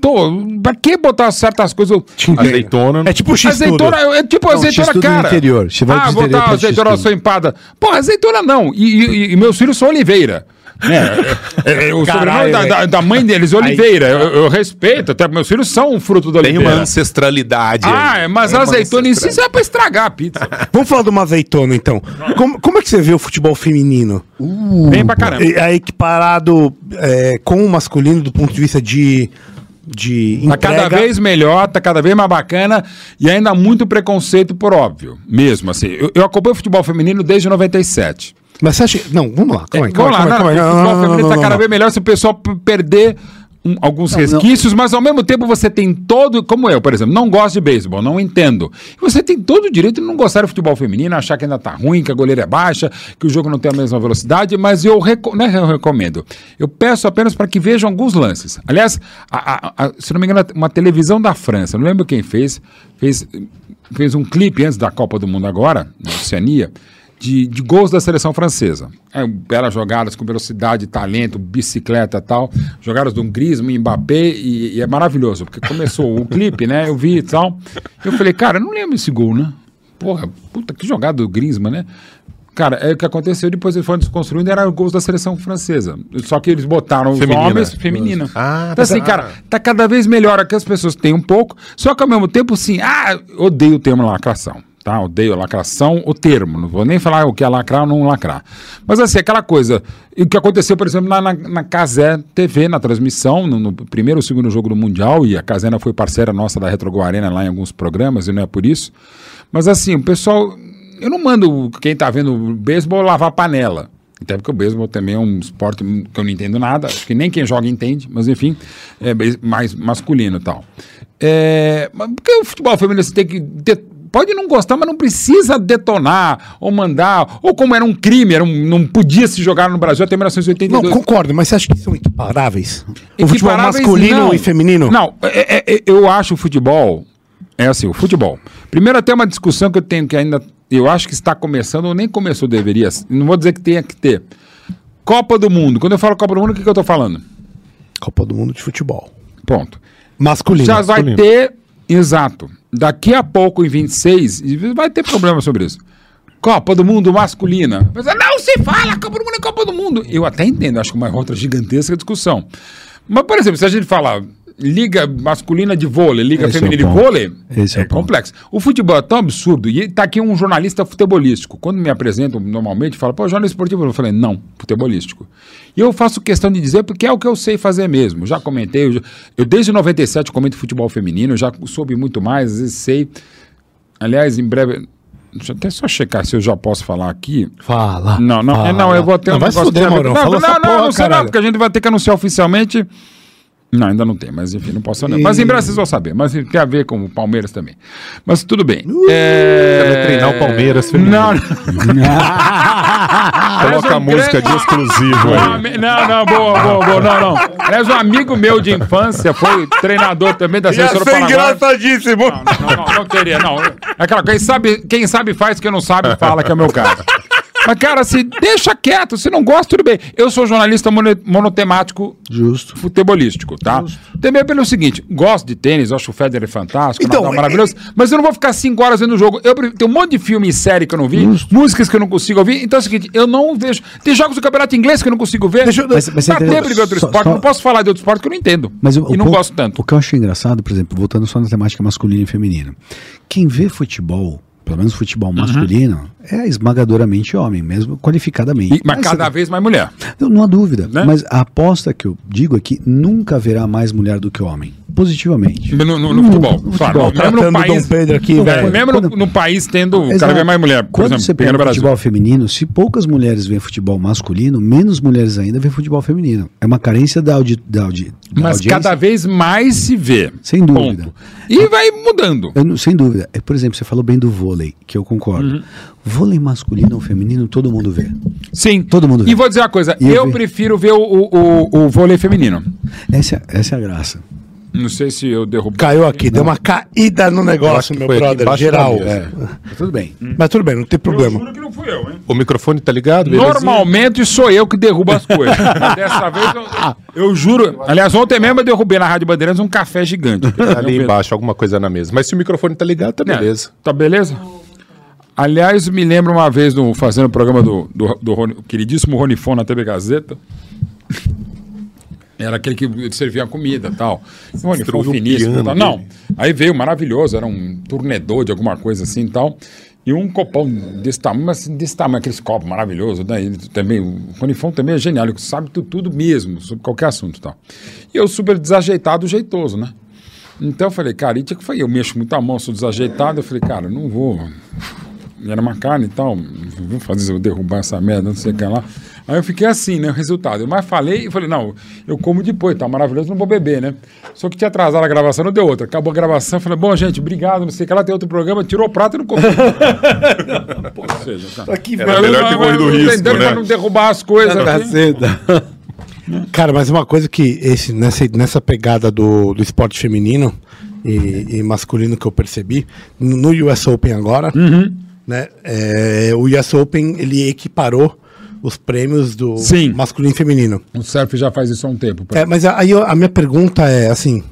F: tô, pra que botar certas coisas?
E: Azeitona.
C: É tipo X
F: Azeitona, é tipo
D: Não,
F: azeitona cara.
D: interior. Você vai
F: ah, botar azeitona só empada. Pô, azeitona não. E, e- e meus filhos são Oliveira. É, é, é, o
C: Caralho,
F: sobrenome da, da- da mãe deles é Oliveira. Eu, eu respeito, até meus filhos são fruto da
E: Tem
F: Oliveira.
E: uma ancestralidade.
F: Ah,
E: aí.
F: é, mas
E: Tem
F: a azeitona em si é pra estragar a pizza.
C: Vamos falar de uma azeitona, então. Como, como é que você vê o futebol feminino?
F: Bem pra caramba.
C: É é equiparado é, com o masculino do ponto de vista de, de
F: Tá cada vez melhor, tá cada vez mais bacana e ainda há muito preconceito por óbvio. Mesmo assim. Eu, eu acompanho o futebol feminino desde 97.
C: Mas você acha... Não, vamos lá. Calma aí,
F: É, Vamos
C: calma
F: lá,
C: calma calma
F: o futebol
C: Não, não,
F: feminino
C: não,
F: tá
C: não,
F: cada
C: não.
F: vez um- alguns resquícios, mas ao mesmo tempo você tem todo, como eu, por exemplo, não gosto de beisebol, não entendo. Você tem todo o direito de não gostar do futebol feminino, achar que ainda tá ruim, que a goleira é baixa, que o jogo não tem a mesma velocidade, mas eu, reco não é que eu recomendo. Eu peço apenas para que vejam alguns lances. Aliás, a- a- a- se não me engano, uma televisão da França, não lembro quem fez, fez, fez um clipe antes da Copa do Mundo agora, na Oceania, de, de gols da seleção francesa. É, belas jogadas com velocidade, talento, bicicleta e tal. Jogadas do Griezmann, Mbappé e, e é maravilhoso, porque começou o clipe, né? Eu vi e tal. Eu falei, cara, eu não lembro esse gol, né? Porra, puta, que jogada do Griezmann, né? Cara, é o que aconteceu depois eles foram desconstruindo, eram gols da seleção francesa. Só que eles botaram os
E: Feminina.
F: homens feminina.
E: Ah,
F: então, assim,
E: tá.
F: cara, tá cada vez melhor aqui, as pessoas têm um pouco, só que ao mesmo tempo, sim, ah, odeio o termo lacração. Tá, odeio lacração, o termo. Não vou nem falar o que é lacrar ou não lacrar. Mas assim, aquela coisa. O que aconteceu, por exemplo, na, na, na Casé TV, na transmissão, no, no primeiro ou segundo jogo do Mundial, e a Casena foi parceira nossa da Retro Arena lá em alguns programas, e não é por isso. Mas assim, o pessoal. Eu não mando quem tá vendo beisebol lavar panela. Até porque o beisebol também é um esporte que eu não entendo nada, acho que nem quem joga entende, mas enfim, é mais masculino e tal. É, porque o futebol feminino você tem que. de- pode não gostar, mas não precisa detonar ou mandar, ou como era um crime, era um- não podia se jogar no Brasil até
C: Não,
F: 1982.
C: concordo, mas você acha que são equiparáveis? O futebol masculino
F: não.
C: e feminino?
F: Não, é- é- é- eu acho o futebol. É assim, o futebol. Primeiro, até uma discussão que eu tenho que ainda. Eu acho que está começando, ou nem começou, deveria. Não vou dizer que tenha que ter. Copa do Mundo. Quando eu falo Copa do Mundo, o que, que eu estou falando?
C: Copa do Mundo de Futebol.
F: Ponto.
C: Masculino.
F: Já vai
E: masculino.
F: ter. Exato. Daqui a pouco, em 26, e vai ter problema sobre isso. Copa do Mundo masculina. Mas, não se fala, Copa do Mundo é Copa do Mundo. Eu até entendo, acho que uma outra gigantesca discussão. Mas, por exemplo, se a gente falar liga masculina de vôlei, liga
D: Esse é
F: feminina de
D: ponto.
F: vôlei,
D: Esse é
F: é, complexo. O futebol é tão absurdo, e tá aqui um jornalista futebolístico. Quando me apresentam normalmente, fala, pô, jornalista esportivo. Eu falei, não, futebolístico. E eu faço questão de dizer porque é o que eu sei fazer mesmo. Já comentei, eu, eu desde 97 comento futebol feminino, já soube muito mais, às vezes sei. Aliás, em breve. Deixa eu até só checar se eu já posso falar aqui.
C: Fala.
F: Não, não,
C: fala.
F: é, não, eu vou ter
C: Não,
F: um
C: vai
F: negócio
C: fuder,
F: de-
C: Maurão.
F: Não,
C: Fala
F: não,
C: essa
F: não,
C: porra,
F: não sei não, porque a gente vai ter que anunciar oficialmente. Não, ainda não tem, mas enfim, não posso não. Mas em breve vocês vão saber. Mas tem a ver com o Palmeiras também. Mas tudo bem. é...
E: Você vai treinar o Palmeiras feminino.
F: Não, não.
E: Coloca a
F: um
E: música de
F: grande-
E: exclusivo
F: Um
E: aí.
F: Não, não, boa, boa, boa, não, não. Aliás, um amigo meu de infância foi treinador também da seleção do Paraguai.
C: engraçadíssimo.
F: Não, não, não, não queria, não. É Aquela, quem sabe, quem sabe faz, quem não sabe fala que é o meu caso. Mas, cara, se deixa quieto, se não gosta, tudo bem. Eu sou jornalista mono- monotemático
D: Justo.
F: futebolístico, tá? Também pelo seguinte, gosto de tênis, acho o Federer fantástico,
C: Então,
F: Nadal
C: é-
F: maravilhoso, mas eu não vou ficar cinco horas vendo o jogo. Eu, tem um monte de filme e série que eu não vi, músicas que eu não consigo ouvir. Então é o seguinte, eu não vejo. Tem jogos do campeonato inglês que eu não consigo ver.
C: Deixa eu-
D: Mas- mas você
F: Dá
D: entendeu?
F: tempo de ver outro
D: Só-
F: esporte.
D: só-
F: Não posso falar de outro esporte que eu não entendo.
D: Mas o-
F: e não
D: ponto-
F: gosto tanto.
D: O que eu acho engraçado, por exemplo, voltando só na temática masculina e feminina. Quem vê futebol pelo menos futebol masculino, é esmagadoramente homem, mesmo qualificadamente.
F: E- mas cada vez mais mulher.
D: Não, não há dúvida.
F: Né?
D: Mas a aposta que eu digo é que nunca haverá mais mulher do que homem. Positivamente.
F: No, no- no futebol. Claro, mesmo no país.
C: Dom Pedro aqui,
F: no-
C: velho.
F: mesmo no,
D: Quando-
F: no país tendo cada
D: Exato.
F: vez mais mulher. Por
D: Quando
F: exemplo,
D: você
F: pega no
D: futebol feminino, se poucas mulheres veem futebol masculino, menos mulheres ainda veem futebol feminino. É uma carência da, audi da, audi da
F: Mas
D: audiência.
F: cada vez mais se vê.
D: Sem dúvida.
F: Ponto. E vai mudando.
D: Eu não- sem dúvida. É, por exemplo, você falou bem do vôlei, que eu concordo.
F: Uhum.
D: Vôlei masculino ou feminino, todo mundo vê.
F: Sim.
D: Todo mundo vê.
F: E vou dizer uma coisa,
D: eu
F: eu prefiro ver o, o, o, o vôlei feminino.
D: Essa, essa é a graça.
F: Não sei se eu derrubo.
C: Caiu aqui, deu uma caída no negócio, meu brother, geral.
D: É. Mas tudo bem.
C: Mas tudo bem, não tem problema.
F: que não fui eu, hein?
E: O microfone tá ligado? belezinha?
F: Normalmente sou eu que derrubo as coisas. Mas Dessa vez eu, eu juro. Aliás, ontem mesmo eu derrubei na Rádio Bandeirantes um café gigante.
E: Tá ali embaixo, alguma coisa na mesa. Mas se o microfone tá ligado, tá
F: É,
E: beleza.
F: Tá beleza? Aliás, me lembro uma vez no, fazendo o programa do, do, do Rony- o queridíssimo Ronifon na TV Gazeta. Era aquele que servia a comida e tal.
E: Destruiu o
F: finíssimo tal. Não.
E: dele.
F: Aí veio maravilhoso, era um turnedor de alguma coisa assim e tal. E um copão desse tamanho, mas desse tamanho, aqueles copos maravilhosos, né? Ele também, o Ronifon também é genial, ele sabe tu- tudo mesmo, sobre qualquer assunto e tal. E eu super desajeitado, jeitoso, né? Então eu falei, cara, e tinha que foi, eu mexo muito a mão, sou desajeitado, eu falei, cara, não vou. Era uma carne e tal, vou fazer eu derrubar essa merda, não sei o que lá. Aí eu fiquei assim, né? O resultado. Eu mais falei e falei, não, eu como depois, tá maravilhoso, não vou beber, né? Só que tinha atrasado a gravação, não deu outra. Acabou a gravação, falei, bom, gente, obrigado, não sei o que lá, tem outro programa, tirou o prato e não comeu. Ou seja, cara.
C: Aqui,
E: Era melhor ter corrido risco,
F: Tentando
E: né?
F: pra não derrubar as coisas. aqui.
C: Cara, mas uma coisa que esse, nessa, nessa pegada do, do esporte feminino e, e masculino que eu percebi, no no US Open agora,
F: Uhum.
C: Né, é, o US Open ele equiparou os prêmios do
F: Sim.
C: masculino e feminino.
F: O surf já faz isso há um tempo.
C: É, mas aí eu- a minha pergunta é assim,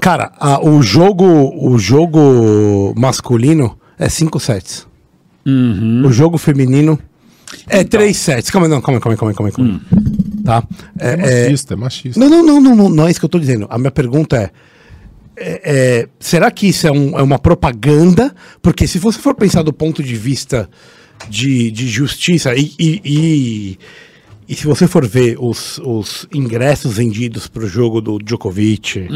C: cara, a- o jogo o jogo masculino é cinco sets.
F: Uhum.
C: O jogo feminino é
F: Então.
C: três sets. Calma, não, calma, calma, calma, calma, calma.
F: Hum.
C: Tá?
E: É
C: É, é,
E: machista, é machista.
C: não, não, não, não, não, não é isso que eu tô dizendo. A minha pergunta é, é, é, será que isso é, um- é uma propaganda? Porque se você for pensar do ponto de vista de, de justiça e, e, e, e se você for ver os, os ingressos vendidos para o jogo do Djokovic,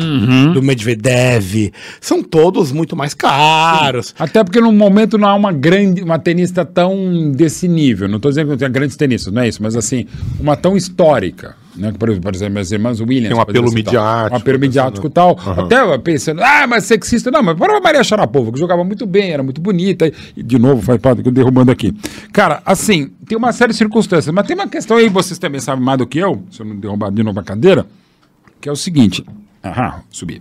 C: do Medvedev, são todos muito mais caros.
F: Até porque no momento não há uma grande, uma tenista tão desse nível. Não estou dizendo que não tenha grandes tenistas, não é isso, mas assim, uma tão histórica. Né? Por exemplo, por exemplo, minhas irmãs Williams.
E: Tem um apelo midiático,
F: Um apelo midiático e tal. Até eu pensando, ah, mas sexista. Não, mas para a Maria Sharapova, que jogava muito bem, era muito bonita. E, de novo, faz parte que eu derrubando aqui. Cara, assim, tem uma série de circunstâncias, mas tem uma questão aí, vocês também sabem mais do que eu, se eu não derrubar de novo a cadeira, que é o seguinte. Aham, subi.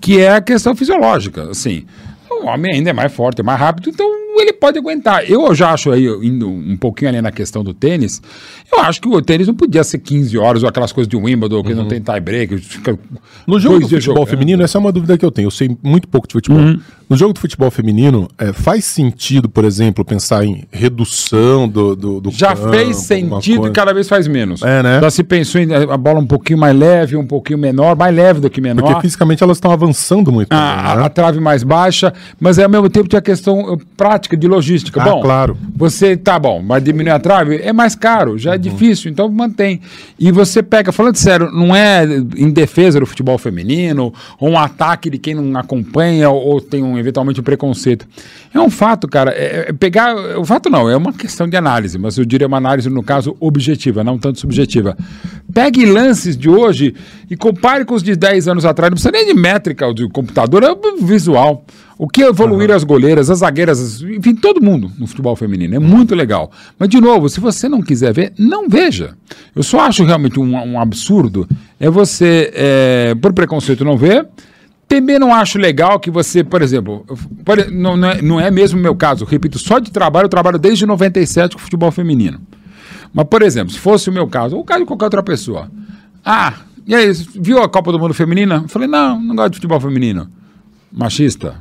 F: Que é a questão fisiológica, assim. O homem ainda é mais forte, é mais rápido, então ele pode aguentar. Eu já acho aí, indo um pouquinho ali na questão do tênis, eu acho que o tênis não podia ser 15 horas ou aquelas coisas de Wimbledon, que não tem tie-break, fica
E: No jogo do futebol
F: jogando.
E: feminino, essa é uma dúvida que eu tenho. Eu sei muito pouco de futebol.
F: Uhum.
E: No jogo do futebol feminino, é, faz sentido, por exemplo, pensar em redução do, do, do
F: Já
E: campo,
F: fez sentido e cada vez faz menos.
E: É, né?
F: Já se pensou em a bola um pouquinho mais leve, um pouquinho menor, mais leve do que menor.
E: Porque fisicamente elas estão avançando muito.
F: a,
E: também,
F: a-
E: né?
F: a trave mais baixa, mas ao mesmo tempo tem a questão eh, prática de logística.
E: Ah,
F: bom,
E: claro.
F: você tá bom, vai diminuir a trave, é mais caro, já é difícil, então mantém. E você pega, falando sério, não é em defesa do futebol feminino, ou um ataque de quem não acompanha, ou, ou tem um, eventualmente um preconceito. É um fato, cara. É, é pegar. O fato não, é uma questão de análise, mas eu diria uma análise, no caso, objetiva, não tanto subjetiva. Pegue lances de hoje e compare com os de 10 anos atrás. Não precisa nem de métrica de computador, é visual. O que evoluíram as goleiras, as zagueiras, as- enfim, todo mundo no futebol feminino. É muito legal. Mas, de novo, se você não quiser ver, não veja. Eu só acho realmente um, um absurdo é você, é, por preconceito, não ver. Também não acho legal que você, por exemplo, não, não, é, não é mesmo o meu caso, repito, só de trabalho, eu trabalho desde 97 com futebol feminino. Mas, por exemplo, se fosse o meu caso, ou o caso de qualquer outra pessoa. Ah, e aí, viu a Copa do Mundo Feminina? Eu falei, não, não gosto de futebol feminino. Machista,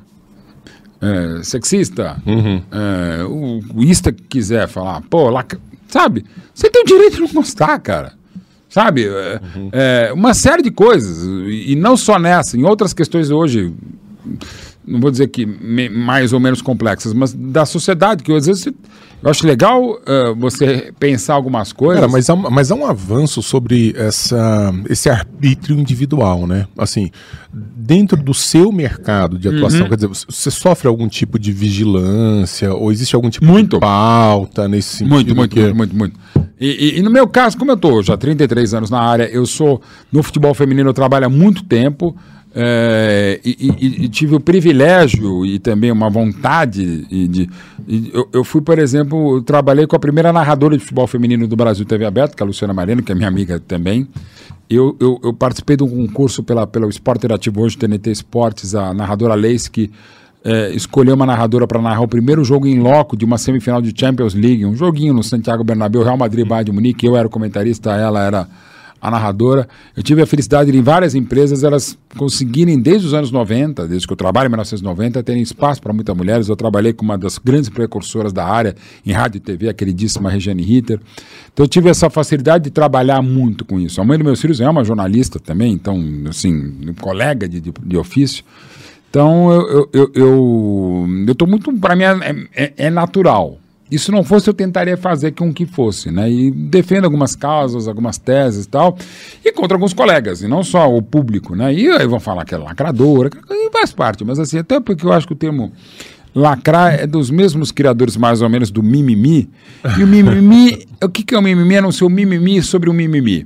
F: é, sexista, é, o, o ista que quiser falar, pô, lá, sabe? Você tem o direito de não gostar, cara. Sabe? É, é, uma série de coisas. E, e não só nessa, em outras questões hoje. Não vou dizer que mais ou menos complexas, mas da sociedade, que às vezes eu acho legal ah, você pensar algumas coisas.
E: Cara, mas há, um- mas há um avanço sobre essa, esse arbítrio individual, né? Assim, dentro do seu mercado de
F: Uhum.
E: atuação, quer dizer, você- você sofre algum tipo de vigilância ou existe algum tipo
F: Muito.
E: de pauta nesse sentido?
F: Muito, muito,
E: que-
F: muito, muito, muito. E, e- e no meu caso, como eu estou já há 33 anos na área, eu sou no futebol feminino, eu trabalho há muito tempo. É, e, e- e tive o privilégio e também uma vontade de. e eu, eu fui, por exemplo, trabalhei com a primeira narradora de futebol feminino do Brasil TV Aberto, que é a Luciana Marino, que é minha amiga também. Eu, eu, eu participei de um concurso pela, pelo Esporte Interativo hoje, TNT Esportes, a narradora Leis, que é, escolheu uma narradora para narrar o primeiro jogo em loco de uma semifinal de Champions League, um joguinho no Santiago Bernabéu, Real Madrid Bayern de Munique, eu era o comentarista, ela era a narradora. Eu tive a felicidade de em várias empresas elas conseguirem desde os anos 90, desde que eu trabalho em 1990, terem espaço para muitas mulheres. Eu trabalhei com uma das grandes precursoras da área em rádio e TV, a queridíssima Regiane Ritter. Então eu tive essa facilidade de trabalhar muito com isso. A mãe dos meus filhos é uma jornalista também, então, assim, um colega de, de, de ofício. Então, eu eu eu, eu, eu muito. Para mim, é, é, é natural. E se não fosse, eu tentaria fazer com que fosse, né? E defendo algumas causas, algumas teses e tal, e contra alguns colegas, e não só o público, né? E aí vão falar que é lacradora, e faz parte, mas assim, até porque eu acho que o termo lacrar é dos mesmos criadores, mais ou menos, do mimimi. E o mimimi, o que, que é o mimimi? É não ser o mimimi sobre o mimimi.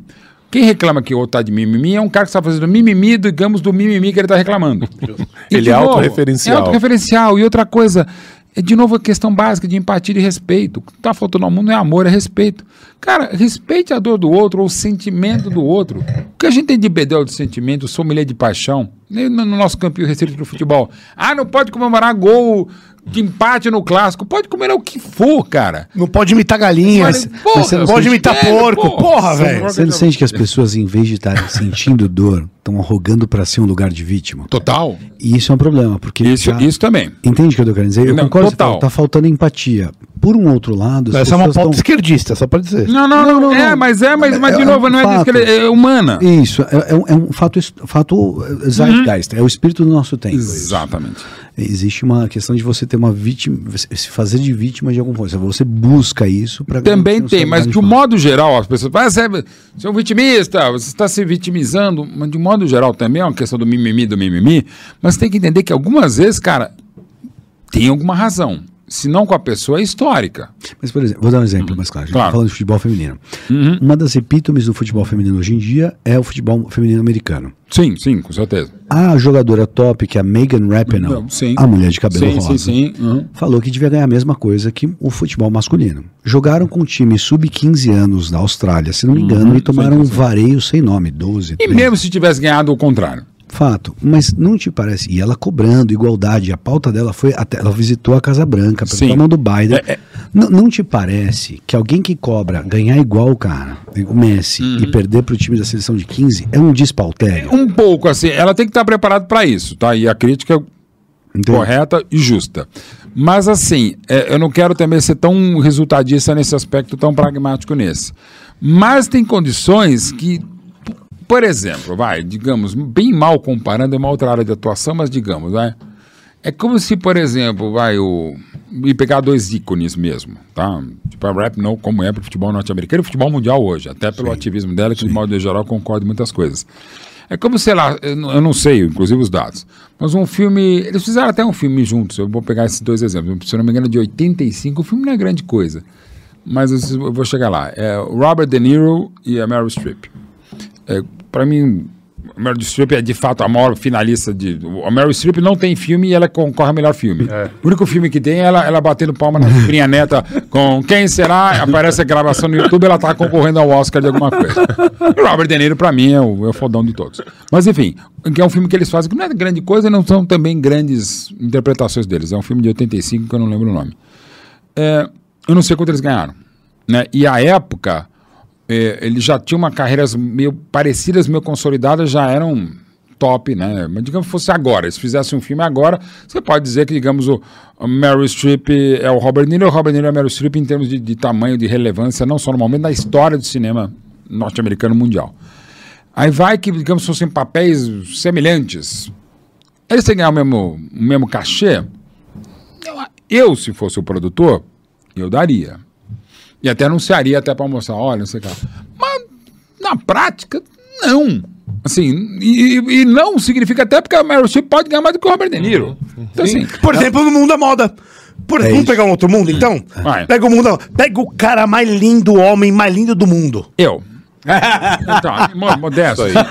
F: Quem reclama que o outro tá de mimimi é um cara que está fazendo mimimi, digamos, do mimimi que ele está reclamando. E,
E: Ele é
F: novo,
E: autorreferencial.
F: É autorreferencial. E outra coisa, é de novo a questão básica de empatia e respeito. O que está faltando ao mundo não é amor, é respeito. Cara, respeite a dor do outro ou o sentimento do outro. O que a gente tem de bedel de sentimento, sommelier de paixão, no no nosso campinho restrito do futebol. Ah, não pode comemorar gol de empate no clássico. Pode comer o que for, cara.
C: Não pode imitar galinhas.
F: Mas, porra,
C: você não pode imitar
F: velho,
C: porco.
F: porra.
C: Porra, velho.
F: não
D: Você não sente que as pessoas, em vez de estarem sentindo dor, estão arrogando para ser um lugar de vítima?
F: Total.
D: E isso é um problema, porque
F: Isso,
D: já-
F: isso também.
D: Entende o que eu tô querendo dizer? Eu
F: Não,
D: concordo
F: total.
D: que tá faltando empatia. Por um outro lado,
C: Essa é uma pauta
D: tão-
C: esquerdista, só pode dizer.
F: Não, não, não.
D: não,
F: é,
D: não.
F: mas é, mas, mas de
D: É- é
F: novo,
D: um
F: não é disso que
D: fato.
F: ele é humana.
D: Isso, é, é um- é um fato, fato eh, zeitgeist, é o espírito do nosso tempo. isso. Existe uma questão de você ter uma vítima, se fazer de vítima de alguma coisa. Você busca isso para
F: Também tem, mas de um modo geral, as pessoas falam, ah, você é, você é um vitimista, você está se vitimizando, mas de um modo geral também é uma questão do mimimi, do mimimi, mas tem que entender que algumas vezes, cara, tem alguma razão. Se não com a pessoa, é histórica.
D: Mas, por exemplo, vou dar um exemplo mais claro. A gente
F: Claro.
D: tá falando de futebol feminino.
F: Uhum.
D: Uma das epítomes do futebol feminino hoje em dia é o futebol feminino americano.
F: Sim, sim, com certeza.
D: A jogadora top, que é a Megan Rapinoe,
F: sim.
D: a mulher de cabelo
F: sim,
D: rosa,
F: sim. Uhum.
D: falou que devia ganhar a mesma coisa que o futebol masculino. Jogaram com um time sub-15 anos da Austrália, se não me engano, e tomaram um vareio sem nome, 12.
F: Uhum. E
D: 13.
F: mesmo se tivesse ganhado o contrário.
D: Fato, mas não te parece? E ela cobrando igualdade, a pauta dela foi até ela visitou a Casa Branca,
F: Sim.
D: pela mão do Biden.
F: É, é.
D: Não, não te parece que alguém que cobra ganhar igual o cara, o Messi,
F: Uhum.
D: e perder pro time da seleção de 15 é um despautério?
F: Um pouco assim, ela tem que estar preparada para isso, tá? E a crítica é
D: Entendeu?
F: correta e justa. Mas assim, é, eu não quero também ser tão resultadista nesse aspecto, tão pragmático nesse. Mas tem condições que, por exemplo, vai, digamos, bem mal comparando, é uma outra área de atuação, mas digamos, vai. É como se, por exemplo, vai o. E pegar dois ícones mesmo, tá? Tipo a rap, não, como é pro futebol norte-americano e futebol mundial hoje, até pelo ativismo dela, que de modo geral concordo em muitas coisas. É como, sei lá, eu não, sei, inclusive os dados, mas um filme. Eles fizeram até um filme juntos, eu vou pegar esses dois exemplos. Se eu não me engano, de 85, o filme não é grande coisa. Mas eu vou chegar lá. É o Robert De Niro e a Meryl Streep. É, para mim, a Meryl Streep é de fato a maior finalista de. A Meryl Streep não tem filme e ela concorre ao melhor filme. O único filme que tem é ela, ela batendo palma na sobrinha neta com quem será? Aparece a gravação no YouTube, ela tá concorrendo ao Oscar de alguma coisa. E o Robert De Niro, pra mim, é o, é o fodão de todos. Mas enfim, que é um filme que eles fazem que não é grande coisa e não são também grandes interpretações deles. É um filme de 85 que eu não lembro o nome. É, eu não sei quanto eles ganharam. Né? E a época, é, eles já tinham uma carreiras meio parecidas, meio consolidadas, já eram top, né? Mas digamos que fosse agora, se fizesse um filme agora, você pode dizer que, digamos, o Meryl Streep é o Robert De Niro, o Robert De Niro é o Meryl Streep em termos de, de tamanho, de relevância, não só no momento, na história do cinema norte-americano mundial. Aí vai que, digamos, fossem papéis semelhantes. eles têm que ganhar o mesmo, o mesmo cachê. Eu, se fosse o produtor, eu daria. E até anunciaria até para mostrar, olha, não sei o que. lá. Mas na prática, não. Assim, e, e não significa até porque a Meryl Streep pode ganhar mais do que o Robert De Niro. Então, assim,
C: Por exemplo, no mundo da moda. Por, vamos
D: isso.
C: pegar um outro mundo, então?
F: Vai.
C: Pega o mundo. Pega o cara mais lindo, o homem mais lindo do mundo.
F: eu. Então, mo- modesto.
E: Isso aí.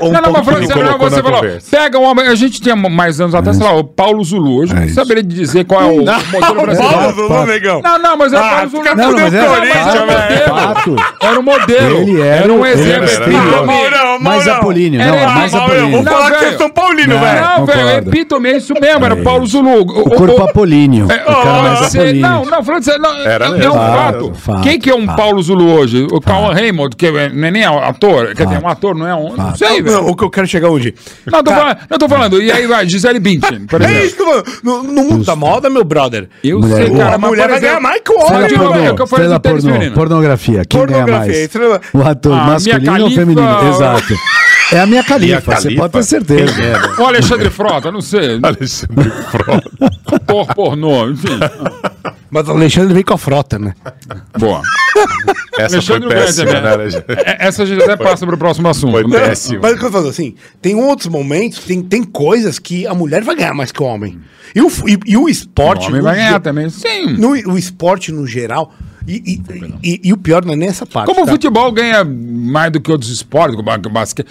C: Ou um
F: Não, não, mas falando sério,
E: colocou
F: você falou,
E: conversa.
F: pega um homem, a gente tinha mais anos atrás, sei lá, o Paulo Zulu, hoje
D: É
F: não
D: isso.
F: saberia dizer qual é o modelo brasileiro.
C: Zulu, negão.
F: Não, não, mas é
C: Ah,
F: Paulo Zulu. Não, mas
C: o
F: era- era
C: velho.
F: modelo.
D: Fato.
F: Era um modelo.
D: Ele era,
F: um exemplo.
D: Mais. Apolíneo, não,
F: Era-
D: é mais Apolíneo.
F: Não,
C: falar que
F: velho.
C: vocês são paulino,
D: Não.
C: velho.
F: Não, velho,
D: Concordo.
F: epítome é isso mesmo, era Paulo Zulu. O-
D: O corpo
F: o-
D: apolíneo.
F: é,
D: o
F: não, não, falando sério, não,
E: Era
F: é, é um
D: Fato,
F: Quem que é um. Paulo Zulu hoje? O Cauan Raymond, que é- não é nem ator, quer dizer, um ator, não é um. Não sei, velho.
C: O que eu quero chegar hoje.
F: Não, tô falando, não tô falando. E aí vai, Gisele Bündchen, por
C: É
F: exemplo.
C: isso que eu falo. No, no mundo da moda, meu brother.
F: Eu
D: Mulher-
F: sei, cara,
C: a
F: mas
C: mulher vai ganhar mais que o homem.
F: de novo,
D: pornô,
F: é o que eu falei
D: estrela pornô, pornografia. Quem ganha
C: Pornografia,
D: mais?
C: estrela-
D: O ator
F: Ah,
D: masculino ou feminino? Exato. É a minha califa, você pode ter certeza.
F: O Alexandre Frota, não sei.
E: Alexandre Frota.
F: Por pornô, enfim.
C: Mas o Alexandre vem com a frota, né?
F: Boa.
E: Essa
F: Alexandre
E: foi péssima,
F: Grande,
E: né?
F: né?
E: Alexandre?
F: É- Essa a gente até passa para o próximo assunto.
E: Foi
F: né?
E: péssimo.
C: Mas o que eu falo assim, tem outros momentos, tem, tem coisas que a mulher vai ganhar mais que o homem. E o, e, e o
F: O
C: esporte.
F: homem
C: no
F: vai ganhar também. Sim.
C: No, o esporte no geral. E, e, e- e o pior não é nessa parte.
F: Como o
C: tá?
F: futebol ganha mais do que outros esportes, como o basquete,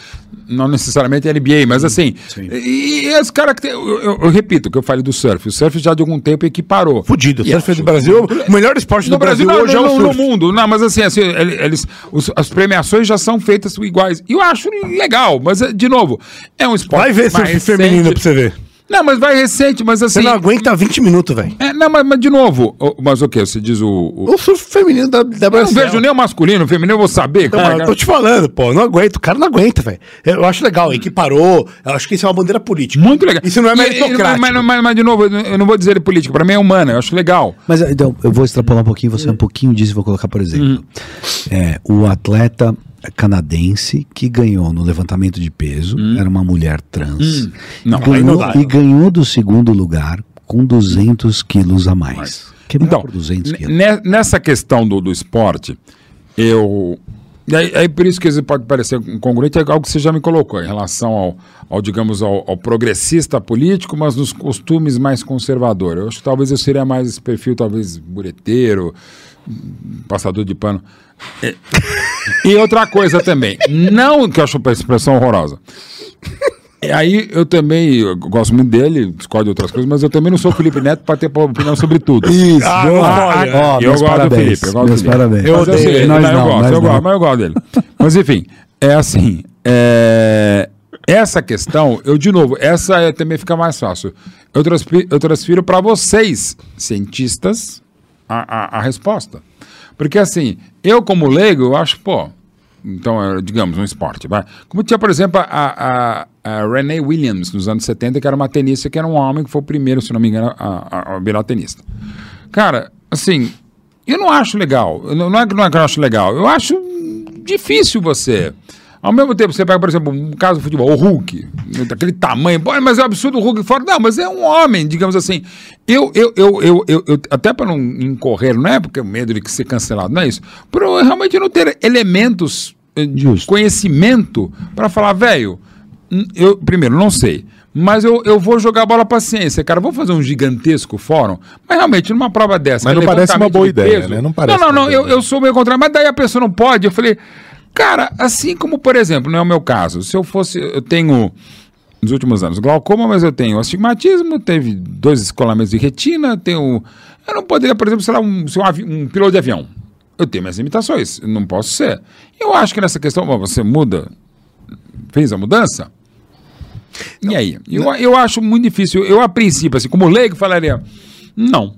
F: não necessariamente NBA, mas assim. E, e esse cara que tem. Eu, eu- eu repito o que eu falei do surf. O surf já de algum tempo equiparou.
C: Fudido.
F: E
C: Surf do Brasil, o melhor esporte
F: No
C: do Brasil,
F: Brasil,
C: hoje
F: não,
C: é o
F: no, no
C: surf.
F: mundo. Não, mas assim, assim ele- eles, os- as premiações já são feitas iguais. E eu acho legal, mas, é, de novo, é um esporte.
C: Vai ver surf feminino pra você ver.
F: Não, mas vai recente, mas assim.
C: Você não aguenta 20 minutos, velho.
F: é, não, mas, mas de novo, mas o que? Você diz o. o-
C: O surf feminino da, da
F: eu não
C: Brasil.
F: vejo nem o masculino, o feminino eu vou saber. é
C: Não,
F: que
C: eu
F: é.
C: tô te falando, pô, não aguento, o cara não aguenta, velho. Eu acho legal, equiparou, eu acho que isso é uma bandeira política.
F: Muito legal.
C: Isso não é
F: E- e-
C: meritocrático.
F: Mas, mas- mas, mas, de novo, eu não vou dizer ele político, pra mim é humano, eu acho legal.
D: Mas então, eu vou extrapolar um pouquinho, você um pouquinho disso vou colocar, por exemplo. É, o atleta canadense que ganhou no levantamento de peso, era uma mulher trans.
F: Não,
D: e,
C: não
D: ganhou,
C: dá.
D: e ganhou do segundo lugar com 200 quilos a mais. Quebrou
F: Então,
D: por 200
F: ne-
D: quilos.
F: ne- nessa questão do, do esporte, eu. Aí, aí por isso que vezes pode parecer incongruente, é algo que você já me colocou em relação ao, ao digamos, ao, ao progressista político, mas nos costumes mais conservador. Eu acho que talvez eu seria mais esse perfil, talvez, bureteiro, passador de pano. E, e outra coisa também, não que eu acho essa expressão horrorosa. E aí eu também eu gosto muito dele, discordo de outras coisas, mas eu também não sou Felipe Neto para ter opinião sobre tudo.
D: Isso,
C: Ah,
D: boa.
C: olha,
D: Ó,
F: eu
D: meus
F: gosto do
D: parabéns.
F: Felipe, eu gosto
D: meus
F: do Felipe.
D: parabéns.
C: Eu
F: Mas eu
C: odeio ele.
D: Nós
F: eu
D: não,
F: gosto,
D: nós
F: eu
D: não.
F: gosto, mas eu gosto dele. Mas enfim, é assim, é, essa questão, eu de novo, essa é, também fica mais fácil. Eu transfiro, eu transfiro para vocês, cientistas, a, a, a resposta. Porque assim, eu como leigo, eu acho, pô, então, é, digamos, um esporte. Vai. Como tinha, por exemplo, a, a, a Renee Williams, nos anos 70, que era uma tenista, que era um homem que foi o primeiro, se não me engano, a, a, a virar tenista. Cara, assim, eu não acho legal. Não não é não é que eu acho legal. Eu acho difícil você. Ao mesmo tempo, você pega, por exemplo, um caso do futebol, o Hulk, daquele tamanho, mas é absurdo o Hulk fora. Não, mas é um homem, digamos assim. Eu, eu, eu, eu, eu, até para não incorrer, não é porque o medo de ser cancelado, não é isso. Eu realmente não ter elementos eh, de
D: Justo.
F: conhecimento para falar, velho, eu primeiro não sei. Mas eu, eu vou jogar bola pra ciência, cara. Vou fazer um gigantesco fórum. Mas realmente, numa prova dessa.
E: Mas não parece uma boa
F: de
E: ideia, né? Não parece
F: não, não, não. Eu, eu sou meio contrário. Mas daí a pessoa não pode. Eu falei, cara, assim como, por exemplo, não é o meu caso. Se eu fosse. Eu tenho. Nos últimos anos, glaucoma, mas eu tenho astigmatismo, teve dois escolamentos de retina, tenho. Eu não poderia, por exemplo, lá, um, ser um, avi- um piloto de avião. Eu tenho minhas limitações, não posso ser. Eu acho que nessa questão, bom, você muda, fez a mudança? E aí? Eu, eu acho muito difícil. Eu, a princípio, assim, como leigo, falaria, não.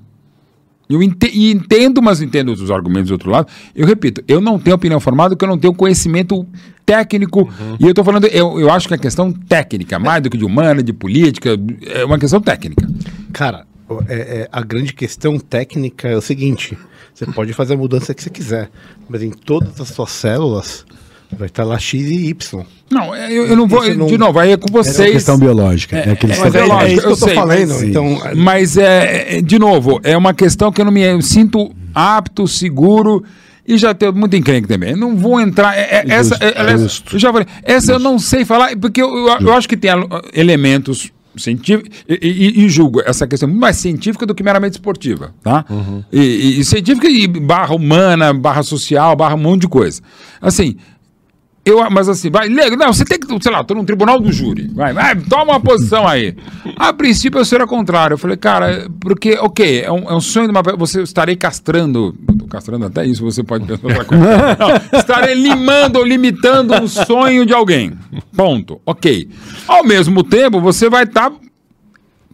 F: Eu ente- e entendo, mas entendo os argumentos do outro lado. Eu repito, eu não tenho opinião formada porque eu não tenho conhecimento técnico. E eu estou falando, eu, eu acho que é questão técnica, mais do que de humana, de política, é uma questão técnica.
C: Cara, é- é, a grande questão técnica é o seguinte: você pode fazer a mudança que você quiser, mas em todas as suas células Vai estar lá X e Y.
F: Não, é, eu, eu não vou.
C: Não-
F: De novo, aí é com
D: é
F: vocês.
D: uma questão biológica. É, aquele
F: é,
C: Mas é,
F: é lógico,
C: é isso que
F: eu
C: eu tô
F: sei,
C: falando.
D: mas-
C: Então,
F: Mas é, é, de novo, é uma questão que eu não me eu sinto apto, seguro e já tenho muito encrenque também. Eu Não vou entrar. é- é- essa, é- já falei, essa eu não sei falar, porque eu, eu, eu acho que tem al- elementos científicos e, e- e julgo essa questão muito mais científica do que meramente esportiva, tá? E, e- e científica e barra humana, barra social, barra um monte de coisa. Assim, eu, mas assim, vai, lega, não, você tem que, sei lá, tô no tribunal do júri, vai, vai, toma uma posição aí. A princípio eu seria contrário, eu falei, cara, porque, ok, é um, é um sonho de uma, você estarei castrando, castrando até isso, você pode pensar outra coisa. Não, estarei limando ou limitando um sonho de alguém, ponto, ok. Ao mesmo tempo, você vai estar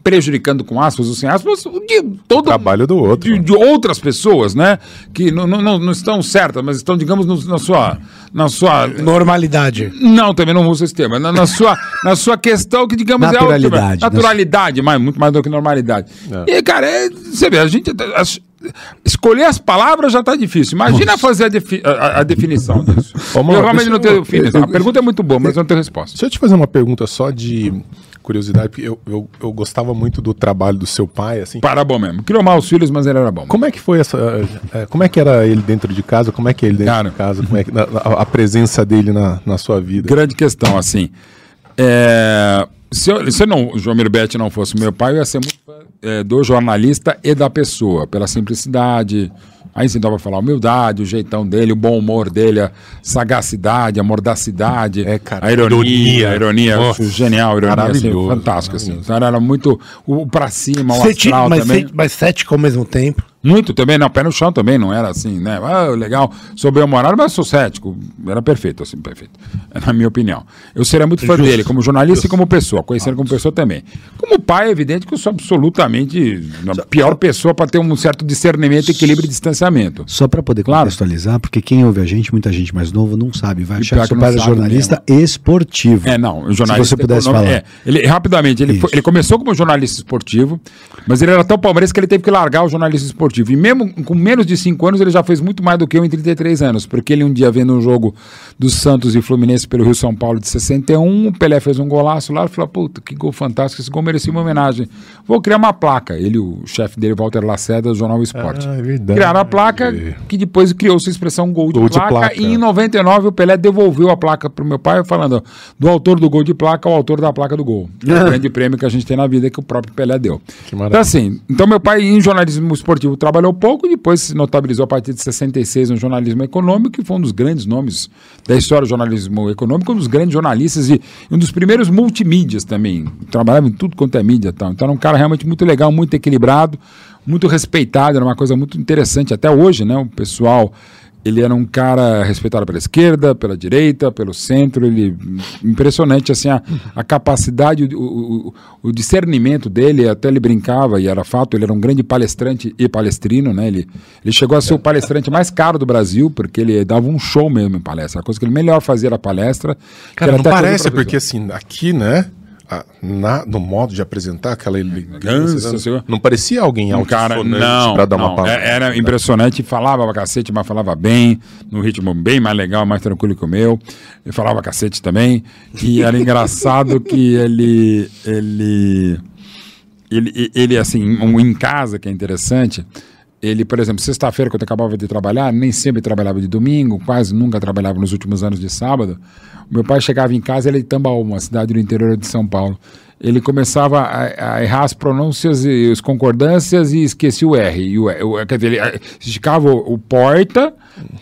F: prejudicando com aspas ou sem aspas o de todo
E: trabalho do outro.
F: de, de outras pessoas, né? Que não, não, não estão certas, mas estão, digamos, no- na sua. Na sua
C: normalidade.
F: não, também não uso esse termo. Na, na sua, na sua questão que, digamos,
D: Naturalidade,
F: é. outra- Naturalidade, mais, muito mais do que normalidade. E, cara, é, você vê, a gente. as- escolher as palavras já está difícil. Imagina fazer a, defi- a- a definição disso.
E: Ô,
F: eu realmente não
E: eu-
F: tenho definição. A pergunta é muito boa, mas eu não tenho resposta.
E: Deixa eu te fazer uma pergunta só de curiosidade, porque eu, eu, eu gostava muito do trabalho do seu pai, assim.
F: Para bom mesmo. Criou mal os filhos, mas ele era bom.
E: Como é que foi essa. eh, Como é que era ele dentro de casa? Como é que é ele dentro
F: Cara.
E: de casa? Como é que, a, a presença dele na, na sua vida?
F: grande questão, assim. É, se, eu, se eu não, o João Mirbete não fosse meu pai, eu ia ser muito é, do jornalista e da pessoa, pela simplicidade. Aí sim dá pra falar a humildade, o jeitão dele, o bom humor dele, a sagacidade, a mordacidade,
E: É, cara,
F: a ironia,
E: ironia.
F: a ironia,
E: Nossa,
F: genial, a ironia, assim,
E: maravilhoso,
F: fantástico, assim. O cara era muito, o, pra cima, o
C: Ceti-
F: astral
C: mas,
F: também.
C: ceti- mas cético ao mesmo tempo.
F: Muito também, não, pé no chão também, não era assim, né? Ah, legal, sou bem-humorado, mas sou cético. Era perfeito, assim, perfeito. Na minha opinião. Eu seria muito fã dele, como jornalista e como pessoa, conhecendo como pessoa também. Como pai, é evidente que eu sou absolutamente a pior pessoa para ter um certo discernimento, equilíbrio e distanciamento.
D: Só para poder
F: Claro.
D: contextualizar, porque quem ouve a gente, muita gente mais novo, não sabe. Vai achar que seu pai era
F: sabe
D: jornalista esportivo.
F: É, não, jornalista.
D: Se você pudesse falar.
F: É, ele, rapidamente, ele, foi- ele começou como jornalista esportivo, mas ele era tão palmeirense que ele teve que largar o jornalismo esportivo. E mesmo com menos de 5 anos, ele já fez muito mais do que eu em 33 anos, porque ele um dia vendo um jogo do Santos e Fluminense pelo Rio São Paulo de 61, o Pelé fez um golaço lá, ele falou, puta, que gol fantástico, esse gol merecia uma homenagem. Vou criar uma placa. Ele, o chefe dele, Walter Lacerda, do Jornal Esporte.
E: Ah, é verdade.
F: Criaram a placa, que depois criou-se a expressão gol de,
E: Gol de
F: placa,
E: placa.
F: e em 99 o Pelé devolveu a placa pro meu pai, falando do autor do gol de placa ao autor da placa do gol. É o grande prêmio que a gente tem na vida que o próprio Pelé deu.
E: Que maravilha.
F: Então assim, então meu pai em jornalismo esportivo trabalhou pouco e depois se notabilizou a partir de 66 no jornalismo econômico, que foi um dos grandes nomes da história do jornalismo econômico, um dos grandes jornalistas e um dos primeiros multimídias também. Trabalhava em tudo quanto é mídia tal. Então era um cara realmente muito legal, muito equilibrado, muito respeitado, era uma coisa muito interessante até hoje, né? O pessoal ele era um cara respeitado pela esquerda, pela direita, pelo centro. Ele impressionante assim a, a capacidade, o, o, o discernimento dele. Até ele brincava e era fato. Ele era um grande palestrante e palestrino, né? Ele, ele chegou a ser o palestrante mais caro do Brasil porque ele dava um show mesmo em palestra. A coisa que ele melhor fazia era palestra.
E: Cara, não parece, porque assim, aqui, né? A- na- no modo de apresentar aquela elegância,
F: Nossa Senhora.
E: não parecia alguém
F: Um cara, não,
E: pra dar uma
F: não,
E: palavra.
F: é- era impressionante, falava pra cacete, mas falava bem, no ritmo bem mais legal, mais tranquilo que o meu. Ele falava cacete também, e era engraçado que ele, ele, ele, ele assim, um, em casa, que é interessante, ele, por exemplo, sexta-feira, quando acabava de trabalhar, nem sempre trabalhava de domingo, quase nunca trabalhava nos últimos anos de sábado. Meu pai chegava em casa, ele é de Tambaú, uma cidade do interior de São Paulo. Ele começava a, a errar as pronúncias e as concordâncias e esquecia o R. E o, o, quer dizer, ele esticava o, o porta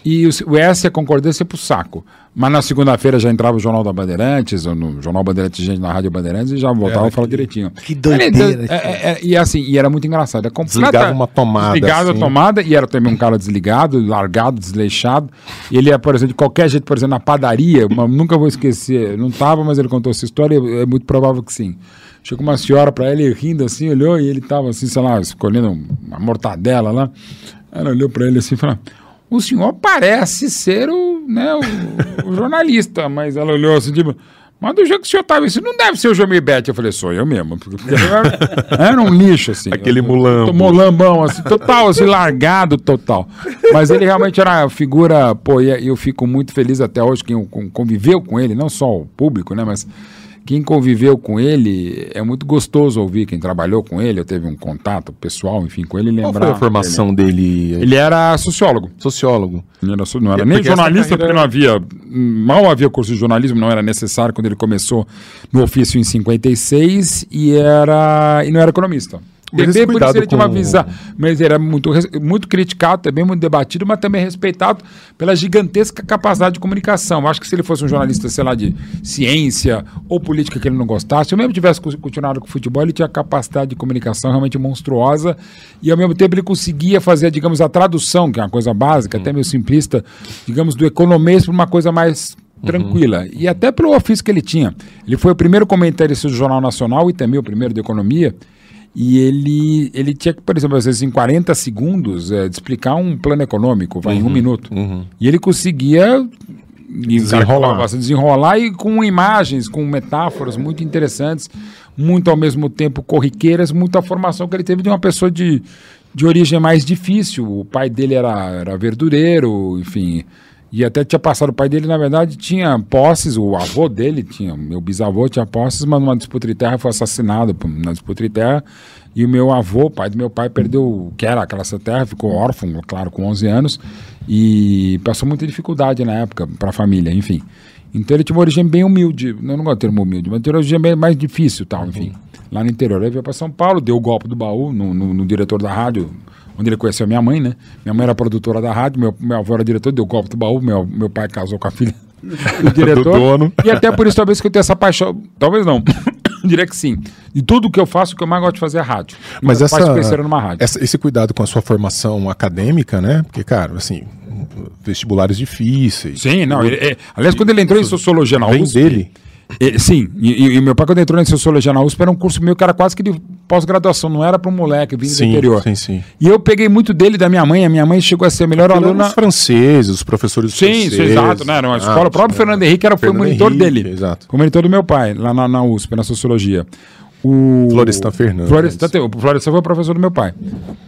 F: e o, o S, a concordância, para o saco. Mas na segunda-feira já entrava o Jornal da Bandeirantes, ou no Jornal Bandeirantes, gente na Rádio Bandeirantes, e já voltava a falar direitinho.
C: que doideira,
F: é, é, é, e assim, e era muito engraçado. É completa-
E: Desligava uma tomada,
F: Desligava
E: assim.
F: a tomada, e era também um cara desligado, largado, desleixado. E ele ia, por exemplo, de qualquer jeito, por exemplo, na padaria, uma- nunca vou esquecer, não estava, mas ele contou essa história, é muito provável que sim. Chegou uma senhora para ele rindo assim, olhou e ele estava assim, sei lá, escolhendo uma mortadela lá. Ela olhou para ele assim e falou: O senhor parece ser o, né, o, o jornalista, mas ela olhou assim, tipo, Mas do jeito que o senhor tava, isso não deve ser o Jomir Bet. Eu falei, sou eu mesmo. Porque era, um lixo, assim.
E: Aquele mulambo.
F: Mulambão, assim, total, assim, largado total. Mas ele realmente era a figura, pô, e eu fico muito feliz até hoje quem con- conviveu com ele, não só o público, né, mas quem conviveu com ele, é muito gostoso ouvir quem trabalhou com ele, eu teve um contato pessoal, enfim, com ele,
E: Qual
F: lembrar.
E: foi a formação dele?
F: Ele era sociólogo.
E: Sociólogo.
F: Ele era não era nem jornalista, porque não havia. Mal havia curso de jornalismo, não era necessário quando ele começou no ofício em 56 e, era, e não era economista.
E: Mas esse
F: por isso ele tinha uma
E: com-
F: visão. Mas ele era muito, muito criticado, também muito debatido, mas também respeitado pela gigantesca capacidade de comunicação. Acho que se ele fosse um jornalista, sei lá, de ciência ou política que ele não gostasse, ou mesmo tivesse co- continuado com o futebol, ele tinha capacidade de comunicação realmente monstruosa e ao mesmo tempo ele conseguia fazer, digamos, a tradução, que é uma coisa básica, até meio simplista, digamos, do economês para uma coisa mais tranquila. E até pelo ofício que ele tinha. Ele foi o primeiro comentarista do Jornal Nacional e também o primeiro de economia. E ele, ele tinha que, por exemplo, às vezes em 40 segundos, de explicar um plano econômico, vai em um minuto. E ele conseguia
E: Desenrolar.
F: bastante, desenrolar e com imagens, com metáforas muito interessantes, muito ao mesmo tempo corriqueiras, muita formação que ele teve de uma pessoa de, de origem mais difícil. O pai dele era, era verdureiro, enfim. E até tinha passado, o pai dele, na verdade, tinha posses, o avô dele tinha, meu bisavô tinha posses, mas numa disputa de terra foi assassinado na disputa de terra. E o meu avô, o pai do meu pai, perdeu, o que era aquela terra, ficou órfão, claro, com 11 anos, e passou muita dificuldade na época para a família, enfim. Então ele tinha uma origem bem humilde, não, não gosto do termo humilde, mas tinha uma origem bem mais difícil, tal, enfim. Lá no interior. Ele veio para São Paulo, deu o golpe do baú no, no- no diretor da rádio, onde ele conheceu a minha mãe, né? Minha mãe era produtora da rádio, meu, meu avô era diretor, deu golpe do baú, meu, meu pai casou com a filha do diretor.
E: Do dono.
F: E até por isso, talvez, que eu tenha essa paixão. Talvez não. Diria que sim. De tudo que eu faço, o que eu mais gosto de fazer é rádio.
E: Mas essa,
F: numa rádio.
E: essa- esse cuidado com a sua formação acadêmica, né? Porque, cara, assim, vestibulares difíceis.
F: Sim, não. ele- é- aliás, quando ele entrou em sociologia na
E: Vem
F: USP.
E: dele.
F: ele- sim, e, e- e meu pai, quando entrou em sociologia na USP, era um curso meu que era quase que de pós-graduação, não era para um moleque vindo do interior.
E: sim, sim.
F: E eu peguei muito dele da minha mãe. A minha mãe chegou a ser a melhor aluna.
E: Os franceses, os professores
F: Sim,
E: franceses.
F: sim, exato, né? Era uma escola. o próprio
E: é.
F: Fernando Henrique era, foi
E: Fernando
F: monitor
E: Henrique,
F: dele.
E: exato.
F: Foi monitor do meu pai, lá na, na USP, na sociologia. O...
E: Florestan Fernandes.
F: Florestan, o Florestan foi o professor do meu pai.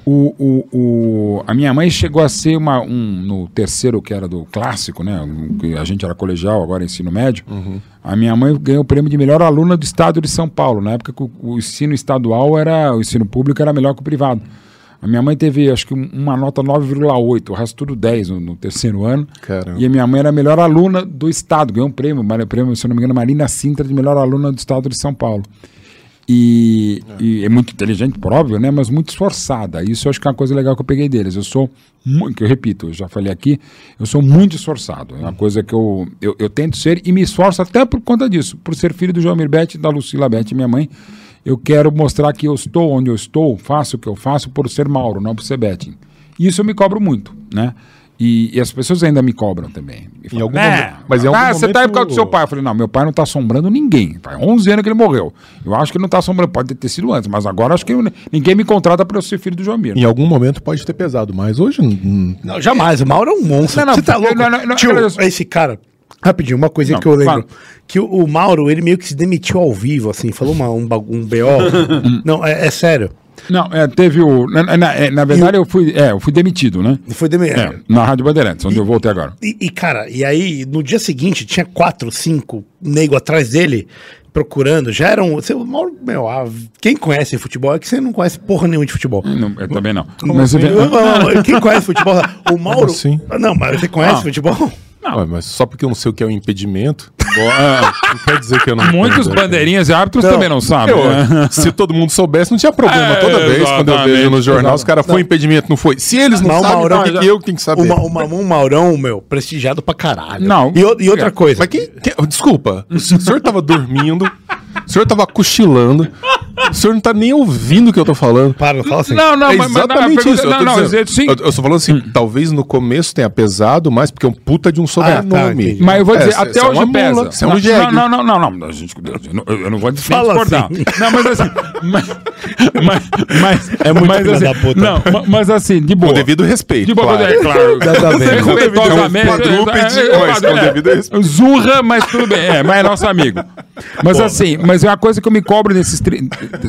F: O, o, o, a minha mãe chegou a ser uma, um, no terceiro, que era do clássico, né? A gente era colegial, agora ensino médio. A minha mãe ganhou o prêmio de melhor aluna do estado de São Paulo. Na época que o, o ensino estadual era, o ensino público era melhor que o privado. A minha mãe teve, acho que, um- uma nota 9,8, o resto tudo 10 no, no terceiro ano.
E: Caramba.
F: E a minha mãe era a melhor aluna do estado, ganhou um prêmio, prêmio, se não me engano, Marina Sintra, de melhor aluna do estado de São Paulo. E é. e é muito inteligente, por óbvio, né? Mas muito esforçada. Isso eu acho que é uma coisa legal que eu peguei deles. Eu sou, que eu repito, eu já falei aqui, eu sou muito esforçado. É uma coisa que eu, eu, eu tento ser e me esforço até por conta disso. Por ser filho do João Mirbete da Lucila Bete, minha mãe. Eu quero mostrar que eu estou onde eu estou, faço o que eu faço por ser Mauro, não por ser Betting. Isso eu me cobro muito, né? E, e as pessoas ainda me cobram também. E falam,
E: algum
F: "Né,
E: momento- mas em algum
F: ah, você tá aí por causa do
E: momento-
F: seu pai. Eu falei, não, meu pai não está assombrando ninguém. Faz 11 anos que ele morreu. Eu acho que ele não está assombrando. Pode ter sido antes, mas agora acho que eu- ninguém me contrata para eu ser filho do João.
E: Em algum momento pode ter pesado, mas hoje hum,
C: Não, jamais. O Mauro é um monstro.
F: Não, não,
C: Você tá louco?
F: não, não, não,
C: Tio, esse cara. Rapidinho, uma coisa
F: Não,
C: que eu lembro.
F: fala.
C: Que o, o Mauro, ele meio que se demitiu ao vivo, assim, falou uma, um, um BO. não, é, é sério.
F: Não, é, teve o. Na, na- é, na verdade, eu fui, é, eu fui demitido, né?
C: Foi demitido.
F: É, na Rádio Bandeirantes, onde eu voltei agora.
C: E, e, cara, e aí, no dia seguinte, tinha quatro, cinco nego atrás dele, procurando. Já eram. Você, o Mauro, meu, ah, quem conhece futebol é que você não conhece porra nenhuma de futebol.
F: Não, eu também não. Mas,
C: assim? não, não, Quem conhece futebol? O Mauro.
E: assim?
C: Não, mas você conhece
F: Ah.
C: futebol?
E: Ué, mas só porque eu não sei o que é um impedimento,
F: Ah,
E: não quer dizer que eu não
F: muitos
E: entendo,
F: bandeirinhas e árbitros
C: Não,
F: também não sabem.
E: Eu,
F: né?
E: se todo mundo soubesse, não tinha problema.
F: É,
E: Toda vez quando eu vejo no jornal, os caras foi impedimento, não foi. Se eles não,
C: Não,
E: sabem,
C: Maurão,
E: por que
C: já-
E: que eu que tenho que saber?
C: Uma, uma, um Maurão, meu, prestigiado pra caralho.
F: Não.
C: E, e outra coisa.
E: Mas quem, quem- Desculpa, o senhor tava dormindo, o senhor tava cochilando, O senhor não tá nem ouvindo o que eu tô falando.
C: Para, não fala assim.
F: Não, não,
E: é
F: mas, mas
E: exatamente
F: pergunta-
E: isso. eu
F: Não,
E: tô
F: não,
E: dizendo.
F: eu, sim,
E: Eu, eu tô falando assim, talvez no começo tenha pesado, mas porque é um puta de um sobrenome.
C: entendi.
F: Mas eu vou
E: É,
F: dizer,
E: cê-
F: até
E: é
F: hoje
E: uma
F: pesa.
E: mula, é um
F: não,
E: jegue.
F: não, não, não, não, não, gente- eu, não, eu não vou
C: Fala
F: discordar.
C: assim.
F: Não, mas assim, mas, mas, mas
C: É muito
F: mas, assim,
C: da puta.
F: Não, ma- mas assim, de boa.
E: Com devido respeito.
F: De boa,
E: claro.
F: é claro.
D: Exatamente.
F: Respeitosamente.
E: É um quadrúpede,
F: é, é,
E: mas com
F: é,
E: devido respeito.
F: Zurra, mas tudo bem. É, mas é nosso amigo. Mas assim, mas é uma coisa que eu me cobro nesses.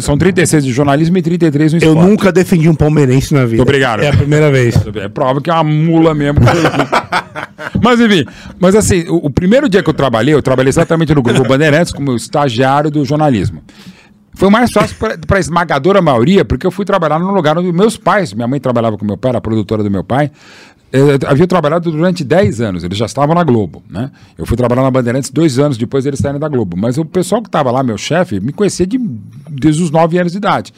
F: São 36 de jornalismo e 33 no
C: Eu
F: esporte.
C: nunca defendi um palmeirense na vida.
F: Obrigado.
C: É a primeira vez.
F: É prova que é uma mula mesmo. mas enfim, mas assim, o, o primeiro dia que eu trabalhei, eu trabalhei exatamente no Grupo Bandeirantes como estagiário do jornalismo. Foi mais fácil para a esmagadora maioria, porque eu fui trabalhar no lugar onde meus pais, minha mãe trabalhava com meu pai, era produtora do meu pai, eh, havia trabalhado durante 10 anos, eles já estavam na Globo, né? Eu fui trabalhar na Bandeirantes dois anos depois deles saírem da Globo, mas o pessoal que estava lá, meu chefe, me conhecia de, desde os 9 anos de idade.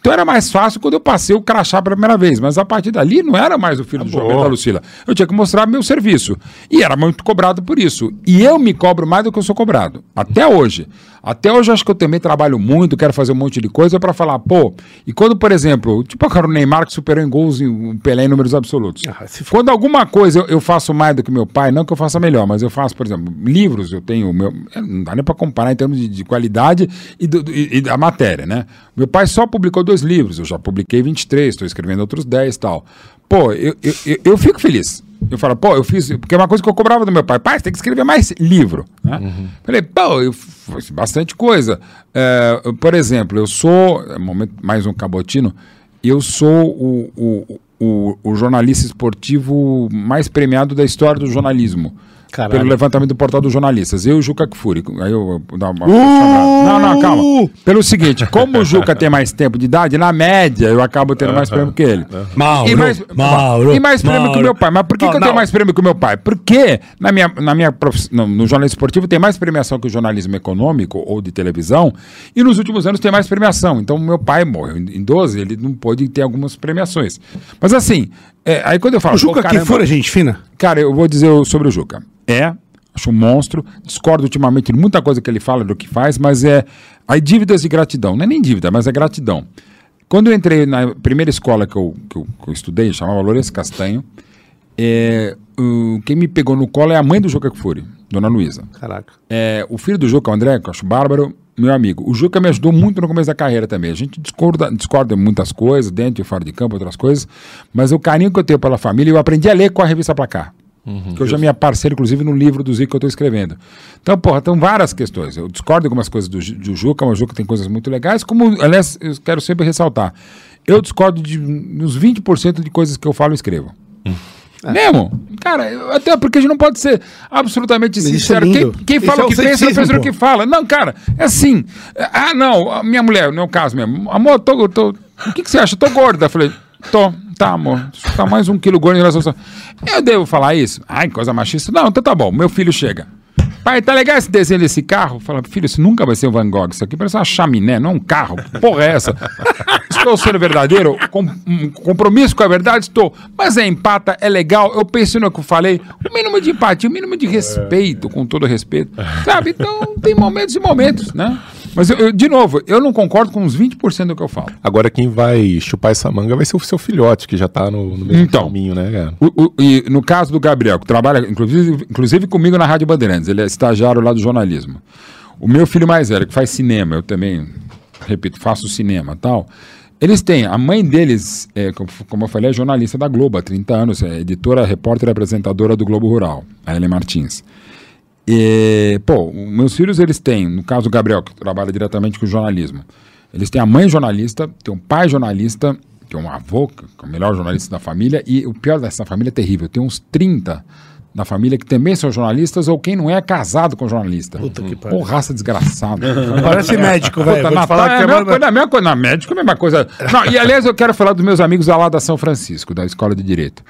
F: Então era mais fácil quando eu passei o crachá pela primeira vez, mas a partir dali não era mais o filho do João da Lucila. Eu tinha que mostrar meu serviço. E era muito cobrado por isso. E eu me cobro mais do que eu sou cobrado. Até hoje. Até hoje eu acho que eu também trabalho muito, quero fazer um monte de coisa para falar, pô, e quando, por exemplo, tipo o cara o Neymar que superou em gols e o Pelé em números absolutos.
C: Ah,
F: Quando alguma coisa eu, eu faço mais do que meu pai, não que eu faça melhor, mas eu faço, por exemplo, livros, eu tenho meu. é, Não dá nem para comparar em termos de, de qualidade e, do- e- e da matéria, né? Meu pai só publicou dois livros, eu já publiquei 23, estou escrevendo outros 10 e tal. Pô, eu, eu, eu, eu fico feliz. Eu falo, pô, eu fiz. Porque é uma coisa que eu cobrava do meu pai. Pai, você tem que escrever mais livro. Né? Falei, pô, eu fiz bastante coisa. É, por exemplo, eu sou. é, momento, mais um cabotino. Eu sou o, o, o, o jornalista esportivo mais premiado da história do jornalismo.
C: Caralho.
F: Pelo levantamento do portal dos jornalistas. Eu e o Juca Kfouri. Aí eu vou dar uma.
C: Uh!
F: Não, não, calma. Pelo seguinte, como o Juca tem mais tempo de idade, na média eu acabo tendo mais prêmio que ele.
C: Mauro,
F: e mais,
C: Mauro,
F: e mais prêmio que o
C: Mauro.
F: meu pai. Mas por que,
C: Não,
F: que eu tenho
C: não.
F: mais prêmio que o meu pai? Porque na minha, na minha profiss- no, no jornalismo esportivo tem mais premiação que o jornalismo econômico ou de televisão, e nos últimos anos tem mais premiação. Então, meu pai morreu em 12, ele não pôde ter algumas premiações. Mas assim, é, aí quando eu falo.
C: O Juca
F: caramba,
C: Kifura, gente fina?
F: Cara, eu vou dizer o- sobre o Juca. É, acho um monstro. Discordo ultimamente de muita coisa que ele fala, do que faz, mas é. Aí dívidas de gratidão. Não é nem dívida, mas é gratidão. Quando eu entrei na primeira escola que eu, que eu, que eu estudei, chamava Lourenço Castanho, é, o- quem me pegou no colo é a mãe do Juca Kfouri, Dona Luísa.
C: Caraca.
F: É, o filho do Juca, o André, que eu acho bárbaro, meu amigo. O Juca me ajudou muito no começo da carreira também. A gente discorda, discorda muitas coisas, dentro e fora de campo, outras coisas. Mas o carinho que eu tenho pela família, eu aprendi a ler com a revista Placar. que hoje é minha parceira, inclusive, no livro do Zico que eu estou escrevendo. Então, porra, estão várias questões. Eu discordo de algumas coisas do, do Juca, mas o Juca tem coisas muito legais. Como, aliás, eu quero sempre ressaltar. Eu discordo de uns 20% de coisas que eu falo e escrevo. Mesmo? Cara, até porque a gente não pode ser absolutamente
C: é
F: sincero. Quem,
C: lindo.
F: quem
C: Isso
F: fala
C: é
F: o
C: o
F: que pensa,
C: ceticismo,
F: pensa o que fala. Não, cara, é assim. Ah, não, minha mulher, no meu caso mesmo. Amor, tô, tô, o que, que você acha? Tô gorda. Eu falei, tô, tá, amor. Tá mais um quilo gordo em relação a... Eu devo falar isso? Ai, coisa machista. Não, então tá bom. Meu filho chega. Pai, tá legal esse desenho desse carro? Fala, filho, isso nunca vai ser um Van Gogh. Isso aqui parece uma chaminé, não um carro. Que porra é essa? Estou sendo verdadeiro? Com, um compromisso com a verdade? Estou. Mas é empata, é legal. Eu penso no que eu falei. O mínimo de empatia, o mínimo de respeito, com todo respeito. Sabe? Então, tem momentos e momentos, né? Mas, eu, eu, de novo, eu não concordo com uns 20% do que eu falo.
E: Agora quem vai chupar essa manga vai ser o seu filhote, que já tá no, no mesmo
F: Então.
E: caminho, né, cara?
F: O- o- e no caso do Gabriel, que trabalha inclusive, inclusive comigo na Rádio Bandeirantes, ele é estagiário lá do jornalismo. O meu filho mais velho, que faz cinema, eu também, repito, faço cinema e tal. Eles têm, a mãe deles, é, como, como eu falei, é jornalista da Globo há 30 anos, é editora, repórter e apresentadora do Globo Rural, a Ellen Martins. E, pô, meus filhos, eles têm, no caso do Gabriel, que trabalha diretamente com jornalismo, eles têm a mãe jornalista, tem um pai jornalista, que é um avô, que é o melhor jornalista da família, e o pior dessa família é terrível, tem uns 30 da família que também são jornalistas, ou quem não é, é casado com jornalista.
C: Puta que pariu.
F: Pô, raça desgraçada.
C: Parece médico, velho.
F: Puta, Natal
C: falar
F: é
C: é
F: mesma coisa, a mesma coisa. Na médico é a mesma coisa. Não, e aliás, eu quero falar dos meus amigos lá da São Francisco, da Escola de Direito.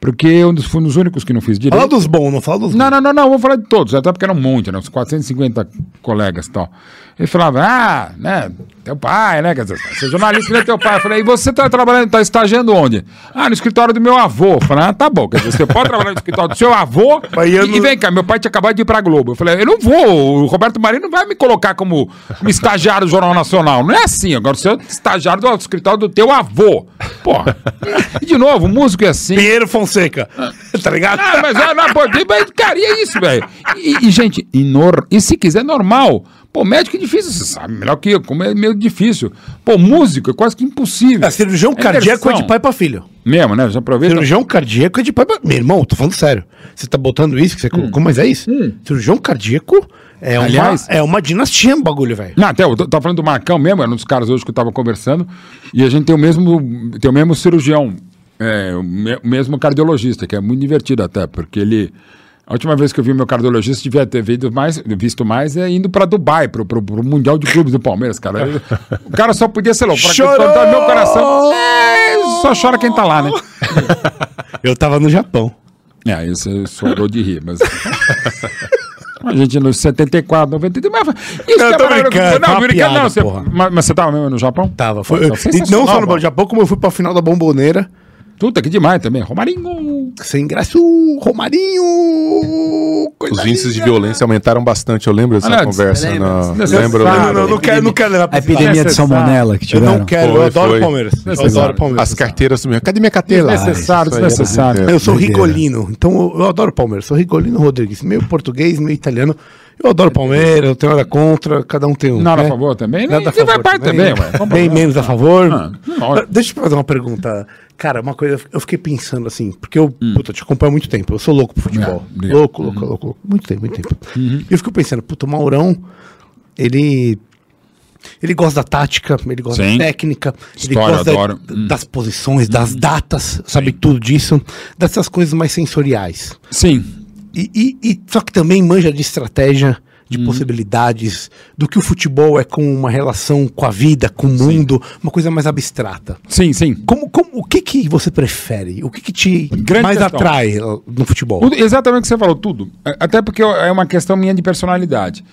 F: Porque eu fui um dos únicos que não fiz direito.
C: Fala dos bons, não fala dos
F: Não, não, não, não, vou falar de todos, até porque era um monte, né? Uns 450 colegas e tal. Ele falava, ah, né? Teu pai, né? Quer dizer, você é jornalista nem teu pai. Eu falei, e você tá trabalhando, tá estagiando onde? Ah, no escritório do meu avô. Eu falei, ah, tá bom. Quer dizer, você pode trabalhar no escritório do seu avô e, e vem cá, meu pai tinha acabado de ir pra Globo. Eu falei, eu não vou, o Roberto Marinho não vai me colocar como, como estagiário do Jornal Nacional. Não é assim, agora você é estagiário do escritório do teu avô. Pô, e de novo, o músico é assim.
C: Pinheiro Fonseca. tá ligado?
F: Ah, mas, ah, não, pô, mas, cara, e é isso, velho. E, e, gente, e, nor- e se quiser, normal. Pô, médico é difícil, você sabe melhor que eu, como é meio difícil. Pô, músico é quase que impossível.
C: É, cirurgião
F: É
C: cardíaco é de pai pra filho.
F: Mesmo, né? Já aproveita.
C: Cirurgião cardíaco é de pai pra... Meu irmão, tô falando sério. Você tá botando isso que você colocou, mas é isso. Cirurgião cardíaco é,
F: Aliás-
C: uma, é uma dinastia um bagulho, velho.
F: Não, até eu tô- tava falando do Marcão mesmo, era um dos caras hoje que eu tava conversando, e a gente tem o mesmo, tem o mesmo cirurgião, é, o me- o mesmo cardiologista, que é muito divertido até, porque ele. A última vez que eu vi meu cardiologista, devia ter visto mais, visto mais é indo pra Dubai, pro, pro, pro Mundial de Clubes do Palmeiras, cara. O cara só podia ser louco. Pra
C: Chorou!
F: cantar no meu coração. É, só chora quem tá lá, né?
C: Eu tava no Japão.
F: É, aí você chorou de rir, mas. A gente nos 74, 93. Mas, isso que é
C: tô brincando,
F: Não, brincando, não. Você,
C: porra.
F: mas, mas você tava mesmo no Japão?
C: Tava. Foi,
F: Pô,
C: eu- não só no. Japão, como eu fui pra final da Bomboneira.
F: Puta, que demais também. Romarinho.
C: Sem ingresso, Romarinho. coisa
E: Os índices de violência aumentaram bastante. Eu lembro dessa
F: Olha,
E: conversa.
A: lembra?
E: Na...
F: Necessário.
E: Lembro,
C: Não,
E: lembro.
C: não, não, não quero, não quero
D: A epidemia de salmonela que
C: Eu
D: tiveram.
C: não quero, eu
E: Foi,
C: adoro
E: foi.
C: o Palmeiras. Eu adoro o Palmeiras.
E: As carteiras sumiram. Cadê minha carteira?
F: Desnecessário,
E: Ah, é
F: desnecessário.
C: Eu sou rigolino, então eu, eu adoro o Palmeiras. Sou rigolino Rodrigues, meio português, meio italiano. Eu adoro o Palmeiras, eu tenho nada contra, cada um tem um.
F: Nada
C: né?
F: a favor também?
C: Nada a
F: E vai
C: favor
F: parte também, ué. Vamos
C: Bem menos a favor.
F: Ah.
C: Deixa eu fazer uma pergunta. Cara, uma coisa, eu fiquei pensando assim, porque eu,
F: Hum.
C: puta, te acompanho há muito tempo. Eu sou louco pro futebol.
F: É,
C: louco, louco, louco, louco. Muito tempo, muito tempo.
F: Uhum.
C: E eu fico pensando, puta, o Maurão, ele. Ele gosta da tática, ele gosta
F: Sim.
C: da técnica, ele
F: História,
C: gosta
F: adoro. Hum.
C: das posições, das datas, sabe tudo disso, dessas coisas mais sensoriais.
F: Sim.
C: E, e- e- só que também manja de estratégia, de
F: Uhum.
C: possibilidades, do que o futebol é com uma relação com a vida, com o mundo, uma coisa mais abstrata.
F: Sim, sim.
C: Como, como, o que, que você prefere? O que, que te
F: Grande
C: mais
F: questão.
C: atrai uh, no futebol?
F: Tudo- exatamente o que você falou, tudo. É, Até porque é uma questão minha de personalidade.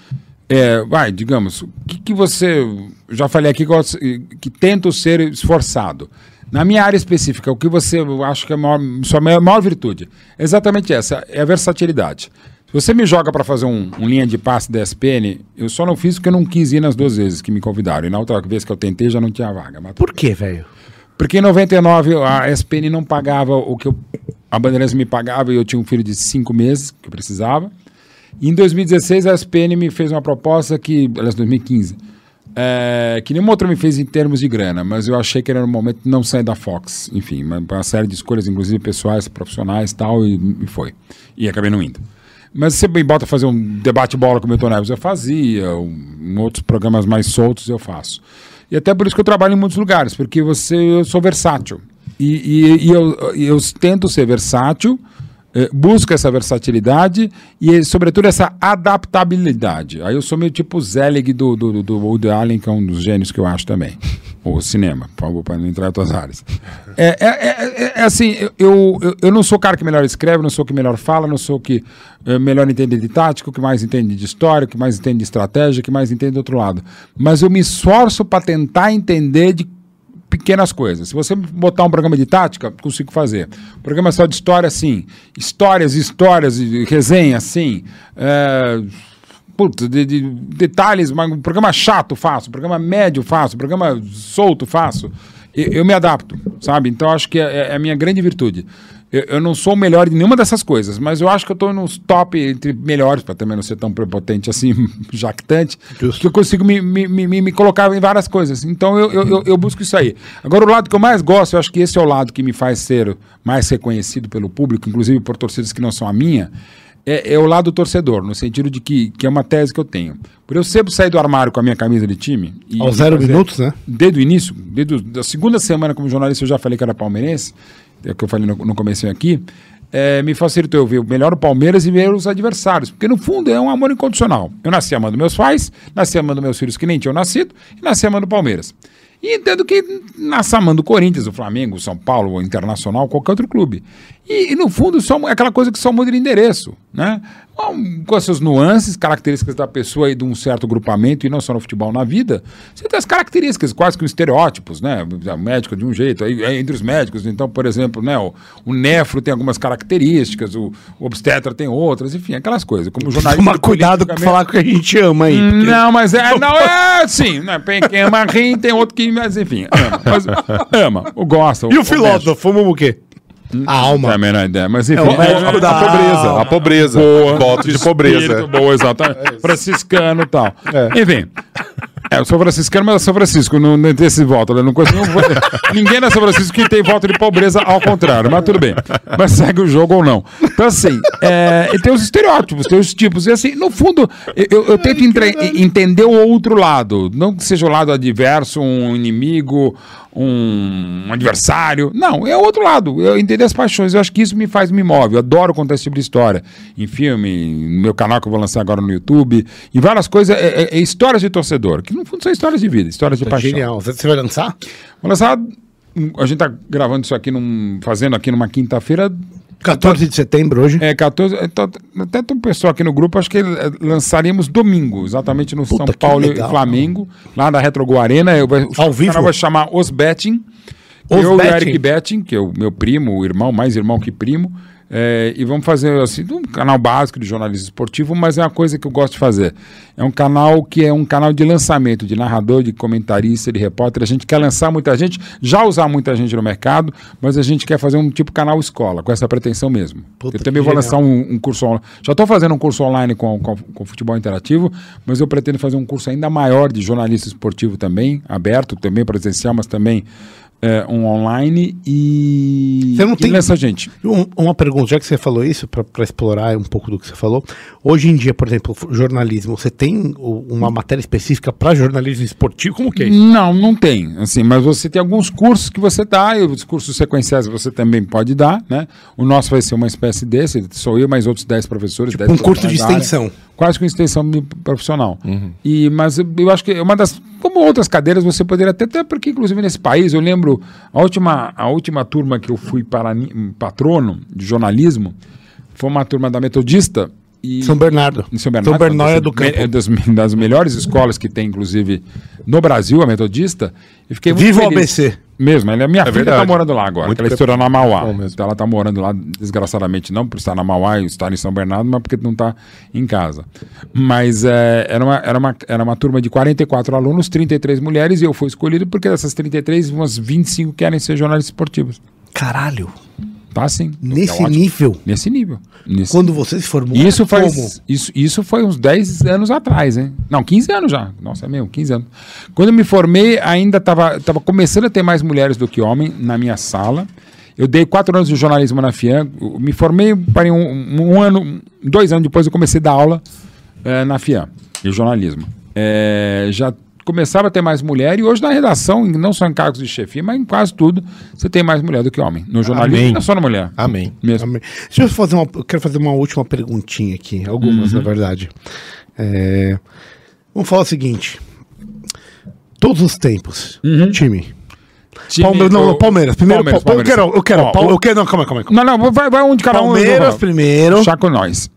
F: É, vai, digamos, o que, que você. Já falei aqui que, que tento ser esforçado. Na minha área específica, o que você acha que é a maior, sua maior, maior virtude? Exatamente essa, é a versatilidade. Se você me joga para fazer um, um linha de passe da SPN, eu só não fiz porque eu não quis ir nas duas vezes que me convidaram. E na outra vez que eu tentei já não tinha vaga. Mas
C: Por quê, velho?
F: porque em 99 a SPN não pagava o que eu, a Bandeirantes me pagava e eu tinha um filho de cinco meses que eu precisava. E em 2016 a SPN me fez uma proposta que, aliás, 2015, é, que nenhuma outra me fez em termos de grana, mas eu achei que era o momento de não sair da Fox. Enfim, uma, uma série de escolhas, inclusive pessoais, profissionais e tal, e, e foi. E acabei não indo. Mas você me bota fazer um debate-bola com o Milton Neves, eu fazia, um, em outros programas mais soltos eu faço. E até por isso que eu trabalho em muitos lugares, porque você, eu sou versátil. E, e- e eu, eu tento ser versátil, eh, busco essa versatilidade e, sobretudo, essa adaptabilidade. Aí eu sou meio tipo o Zelig do, do, do, Woody Allen, que é um dos gênios que eu acho também. Ou cinema, para não entrar em outras áreas. É, é, é- é- é assim, eu, eu, eu não sou o cara que melhor escreve, não sou o que melhor fala, não sou o que eh, melhor entende de tática, o que mais entende de história, o que mais entende de estratégia, o que mais entende do outro lado. Mas eu me esforço para tentar entender de pequenas coisas. Se você botar um programa de tática, consigo fazer. Programa só de história, sim. Histórias, histórias, resenha, sim. É, de, de detalhes, mas um programa chato faço, programa médio faço, programa solto faço. Eu, eu me adapto, sabe? Então acho que é, é a minha grande virtude. Eu, eu não sou o melhor de nenhuma dessas coisas, mas eu acho que eu estou nos top entre melhores, para também não ser tão prepotente assim, jactante,
C: Justo.
F: que eu consigo me, me, me, me colocar em várias coisas. Então eu, eu, eu, busco isso aí. Agora, o lado que eu mais gosto, eu acho que esse é o lado que me faz ser mais reconhecido pelo público, inclusive por torcidas que não são a minha, é, é o lado torcedor, no sentido de que, que é uma tese que eu tenho. Por eu sempre sair do armário com a minha camisa de time.
C: Aos zero
F: fazer-
C: minutos, né?
F: Desde o início, desde a segunda semana como jornalista, eu já falei que era palmeirense, é o que eu falei no, no começo aqui, é, me facilitou eu ver melhor o Palmeiras e ver os adversários, porque no fundo é um amor incondicional. Eu nasci amando meus pais, nasci amando meus filhos que nem tinham nascido, e nasci amando o Palmeiras. E entendo que nasce amando o Corinthians, o Flamengo, o São Paulo, o Internacional, qualquer outro clube. E, e, no fundo só, é aquela coisa que só muda de endereço. né? Com as suas nuances, características da pessoa e de um certo grupamento, e não só no futebol, na vida, você tem as características, quase que os estereótipos, né? O médico de um jeito, aí, entre os médicos, então, por exemplo, né, o, o nefro tem algumas características, o, o obstetra tem outras, enfim, aquelas coisas. Como jornalista.
C: Tomar cuidado com falar que a gente ama aí. porque-
F: Não, mas é, não é assim, né? Tem quem ama rim, tem outro que, mas enfim, ama, mas, ama, o gosta.
C: E o filósofo, fumamos o quê? A alma.
F: Não é a menor ideia, mas enfim.
C: É o médico da-
E: A pobreza, a pobreza.
F: Boa,
E: Voto de pobreza.
F: Boa, exatamente. Franciscano e tal. Enfim. É, eu sou franciscano, mas eu sou Francisco, não, não tem esse voto. né? Não conheço nenhum Ninguém é São Francisco que tem voto de pobreza, ao contrário, mas tudo bem. Mas segue o jogo ou não. Então, assim, é, tem os estereótipos, tem os tipos. E assim, no fundo, eu, eu tento entre- entender o outro lado. Não que seja o lado adverso, um inimigo, um adversário. Não, é o outro lado. Eu entender as paixões. Eu acho que isso me faz, me move. Eu adoro contar esse tipo de história. Em filme, no meu canal que eu vou lançar agora no YouTube, em várias coisas, é, é- é histórias de torcedor, que no fundo são histórias de vida, histórias de paixão.
C: Genial. Você vai lançar?
F: Vou lançar. A gente tá gravando isso aqui, num, fazendo aqui numa quinta-feira.
C: 14 de setembro hoje.
F: É, 14. é, tô- Até tem um pessoal aqui no grupo, acho que é, lançaríamos domingo, exatamente no São
C: que
F: Paulo
C: legal.
F: e Flamengo, lá na Retrogo Arena. Eu, vai-
C: Ao
F: o
C: vivo?
F: canal vai chamar Os Betting.
C: Os
F: eu e o
C: Betting?
F: Eric Betting, que é o meu primo, o irmão, mais irmão que primo. É, e vamos fazer assim, um canal básico de jornalismo esportivo, mas é uma coisa que eu gosto de fazer. É um canal que é um canal de lançamento, de narrador, de comentarista, de repórter. A gente quer lançar muita gente, já usar muita gente no mercado, mas a gente quer fazer um tipo canal escola, com essa pretensão mesmo.
C: Puta,
F: eu também vou lançar um, um curso online. Já estou fazendo um curso online com, com, com futebol interativo, mas eu pretendo fazer um curso ainda maior de jornalista esportivo também, aberto, também presencial, mas também é, um online e,
C: Você não
F: e
C: tem-
F: lança gente.
C: Um- uma pergunta, já que você falou isso, para explorar um pouco do que você falou. Hoje em dia, por exemplo, jornalismo, você tem uma matéria específica para jornalismo esportivo? Como que é isso?
F: Não, não tem. Assim, mas você tem alguns cursos que você dá, e os cursos sequenciais você também pode dar, né? O nosso vai ser uma espécie desse, sou eu mais outros 10 professores. 10
C: um curso de
F: da área. Quase com extensão profissional. E, mas eu, acho que é uma das. Como outras cadeiras, você poderia até, até porque, inclusive, nesse país, eu lembro a última, a última turma que eu fui para patrono de jornalismo foi uma turma da Metodista. E,
C: São Bernardo.
F: em São Bernardo.
C: São Bernardo do
F: me-
C: Campo.
F: é das, das melhores escolas que tem, inclusive, no Brasil, a Metodista. E fiquei muito
C: Viva o. ABC.
F: Mesmo, ela, minha filha
E: verdade.
F: está morando lá agora,
E: Muito
F: ela estourou na Mauá. Então ela está morando lá, desgraçadamente, não por estar na Mauá e estar em São Bernardo, mas porque não está em casa. Mas é, era, uma, era, uma, era uma turma de 44 alunos, 33 mulheres, e eu fui escolhido porque dessas 33, umas 25 querem ser jornalistas esportivos.
C: Caralho.
F: Assim.
C: Nesse
F: É
C: nível.
F: Nesse nível. Nesse
C: Quando você se formou.
F: isso
C: como?
F: faz. Isso, isso foi uns 10 anos atrás, hein? Não, 15 anos já. Nossa, é mesmo, 15 anos. Quando eu me formei, ainda estava tava começando a ter mais mulheres do que homem na minha sala. Eu dei quatro anos de jornalismo na FIAN. Me formei, parei um, um ano, dois anos depois eu comecei a dar aula eh, na FIAN, de jornalismo. Eh, já começava a ter mais mulher e hoje na redação, não só em cargos de chefia, mas em quase tudo, você tem mais mulher do que homem. No jornalismo,
E: Amém.
F: não só na mulher.
E: Amém.
F: Mesmo.
C: Amém. Deixa eu fazer uma. Eu quero fazer uma última perguntinha aqui. Algumas,
F: Uhum.
C: na verdade. É, vamos falar o seguinte. Todos os tempos.
F: Uhum.
C: Time.
F: Time-
C: Palmeiras, não, não, Palmeiras. Primeiro,
F: Palmeiras,
C: Pal- eu quero, eu quero,
F: Ó,
C: Pal-
F: o-
C: eu quero, não, calma, calma, calma.
F: Não, não, vai, vai um de cada um.
C: Palmeiras primeiro.
F: Chá com nós.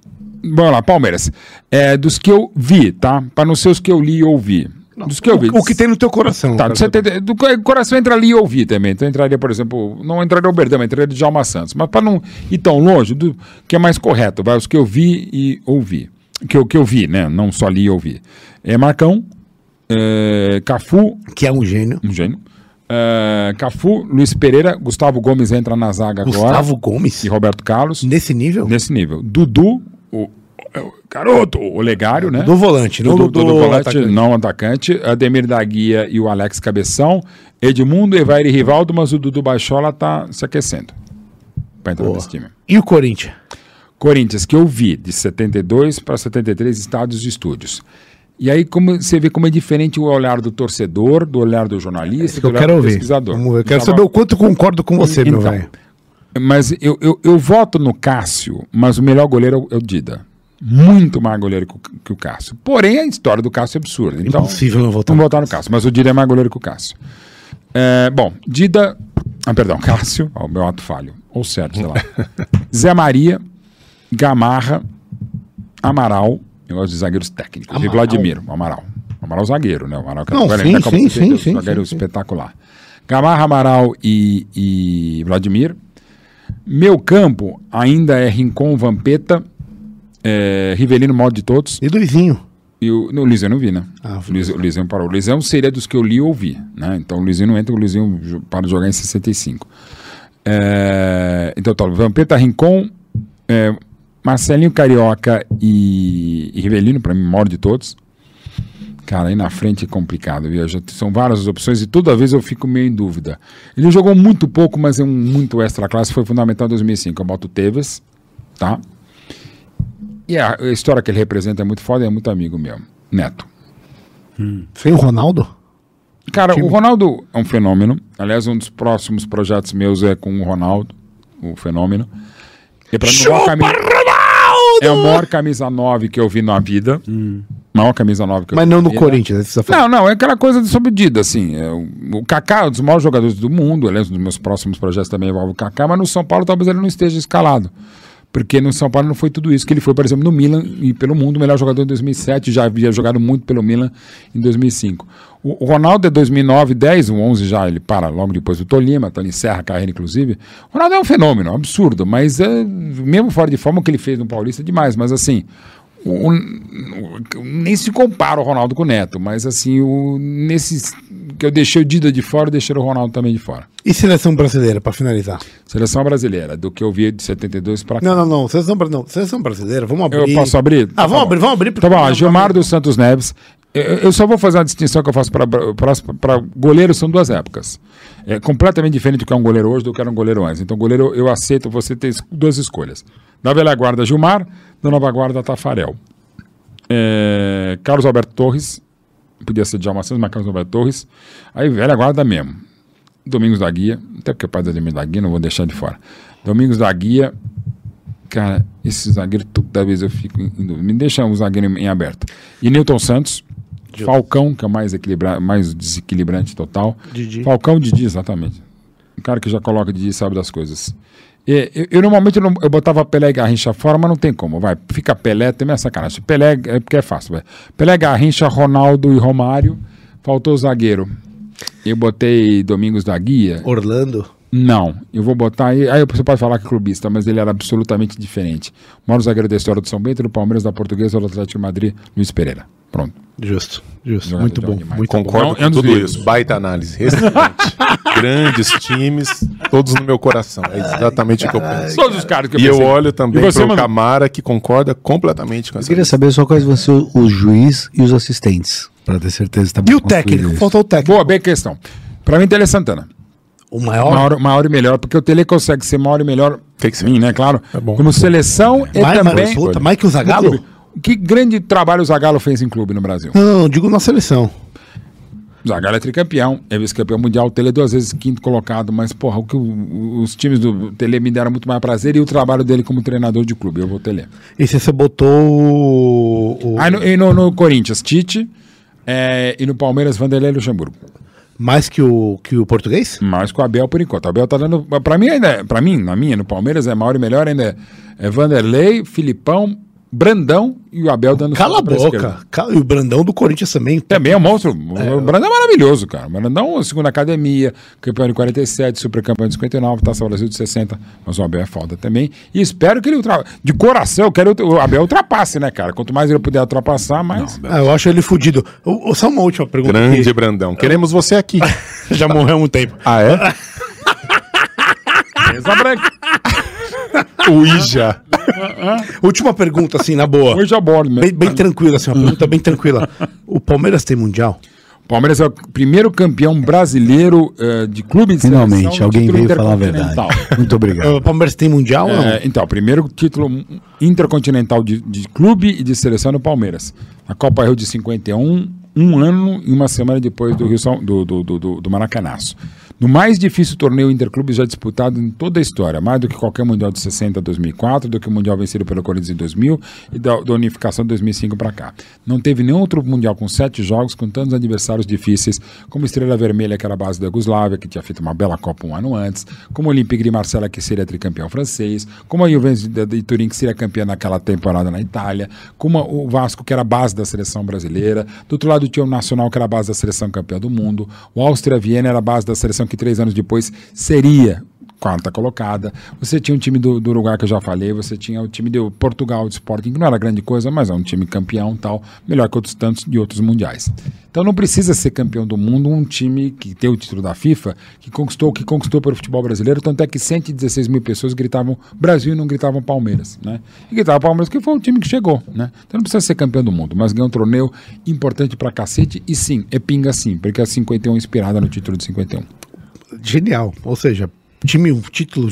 F: Vamos lá, Palmeiras. É, dos que eu vi, tá? Para não ser os que eu li e ouvi. Dos que eu vi.
C: O, o que tem no teu coração.
F: Tá,
C: cara.
F: do, 70 do co- coração entra ali e ouvi também. Então entraria, por exemplo, não entraria o Berdão, entraria de Djalma Santos. Mas para não ir tão longe, do que é mais correto, vai os que eu vi e ouvi. Que eu, que eu vi, né? Não só li e ouvi. É Marcão, é, Cafu,
C: Que é um gênio.
F: um gênio. É, Cafu, Luiz Pereira, Gustavo Gomes entra na zaga agora.
C: Gustavo Gomes.
F: E Roberto Carlos.
C: Nesse nível?
F: Nesse nível. Dudu, o, o garoto, o Legário, né?
C: Do volante, não do,
F: Dudu,
C: do,
F: do volante,
C: atacante.
F: não atacante. Ademir da Guia e o Alex Cabeção. Edmundo, Evair e Rivaldo, mas o Dudu Baixola tá se aquecendo. Pra entrar
C: Boa.
F: nesse time.
C: E o Corinthians?
F: Corinthians, que eu vi de 72 para 73 estádios e estúdios. E aí como você vê como é diferente o olhar do torcedor, do olhar do jornalista, do
C: Eu
F: olhar
C: quero
F: do
C: ouvir.
F: pesquisador.
C: Ver. Eu quero saber o quanto eu concordo com você, meu
F: Então,
C: velho.
F: Mas eu, eu, eu voto no Cássio, mas o melhor goleiro é é o Dida. Muito mais goleiro que o, o Cássio. Porém, a história do Cássio é absurda. Então,
C: Impossível não votar.
F: Vamos votar no Cássio, mas o Dida é mais goleiro que o Cássio. É, bom, Dida. Ah, perdão, Cássio. Ó, o meu ato falho. Ou certo, sei lá. Zé Maria, Gamarra, Amaral, eu gosto de zagueiros técnicos. E
C: Amaral.
F: Vladimir, o Amaral. O Amaral zagueiro, né? O Amaral que
C: Não, sim,
F: ainda acabou
C: sim,
F: de ter
C: sim, sim,
F: zagueiro
C: sim, sim.
F: espetacular. Gamarra, Amaral e, e Vladimir. Meu campo ainda é Rincon, Vampeta, é, Rivelino, modo de todos.
C: E Luizinho.
F: E o, no, o Luizinho eu não vi, né?
C: Ah,
F: o, Luizinho, o Luizinho parou. O Luizinho seria dos que eu li e ouvi, né? Então o Luizinho não entra, o Luizinho para de jogar em 65. É, então tá, Vampeta, Rincon, é, Marcelinho Carioca e, e Rivelino, para mim, maior de todos. Cara, aí na frente é complicado, viu? Já são várias as opções e toda vez eu fico meio em dúvida. Ele jogou muito pouco, mas é um muito extra classe, foi fundamental em 2005. Eu boto o Tevez, tá? E a, história que ele representa é muito foda e é muito amigo meu. Neto.
C: Sem o Ronaldo?
F: Cara, o Ronaldo é um fenômeno. Aliás, um dos próximos projetos meus é com o Ronaldo, o fenômeno. E pra mim, o maior camisa, é a maior camisa 9 que eu vi na vida. Maior camisa 9 que eu
C: Mas
F: vi
C: não no. Corinthians, né, tá.
F: Não, não, é aquela coisa de sob medida, assim. É, o, o Kaká é um dos maiores jogadores do mundo, aliás, um dos meus próximos projetos também envolve o Kaká, mas no São Paulo talvez ele não esteja escalado. Porque no São Paulo não foi tudo isso que ele foi, por exemplo, no Milan e pelo mundo, o melhor jogador em 2007, já havia jogado muito pelo Milan em 2005. O, Ronaldo é 2009, 10, o 11 já, ele para logo depois do Tolima, então ele encerra a carreira, inclusive. O Ronaldo é um fenômeno, absurdo, mas é, mesmo fora de forma o que ele fez no Paulista é demais, mas assim, o- o- nem se compara o Ronaldo com o Neto, mas assim, o, nesses que eu deixei o Dida de fora, deixei o Ronaldo também de fora.
C: E seleção brasileira, pra finalizar?
F: Seleção brasileira, do que eu vi de 72 para cá.
C: Não, não, não. Seleção, não. seleção brasileira, vamos abrir.
F: Eu posso abrir?
C: Ah, vamos abrir, vamos abrir.
F: Tá bom, Gilmar dos Santos Neves. Eu, eu só vou fazer uma distinção que eu faço para goleiro, são duas épocas. É completamente diferente do que é um goleiro hoje do que era um goleiro antes. Então, goleiro, eu aceito você ter duas escolhas. Da velha guarda, Gilmar. Da nova guarda, Tafarel. É, Carlos Alberto Torres. Podia ser Djalma Santos, mas Carlos Alberto Torres. Aí, velha guarda mesmo. Domingos da Guia. Até porque é pai do Domingos da Guia, não vou deixar de fora. Domingos da Guia. Cara, esse zagueiro, toda vez eu fico em em. Me deixa um zagueiro em aberto. E Newton Santos, Falcão, que é o mais, equilibra mais desequilibrante total.
C: Didi.
F: Falcão Didi, exatamente. Um cara que já coloca Didi e sabe das coisas. E, eu, eu normalmente não, eu botava Pelé e Garrincha fora, mas não tem como. Vai, fica Pelé, também é sacanagem. Pelé é porque é fácil. Vai. Pelé, Garrincha, Ronaldo e Romário. Faltou o zagueiro. Eu botei Domingos da Guia.
C: Orlando.
F: Não, eu vou botar aí. Aí você pode falar que é clubista, mas ele era absolutamente diferente. O maior zagueiro da história do São Bento, do Palmeiras, da Portuguesa, do Atlético de Madrid, Luiz Pereira. Pronto.
C: Justo, justo.
F: Jogador
C: Muito bom. Muito
E: Concordo
F: um
E: com tudo
F: livros.
E: isso. Baita análise. Excelente. Grandes times, todos no meu coração. É exatamente o que eu penso.
F: Todos os caras que eu
E: E eu
F: pensei.
E: olho também para o
F: mano?
E: Camara, que concorda completamente com
D: Eu
E: essa
D: queria
E: lista.
D: saber só quais vão ser o, juiz e os assistentes, para ter certeza que tá
C: E o técnico?
D: isso.
C: Faltou o técnico.
F: Boa, bem questão. Pra mim, Tele Santana.
C: O maior.
F: Maior, maior e melhor, porque o Tele consegue ser maior e melhor.
E: Tem que ser.
F: Sim, né? Claro.
E: É bom.
F: Como seleção e
C: Mais,
F: também.
C: mais, puta, mais que o Zagallo?
F: Que grande trabalho o Zagallo fez em clube no Brasil.
C: Não, digo na seleção.
F: Zagallo é tricampeão, é vice-campeão mundial, o Tele é duas vezes quinto colocado, mas, porra, o que o- os times do Tele me deram muito mais prazer e o trabalho dele como treinador de clube. Eu vou Tele.
C: E se você botou o.
F: Aí no, e no, no Corinthians, Tite. é, e no Palmeiras, Vanderlei Luxemburgo.
C: mais que o, que o português?
F: Mais com o Abel por enquanto. O Abel tá dando. Pra mim, ainda é- pra mim, na minha, no Palmeiras, é maior e melhor ainda é, é Vanderlei, Filipão, Brandão e o Abel dando
C: Cala a boca. Cala- E o Brandão do Corinthians também.
F: Também é um monstro. O Brandão é maravilhoso, cara. O Brandão, segunda academia, campeão de 47, super campeão de 59, Taça Brasil de 60. Mas o Abel é foda também. E espero que ele ultra... De coração, eu quero que o Abel ultrapasse, né, cara? Quanto mais ele puder ultrapassar, mais.
C: Ah, eu acho ele fudido. O- o- Só uma última pergunta.
E: Grande
C: aqui.
E: Brandão. Queremos você aqui.
C: Já morreu há muito tempo.
E: Ah, é?
F: Mesa branca.
E: O Ija.
C: Última pergunta, assim, na boa.
F: Hoje a bordo mesmo.
C: Bem, bem tranquila, assim, uma pergunta bem tranquila. O Palmeiras tem mundial?
F: Palmeiras é o primeiro campeão brasileiro eh, de clube de
D: Finalmente,
F: seleção no
D: alguém veio falar a verdade. Muito obrigado.
C: O Palmeiras tem mundial ou não?
F: É, então, primeiro título intercontinental de, de clube e de seleção no Palmeiras. A Copa Rio de 51, um ano e uma semana depois do, Rio São, do, do, do, do, do Maracanaço. No mais difícil torneio interclubes já disputado em toda a história, mais do que qualquer Mundial de 60 2004, do que o Mundial vencido pelo Corinthians em 2000 e da, da unificação de 2005 para cá. Não teve nenhum outro Mundial com sete jogos, com tantos adversários difíceis, como Estrela Vermelha, que era a base da Yugoslávia, que tinha feito uma bela Copa um ano antes, como o Olympique de Marselha, que seria tricampeão francês, como a Juventus de, de Turim, que seria campeã naquela temporada na Itália, como o Vasco, que era a base da seleção brasileira, do outro lado tinha o Nacional, que era a base da seleção campeã do mundo, o Áustria Viena era a base da seleção que três anos depois seria quarta colocada. Você tinha um time do, do Uruguai que eu já falei, você tinha o time do Portugal de Sporting, que não era grande coisa, mas é um time campeão tal, melhor que outros tantos de outros mundiais. Então não precisa ser campeão do mundo um time que tem o título da FIFA, que conquistou o que conquistou pelo futebol brasileiro, tanto é que 116 mil pessoas gritavam Brasil e não gritavam Palmeiras, né? E gritavam Palmeiras porque foi o time que chegou, né? Então não precisa ser campeão do mundo, mas ganhou um torneio importante pra cacete e sim, é pinga sim, porque a 51 é inspirada no título de 51.
C: Genial. Ou seja, time, um título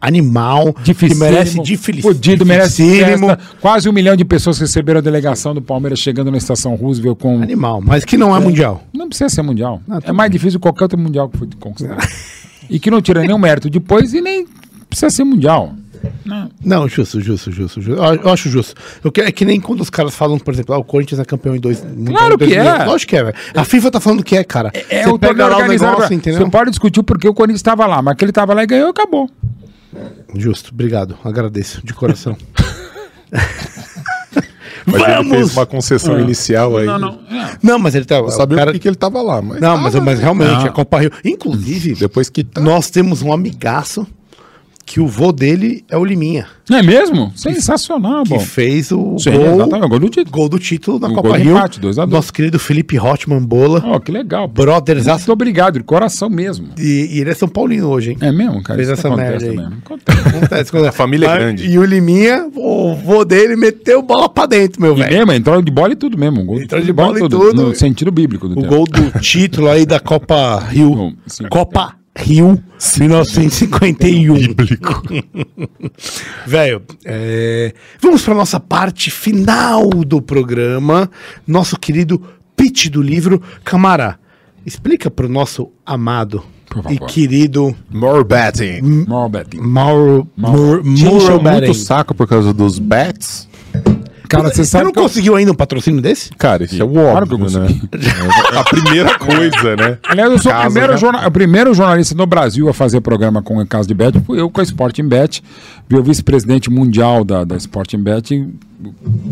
C: animal que
F: Dificílimo,
C: merece difícil.
F: fudido, merece festa. Quase um milhão de pessoas receberam a delegação do Palmeiras chegando na estação Roosevelt com.
C: Animal, mas que não é, mundial.
F: Não precisa ser mundial.
C: Ah,
F: é
C: tudo
F: mais difícil que qualquer outro mundial que foi conquistado. e que não tira nenhum mérito depois e nem precisa ser mundial. Não.
C: Não, justo, justo, justo. justo. Eu, eu acho justo. Eu, que- é que nem quando os caras falam, por exemplo, ah, o Corinthians é campeão em dois. mundial em
F: que
C: 2000.
F: é.
C: Lógico que é, velho. A FIFA tá falando que é, cara.
F: É
C: Você
F: o torneio
C: lá
F: organizado.
C: negócio, entendeu?
F: Você pode discutir o porquê o Corinthians estava lá, mas que ele estava lá e ganhou, acabou.
C: Justo, obrigado. Agradeço, de coração.
E: Mas ele fez
C: Vamos!
E: uma concessão inicial aí.
F: Não, não. É.
C: Não, mas ele tá.
E: Eu sabia
C: o cara...
E: por que ele tava lá, mas.
C: Não, mas,
E: tava.
C: mas realmente,
F: Não.
C: a Copa Rio. Inclusive,
E: Depois que tá.
C: nós temos um amigaço que o vô dele é o Liminha,
F: Não é mesmo? Sensacional,
C: que
F: bom.
C: fez o
F: Sim,
C: gol,
F: exatamente, o gol do título.
C: gol do título na
F: O
C: Copa
F: de
C: Rio.
F: empate, dois a dois.
C: Nosso querido Felipe Hotman Bola,
F: Ó, que legal.
C: brothers,
F: Muito obrigado, de coração mesmo.
C: e, e ele é São Paulino hoje, hein?
F: É mesmo, cara?
C: Fez essa merda aí.
F: mesmo. Acontece.
C: Acontece quando-
E: A família é grande.
C: E o Liminha, o vô dele meteu bola pra dentro, meu velho.
F: mesmo, entrou de bola e tudo mesmo. Gol
C: Entrou de bola e tudo.
F: No sentido bíblico do
C: O
F: termo.
C: gol do título aí da Copa Rio.
F: Bom, sim.
C: Copa Rio 1951. Velho, é, vamos para nossa parte final do programa. Nosso querido pitch do livro. Camara, explica para o nosso amado e querido
E: More betting.
F: More betting.
E: Te encheu
C: Mauro
E: muito
C: Bahrein.
E: o saco por causa dos bets?
F: Cara, você
C: Você
F: sabe
C: não
F: que eu-
C: conseguiu ainda um patrocínio desse?
E: Cara, isso é o
F: Claro que eu
E: óbvio, né?
F: consegui.
E: A primeira coisa, né?
F: Aliás, eu sou o
E: Casa
F: primeiro,
E: já-
F: jorna- o primeiro jornalista no Brasil a fazer programa com o caso de Bet. Fui eu com a Sporting Bet. Vi o vice-presidente mundial da, da Sporting Bet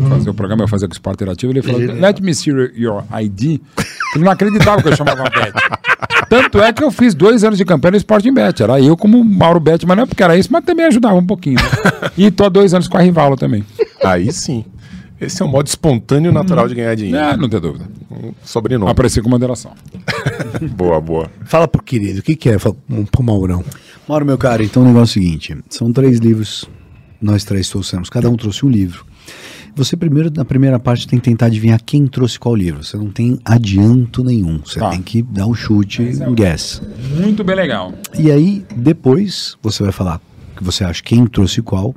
F: fazer o programa, eu fazia com o Sport Interativo. Ele falou: Let me see your ID. Ele não acreditava que eu chamava Bet. Tanto é que eu fiz dois anos de campanha no Sporting Bet. Era eu como Mauro Bet, mas não é porque era isso, mas também ajudava um pouquinho. né? E tô há dois anos com a Rivalo também.
E: Aí sim. Esse é um modo espontâneo e natural de ganhar dinheiro.
F: É, não tem dúvida.
E: Um Sobrenome.
F: Apareci com moderação.
E: Boa, boa.
C: Fala pro querido, o que, que é? Fala pro Maurão.
D: Mauro, meu cara, então o negócio é o seguinte: são três livros, nós três trouxemos, cada um trouxe um livro. Você primeiro, na primeira parte, tem que tentar adivinhar quem trouxe qual livro. Você não tem adianto nenhum. Você
F: Tá.
D: tem que dar um chute, um guess.
F: Muito bem legal.
D: E aí, depois, você vai falar que você acha quem trouxe qual.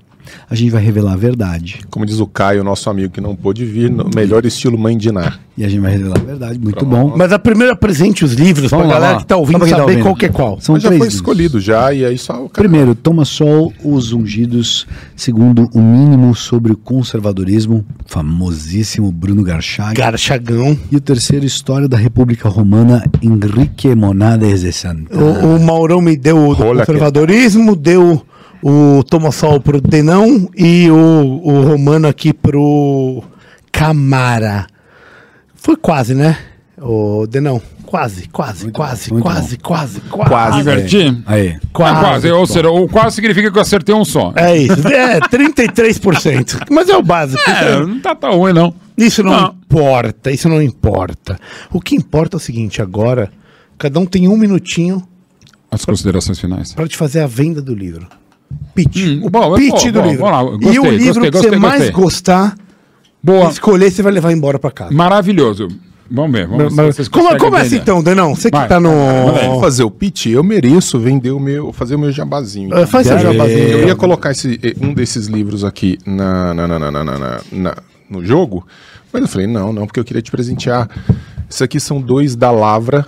D: A gente vai revelar a verdade.
E: Como diz o Caio, nosso amigo que não pôde vir, no melhor estilo mãe de Ná.
D: E a gente vai revelar a verdade. Muito bom.
C: Mas a primeira apresente os livros
D: Vamos
C: pra
D: lá,
C: galera
D: lá.
C: que tá ouvindo
D: quem tá
C: saber
D: ouvindo.
C: qual que é qual.
D: São
E: Mas já
D: três
E: foi
D: livros.
E: escolhido já, e aí só o cara...
D: Primeiro, Toma Sol, Os Ungidos. Segundo, O Mínimo sobre o Conservadorismo, famosíssimo Bruno Garchag.
C: Garchagão.
D: E o terceiro, História da República Romana, Enrique Monades de Santa.
C: O, o Maurão me deu o
E: Rola
C: conservadorismo, deu o Tomassol pro Denão e o, o Romano aqui pro Camara. Foi quase, né? O Denão. Quase, quase, quase,
D: muito
C: quase, quase, quase,
E: Quase.
F: Diverti?
D: Aí.
C: Quase.
F: É quase, ou seja, o quase significa que eu acertei um só.
C: É isso. É, 33%. Mas é o básico.
F: É, não tá tão ruim, não.
C: Isso não,
F: Não.
C: importa, isso não importa. O que importa é o seguinte, agora, cada um tem um minutinho
F: As considerações finais.
C: para te fazer a venda do livro. Pitch.
F: Hum,
C: o
F: bom,
C: pitch
F: bom,
C: do
F: bom,
C: livro.
F: vamos lá,
C: e
F: gostei,
C: o livro
F: gostei,
C: que você
F: gostei,
C: mais
F: gostei.
C: gostar,
F: Boa,
C: escolher, você vai levar embora para casa.
F: maravilhoso. Vamos ver, vamos ver se
C: Mas-
F: vocês
C: Como,
F: conseguem
C: começa
F: entender.
C: então, Denão? Você que
F: Vai,
C: tá no.
F: vai,
E: Vou fazer o pitch, eu mereço vender o meu, fazer o meu jabazinho.
C: Ah, Faz seu jabazinho.
D: ver.
E: Eu ia colocar esse, eh, um desses livros aqui na, na, na, na, na, na- na- na- no jogo, mas eu falei, não, não, porque eu queria te presentear. Isso aqui são dois da Lavra.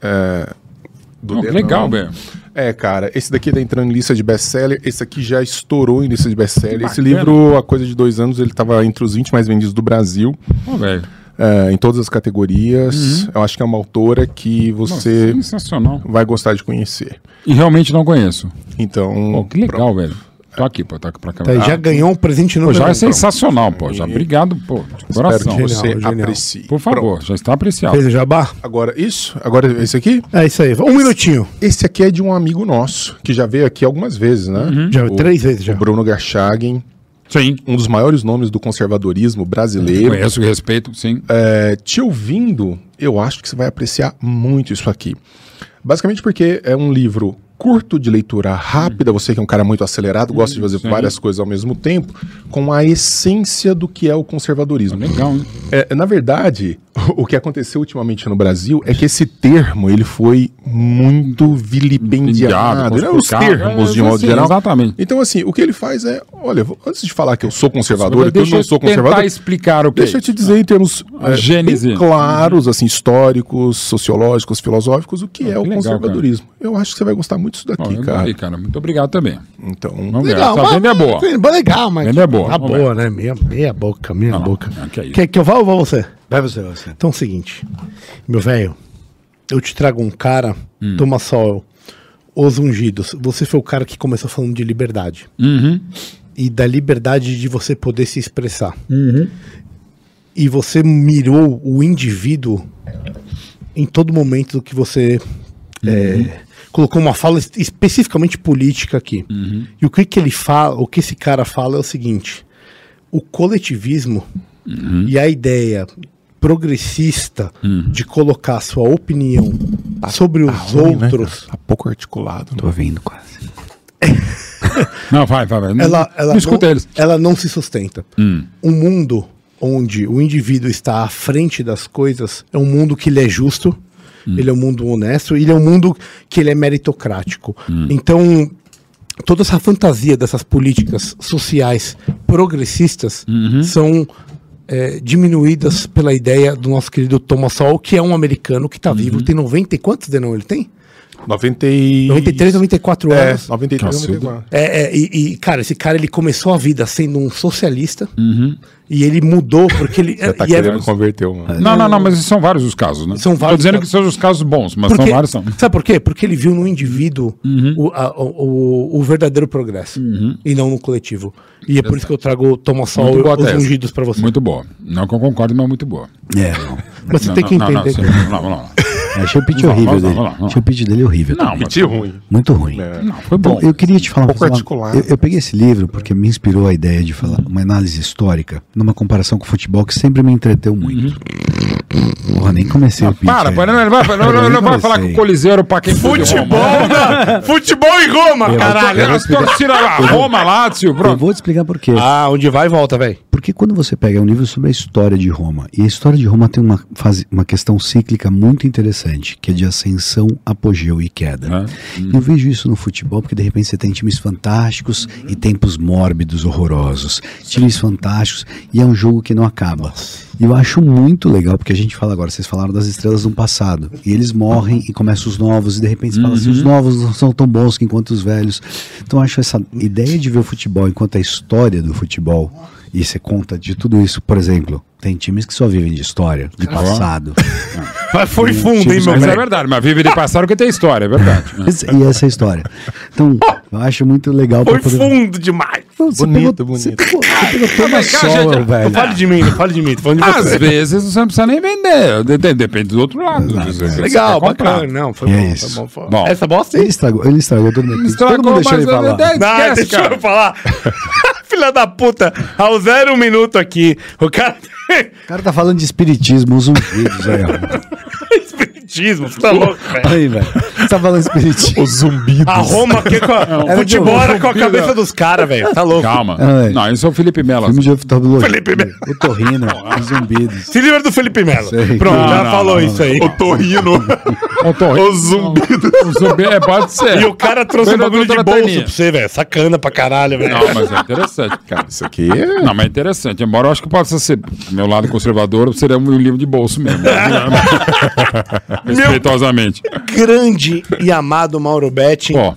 E: é, do Denão.
F: legal, velho.
E: É, cara, esse daqui tá entrando em lista de best-seller, esse aqui já estourou em lista de best-seller. Esse livro, há coisa de dois anos, ele tava entre os 20 mais vendidos do Brasil,
F: Pô, velho.
E: é, em todas as categorias. Eu acho que é uma autora que
F: Nossa,
E: você
F: Sensacional.
E: vai gostar de conhecer.
F: E realmente não conheço.
E: Então,
F: Pô, que legal, velho. Tô aqui, pô, tá aqui pra
C: Tá,
F: câmera.
C: já ganhou um presente
F: Pô,
C: número
F: já é
C: um.
F: sensacional, pô. Já obrigado, pô, de
E: espero
F: coração.
E: que você
C: Genial,
E: aprecie.
F: Por favor,
E: Pronto.
F: já está apreciado.
C: Fez o jabá?
E: Agora, isso? Agora, esse aqui?
C: É isso aí. Um minutinho.
E: Esse aqui é de um amigo nosso, que já veio aqui algumas vezes, né?
C: Já,
E: O-
C: três vezes já.
E: O Bruno Garchagen,
F: Sim.
E: um dos maiores nomes do conservadorismo brasileiro.
F: Conheço e respeito, sim.
E: É, te ouvindo, eu acho que você vai apreciar muito isso aqui. Basicamente porque é um livro curto de leitura rápida, você que é um cara muito acelerado, gosta de fazer várias coisas ao mesmo tempo, com a essência do que é o conservadorismo.
F: Legal, hein?
E: É, na verdade, o que aconteceu ultimamente no Brasil é que esse termo ele foi muito vilipendiado.
F: Vilipendiado,
E: né? Os termos, de
F: É,
E: modo
F: sim,
E: geral.
F: exatamente.
E: Então, assim, o que ele faz é, olha, vou- antes de falar que eu sou conservador, que eu
F: Deixa
E: não sou
F: tentar
E: conservador,
F: explicar o que
E: Deixa eu te dizer em termos
F: A
E: é,
F: gênese.
E: claros, assim, históricos, sociológicos, filosóficos, o que é o
F: que legal,
E: conservadorismo. Eu acho que você vai gostar muito disso daqui, cara.
F: adorei, cara. Muito obrigado também.
E: Então,
F: Vamos ver.
C: Legal,
F: Essa venda é boa.
C: Venda legal, mas.
F: Venda é boa,
C: Tá boa, né? Meia, meia boca, meia
F: Não, não,
C: boca.
F: não, que é.
C: Quer que eu vá ou vá você?
D: Vai você, você.
C: Então é o seguinte, meu velho, eu te trago um cara,
F: Hum.
C: toma só os ungidos. Você foi o cara que começou falando de liberdade.
F: Uhum.
C: E da liberdade de você poder se expressar.
F: Uhum.
C: E você mirou o indivíduo em todo momento que você é, colocou uma fala es- especificamente política aqui. E o que, que ele fala, o que esse cara fala é o seguinte: o coletivismo e a ideia progressista de colocar sua opinião sobre os
E: ruim, né,
C: outros,
E: cara? Tá pouco articulado.
D: Tô
E: Né?
D: ouvindo quase.
F: Não, vai, vai, vai. Não,
C: ela, ela,
F: não escuta
C: não,
F: eles.
C: ela não se sustenta. Um mundo onde o indivíduo está à frente das coisas é um mundo que ele é justo, ele é um mundo honesto, ele é um mundo que ele é meritocrático. Então, toda essa fantasia dessas políticas sociais progressistas são é, diminuídas pela ideia do nosso querido Thomas Sowell, que é um americano que está vivo, tem 90 e quantos de não ele tem?
E: 90 e...
C: 93, 94
E: É,
C: anos.
E: 93,
F: Cacilda.
E: 94.
C: É, é, e, e, cara, esse cara ele começou a vida sendo um socialista e ele mudou porque ele.
E: Você tá
C: e é-
E: querendo converter uma...
F: Não, não, não, mas são vários os casos, né?
C: São
F: Tô
C: vários
F: dizendo
C: casos.
F: que são os casos bons, mas
C: porque-
F: são vários. São.
C: Sabe por quê? Porque ele viu no indivíduo o, a- o, o- verdadeiro progresso e não no coletivo. E é por isso que eu trago o Thomas
F: boa
C: os ungidos pra você.
F: Muito boa. Não que eu concordo, mas muito boa.
D: É, não.
C: Mas você
F: Não,
C: tem
F: não,
C: que
F: não, não,
C: entender. que-
F: não, não, não.
D: Achei o pitch
F: lá,
D: horrível
F: lá,
D: dele.
F: lá.
D: Achei o pitch dele horrível.
F: Não,
D: também.
E: Que ruim.
D: Muito ruim.
E: É.
F: Não, foi
D: Bom,
F: bom.
D: eu queria te falar uma
E: Pouco
D: coisa.
E: articulado.
D: Eu, eu peguei esse livro porque me inspirou a ideia de falar uma análise histórica numa comparação com o futebol que sempre me entreteu muito. Porra, nem comecei o pitch.
F: Uhum. Para, para, não, não vai, não, não, não vai falar que o Coliseu era pra quem
C: Futebol, na- futebol em Roma, caralho!
F: As torcidas lá, Roma,
D: Eu
F: pronto.
D: vou te explicar por quê.
C: Ah, onde vai, volta, velho.
D: Porque quando você pega um livro sobre a história de Roma, e a história de Roma tem uma, fase, uma questão cíclica muito interessante, que é de ascensão, apogeu e queda. E Eu vejo isso no futebol, porque de repente você tem times fantásticos e tempos mórbidos, horrorosos. Times fantásticos e é um jogo que não acaba. E eu acho muito legal, porque a gente fala agora, vocês falaram das estrelas do passado, e eles morrem e começam os novos, e de repente você fala assim, os novos não são tão bons que enquanto os velhos. Então eu acho essa ideia de ver o futebol enquanto a história do futebol, e você conta de tudo isso, por exemplo, tem times que só vivem de história, de passado.
C: Mas foi fundo, hein, meu
F: Mas é verdade, mas vive de passado que tem história, é verdade.
D: E essa é a história. Então, eu acho muito legal
C: Foi
D: poder...
C: fundo demais.
D: Não,
E: Bonito,
D: pegou,
E: bonito.
D: Você pegou, você pegou toda a sola, velho.
C: Não fale de mim, não fale de mim, tô falando de
F: Às
C: você.
F: vezes você não precisa nem vender, de- depende do outro lado. Você
C: Legal, bacana. Não, foi
D: E é
C: bom,
D: isso.
C: foi bom, foi
F: Bom.
C: Essa bosta aí?
D: Ele estragou, ele estragou todo mundo.
F: Estragou,
D: todo mundo deixou ele falar.
F: é- é-
C: Não,
F: Esquece,
C: deixa
F: cara.
C: eu falar. Filha da puta, ao zero minuto aqui, o cara
D: O cara tá falando de espiritismo, os ungidos aí, ó.
C: Espiritismo, você tá louco, velho.
D: Aí, velho. Tá falando espiritismo.
E: Os zumbidos.
C: A Roma aqui com a, futebol com a cabeça dos caras, velho. Tá louco.
F: Calma.
D: É.
F: Não, isso é o Felipe Melo.
D: Filme de oftalmologia.
C: Felipe Melo.
D: O Torrino, os zumbidos.
C: Se livra do Felipe Melo. Pronto,
F: Não,
C: já
F: não,
C: falou
F: não,
C: isso aí.
E: O Torrino.
F: O Torre.
E: Os zumbidos.
F: O zumbi, é, pode ser.
C: E o cara trouxe um bagulho de bolso
F: Taninha.
C: pra você, velho. Sacana pra caralho, velho.
F: Não, mas é interessante, cara.
E: Isso aqui é...
F: Não, mas é interessante. Embora eu acho que possa ser, do meu lado conservador, seria um livro de bolso mesmo. Respeitosamente.
C: Grande e amado Mauro Betti.
F: Bom,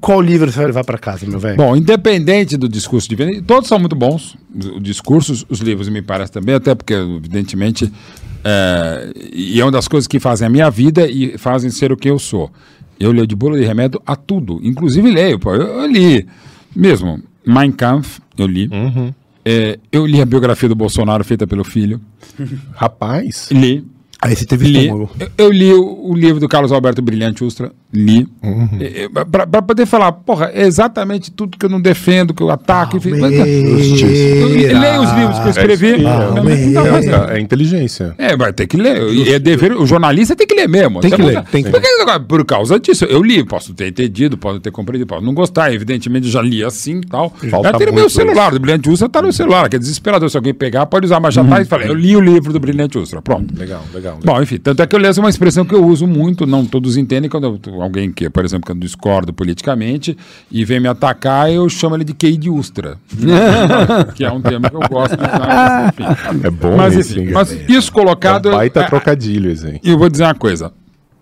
C: Qual livro você vai levar pra casa, meu velho?
F: Bom, independente do discurso de venda, todos são muito bons. Os discursos, os livros me parecem também, até porque, evidentemente, é, e é uma das coisas que fazem a minha vida e fazem ser o que eu sou. Eu leio de bolo de remédio a tudo, inclusive leio, pô, eu, eu li mesmo. Mein Kampf, eu li. É, eu li a biografia do Bolsonaro feita pelo filho.
E: Rapaz.
F: Li.
C: Aí você teve
F: Li,
C: estômago.
F: eu, eu li o, o livro do Carlos Alberto Brilhante Ustra, li. para poder falar, porra, é exatamente tudo que eu não defendo, que eu ataco. enfim, mas- eu, eu leio os livros que eu escrevi.
E: É,
F: não, mas-
E: É, é inteligência.
F: é, vai ter que ler. É dever, o jornalista tem que ler mesmo.
C: Tem que ler, tem que
F: agora, por causa disso, eu li, posso ter entendido, posso ter compreendido, posso não gostar. Evidentemente, eu já li assim e tal.
E: Falta
F: já tem no meu celular, do Brilhante Ustra tá no celular, que é desesperador. Se alguém pegar, pode usar, mas já tá e fala, eu li o livro do Brilhante Ustra. Pronto.
E: Legal, legal. Legal.
F: Bom, enfim, tanto é que eu leio uma expressão que eu uso muito, não todos entendem, quando alguém que, por exemplo, que eu discordo politicamente e vem me atacar, eu chamo ele de QI de Ustra. que é um termo que eu gosto de usar. mas, enfim.
E: É bom
F: Mas,
E: hein?
F: mas isso colocado.
E: É um baita
F: é-
E: trocadilho aí.
F: e eu vou dizer uma coisa.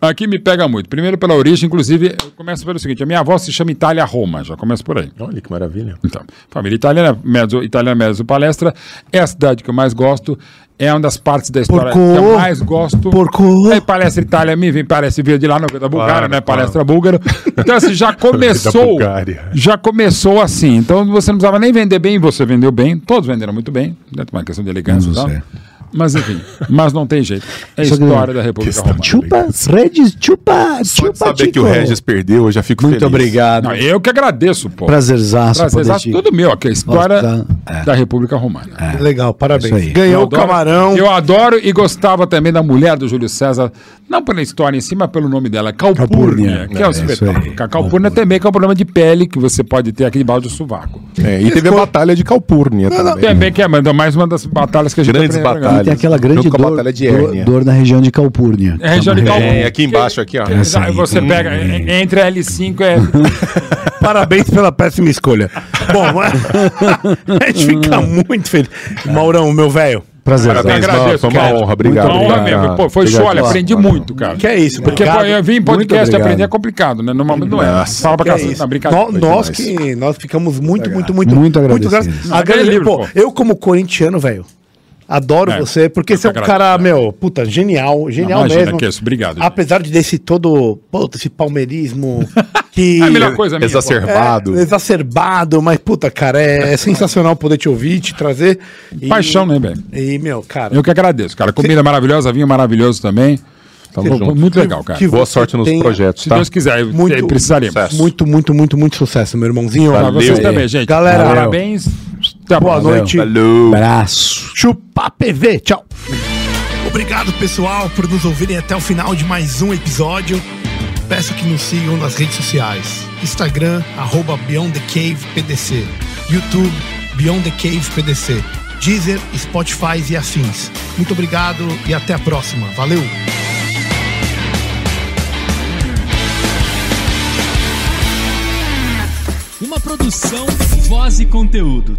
F: Aqui me pega muito. Primeiro pela origem, inclusive, eu começo pelo seguinte: a minha avó se chama Itália Roma, já começo por aí.
E: Olha que maravilha.
F: Então, família italiana, mezzo, italiana mezzo palestra, é a cidade que eu mais gosto, é uma das partes da história
C: Porco.
F: que eu mais gosto.
C: Porco.
F: Aí palestra Itália me vem, parece vir de lá no da Bulgária,
E: Claro,
F: né?
E: claro.
F: Palestra búlgara. Então, assim, já começou. Já começou assim. Então você não precisava nem vender bem, você vendeu bem, todos venderam muito bem, né? uma questão de elegância e tal.
D: você.
F: Mas enfim, mas não tem jeito. É a história da República Romana.
D: Chupa, Regis, chupa, chupa,
E: saber que o. Regis perdeu, eu já fico
D: Muito
E: feliz.
D: obrigado.
F: Não, eu que agradeço, pô.
D: Prazerzaço.
F: Prazerzaço,
D: poder te-
F: tudo meu, aqui, a história
D: Nossa, é.
F: da República Romana.
C: Legal, parabéns. Ganhou o camarão.
F: Eu adoro e gostava também da mulher do Júlio César, não pela história em si, mas pelo nome dela, Calpurnia,
D: Calpurnia.
F: que é,
D: É,
F: um
D: isso
F: espetáculo. A Calpurnia também que é um problema de pele que você pode ter aqui debaixo do sovaco.
E: É, e teve a Batalha de Calpurnia também.
F: Também que é mas mais uma das batalhas que a gente
E: Grandes
F: aprendeu.
E: Batalhas.
D: Tem aquela grande dor,
E: Batalha de
D: dor, dor na região de Calpurnia.
F: É, região de Calpurnia.
E: É, aqui embaixo, aqui, ó.
D: Essa aí
F: Você
D: também.
F: pega en- entre L5 é
C: Parabéns pela péssima escolha. Bom, a gente fica muito feliz. Maurão, meu velho.
D: Prazerzaço.
E: Parabéns,
F: agradeço,
E: Foi uma
F: cara.
E: honra, obrigado.
F: uma honra
E: obrigado.
F: mesmo. Pô, foi
E: Obrigado.
F: show, olha, aprendi muito, cara.
C: Que é isso,
F: Porque
C: obrigado.
F: eu vim em podcast
D: Muito
F: aprender é complicado, né? Normalmente não é.
E: Nossa,
F: Fala pra
C: Que é
F: não, brincadeira.
C: Nó- nós que nós ficamos muito, muito, muito,
D: Muito agradecidos.
C: graças.
F: Não,
C: Agrade-
F: aquele livro,
C: pô,
F: pô.
C: eu como corintiano, velho, adoro
F: É,
C: você, porque você é um cara,
F: agradeço,
C: meu, puta, genial, genial
F: imagina
C: mesmo.
F: que isso, obrigado, gente.
C: Apesar de desse todo, puta, esse palmeirismo que...
F: É a melhor coisa minha.
E: Exacerbado.
C: É, exacerbado, mas puta, cara, é, é sensacional poder te ouvir, te trazer. E-
F: Paixão, né, velho?
C: E, meu, cara,
F: Eu que agradeço, cara. Comida maravilhosa, vinho maravilhoso também.
E: Junto.
F: muito legal, cara.
C: que
E: Boa sorte nos projetos,
F: Se
E: tá?
F: Deus quiser,
C: Muito-
F: precisaremos.
E: Sucesso.
C: muito, muito, muito, muito sucesso, meu irmãozinho.
E: Valeu.
F: vocês também, gente.
C: Galera,
F: parabéns. Até a
C: boa noite.
E: Falou.
D: Abraço.
C: Chupa PV, tchau. Obrigado, pessoal, por nos ouvirem até o final de mais um episódio. Peço que nos sigam nas redes sociais. Instagram, arroba Beyond the Cave PDC. YouTube, Beyond the Cave PDC. Deezer, Spotify e afins. Muito obrigado e até a próxima. Valeu!
G: Uma produção, voz e conteúdo.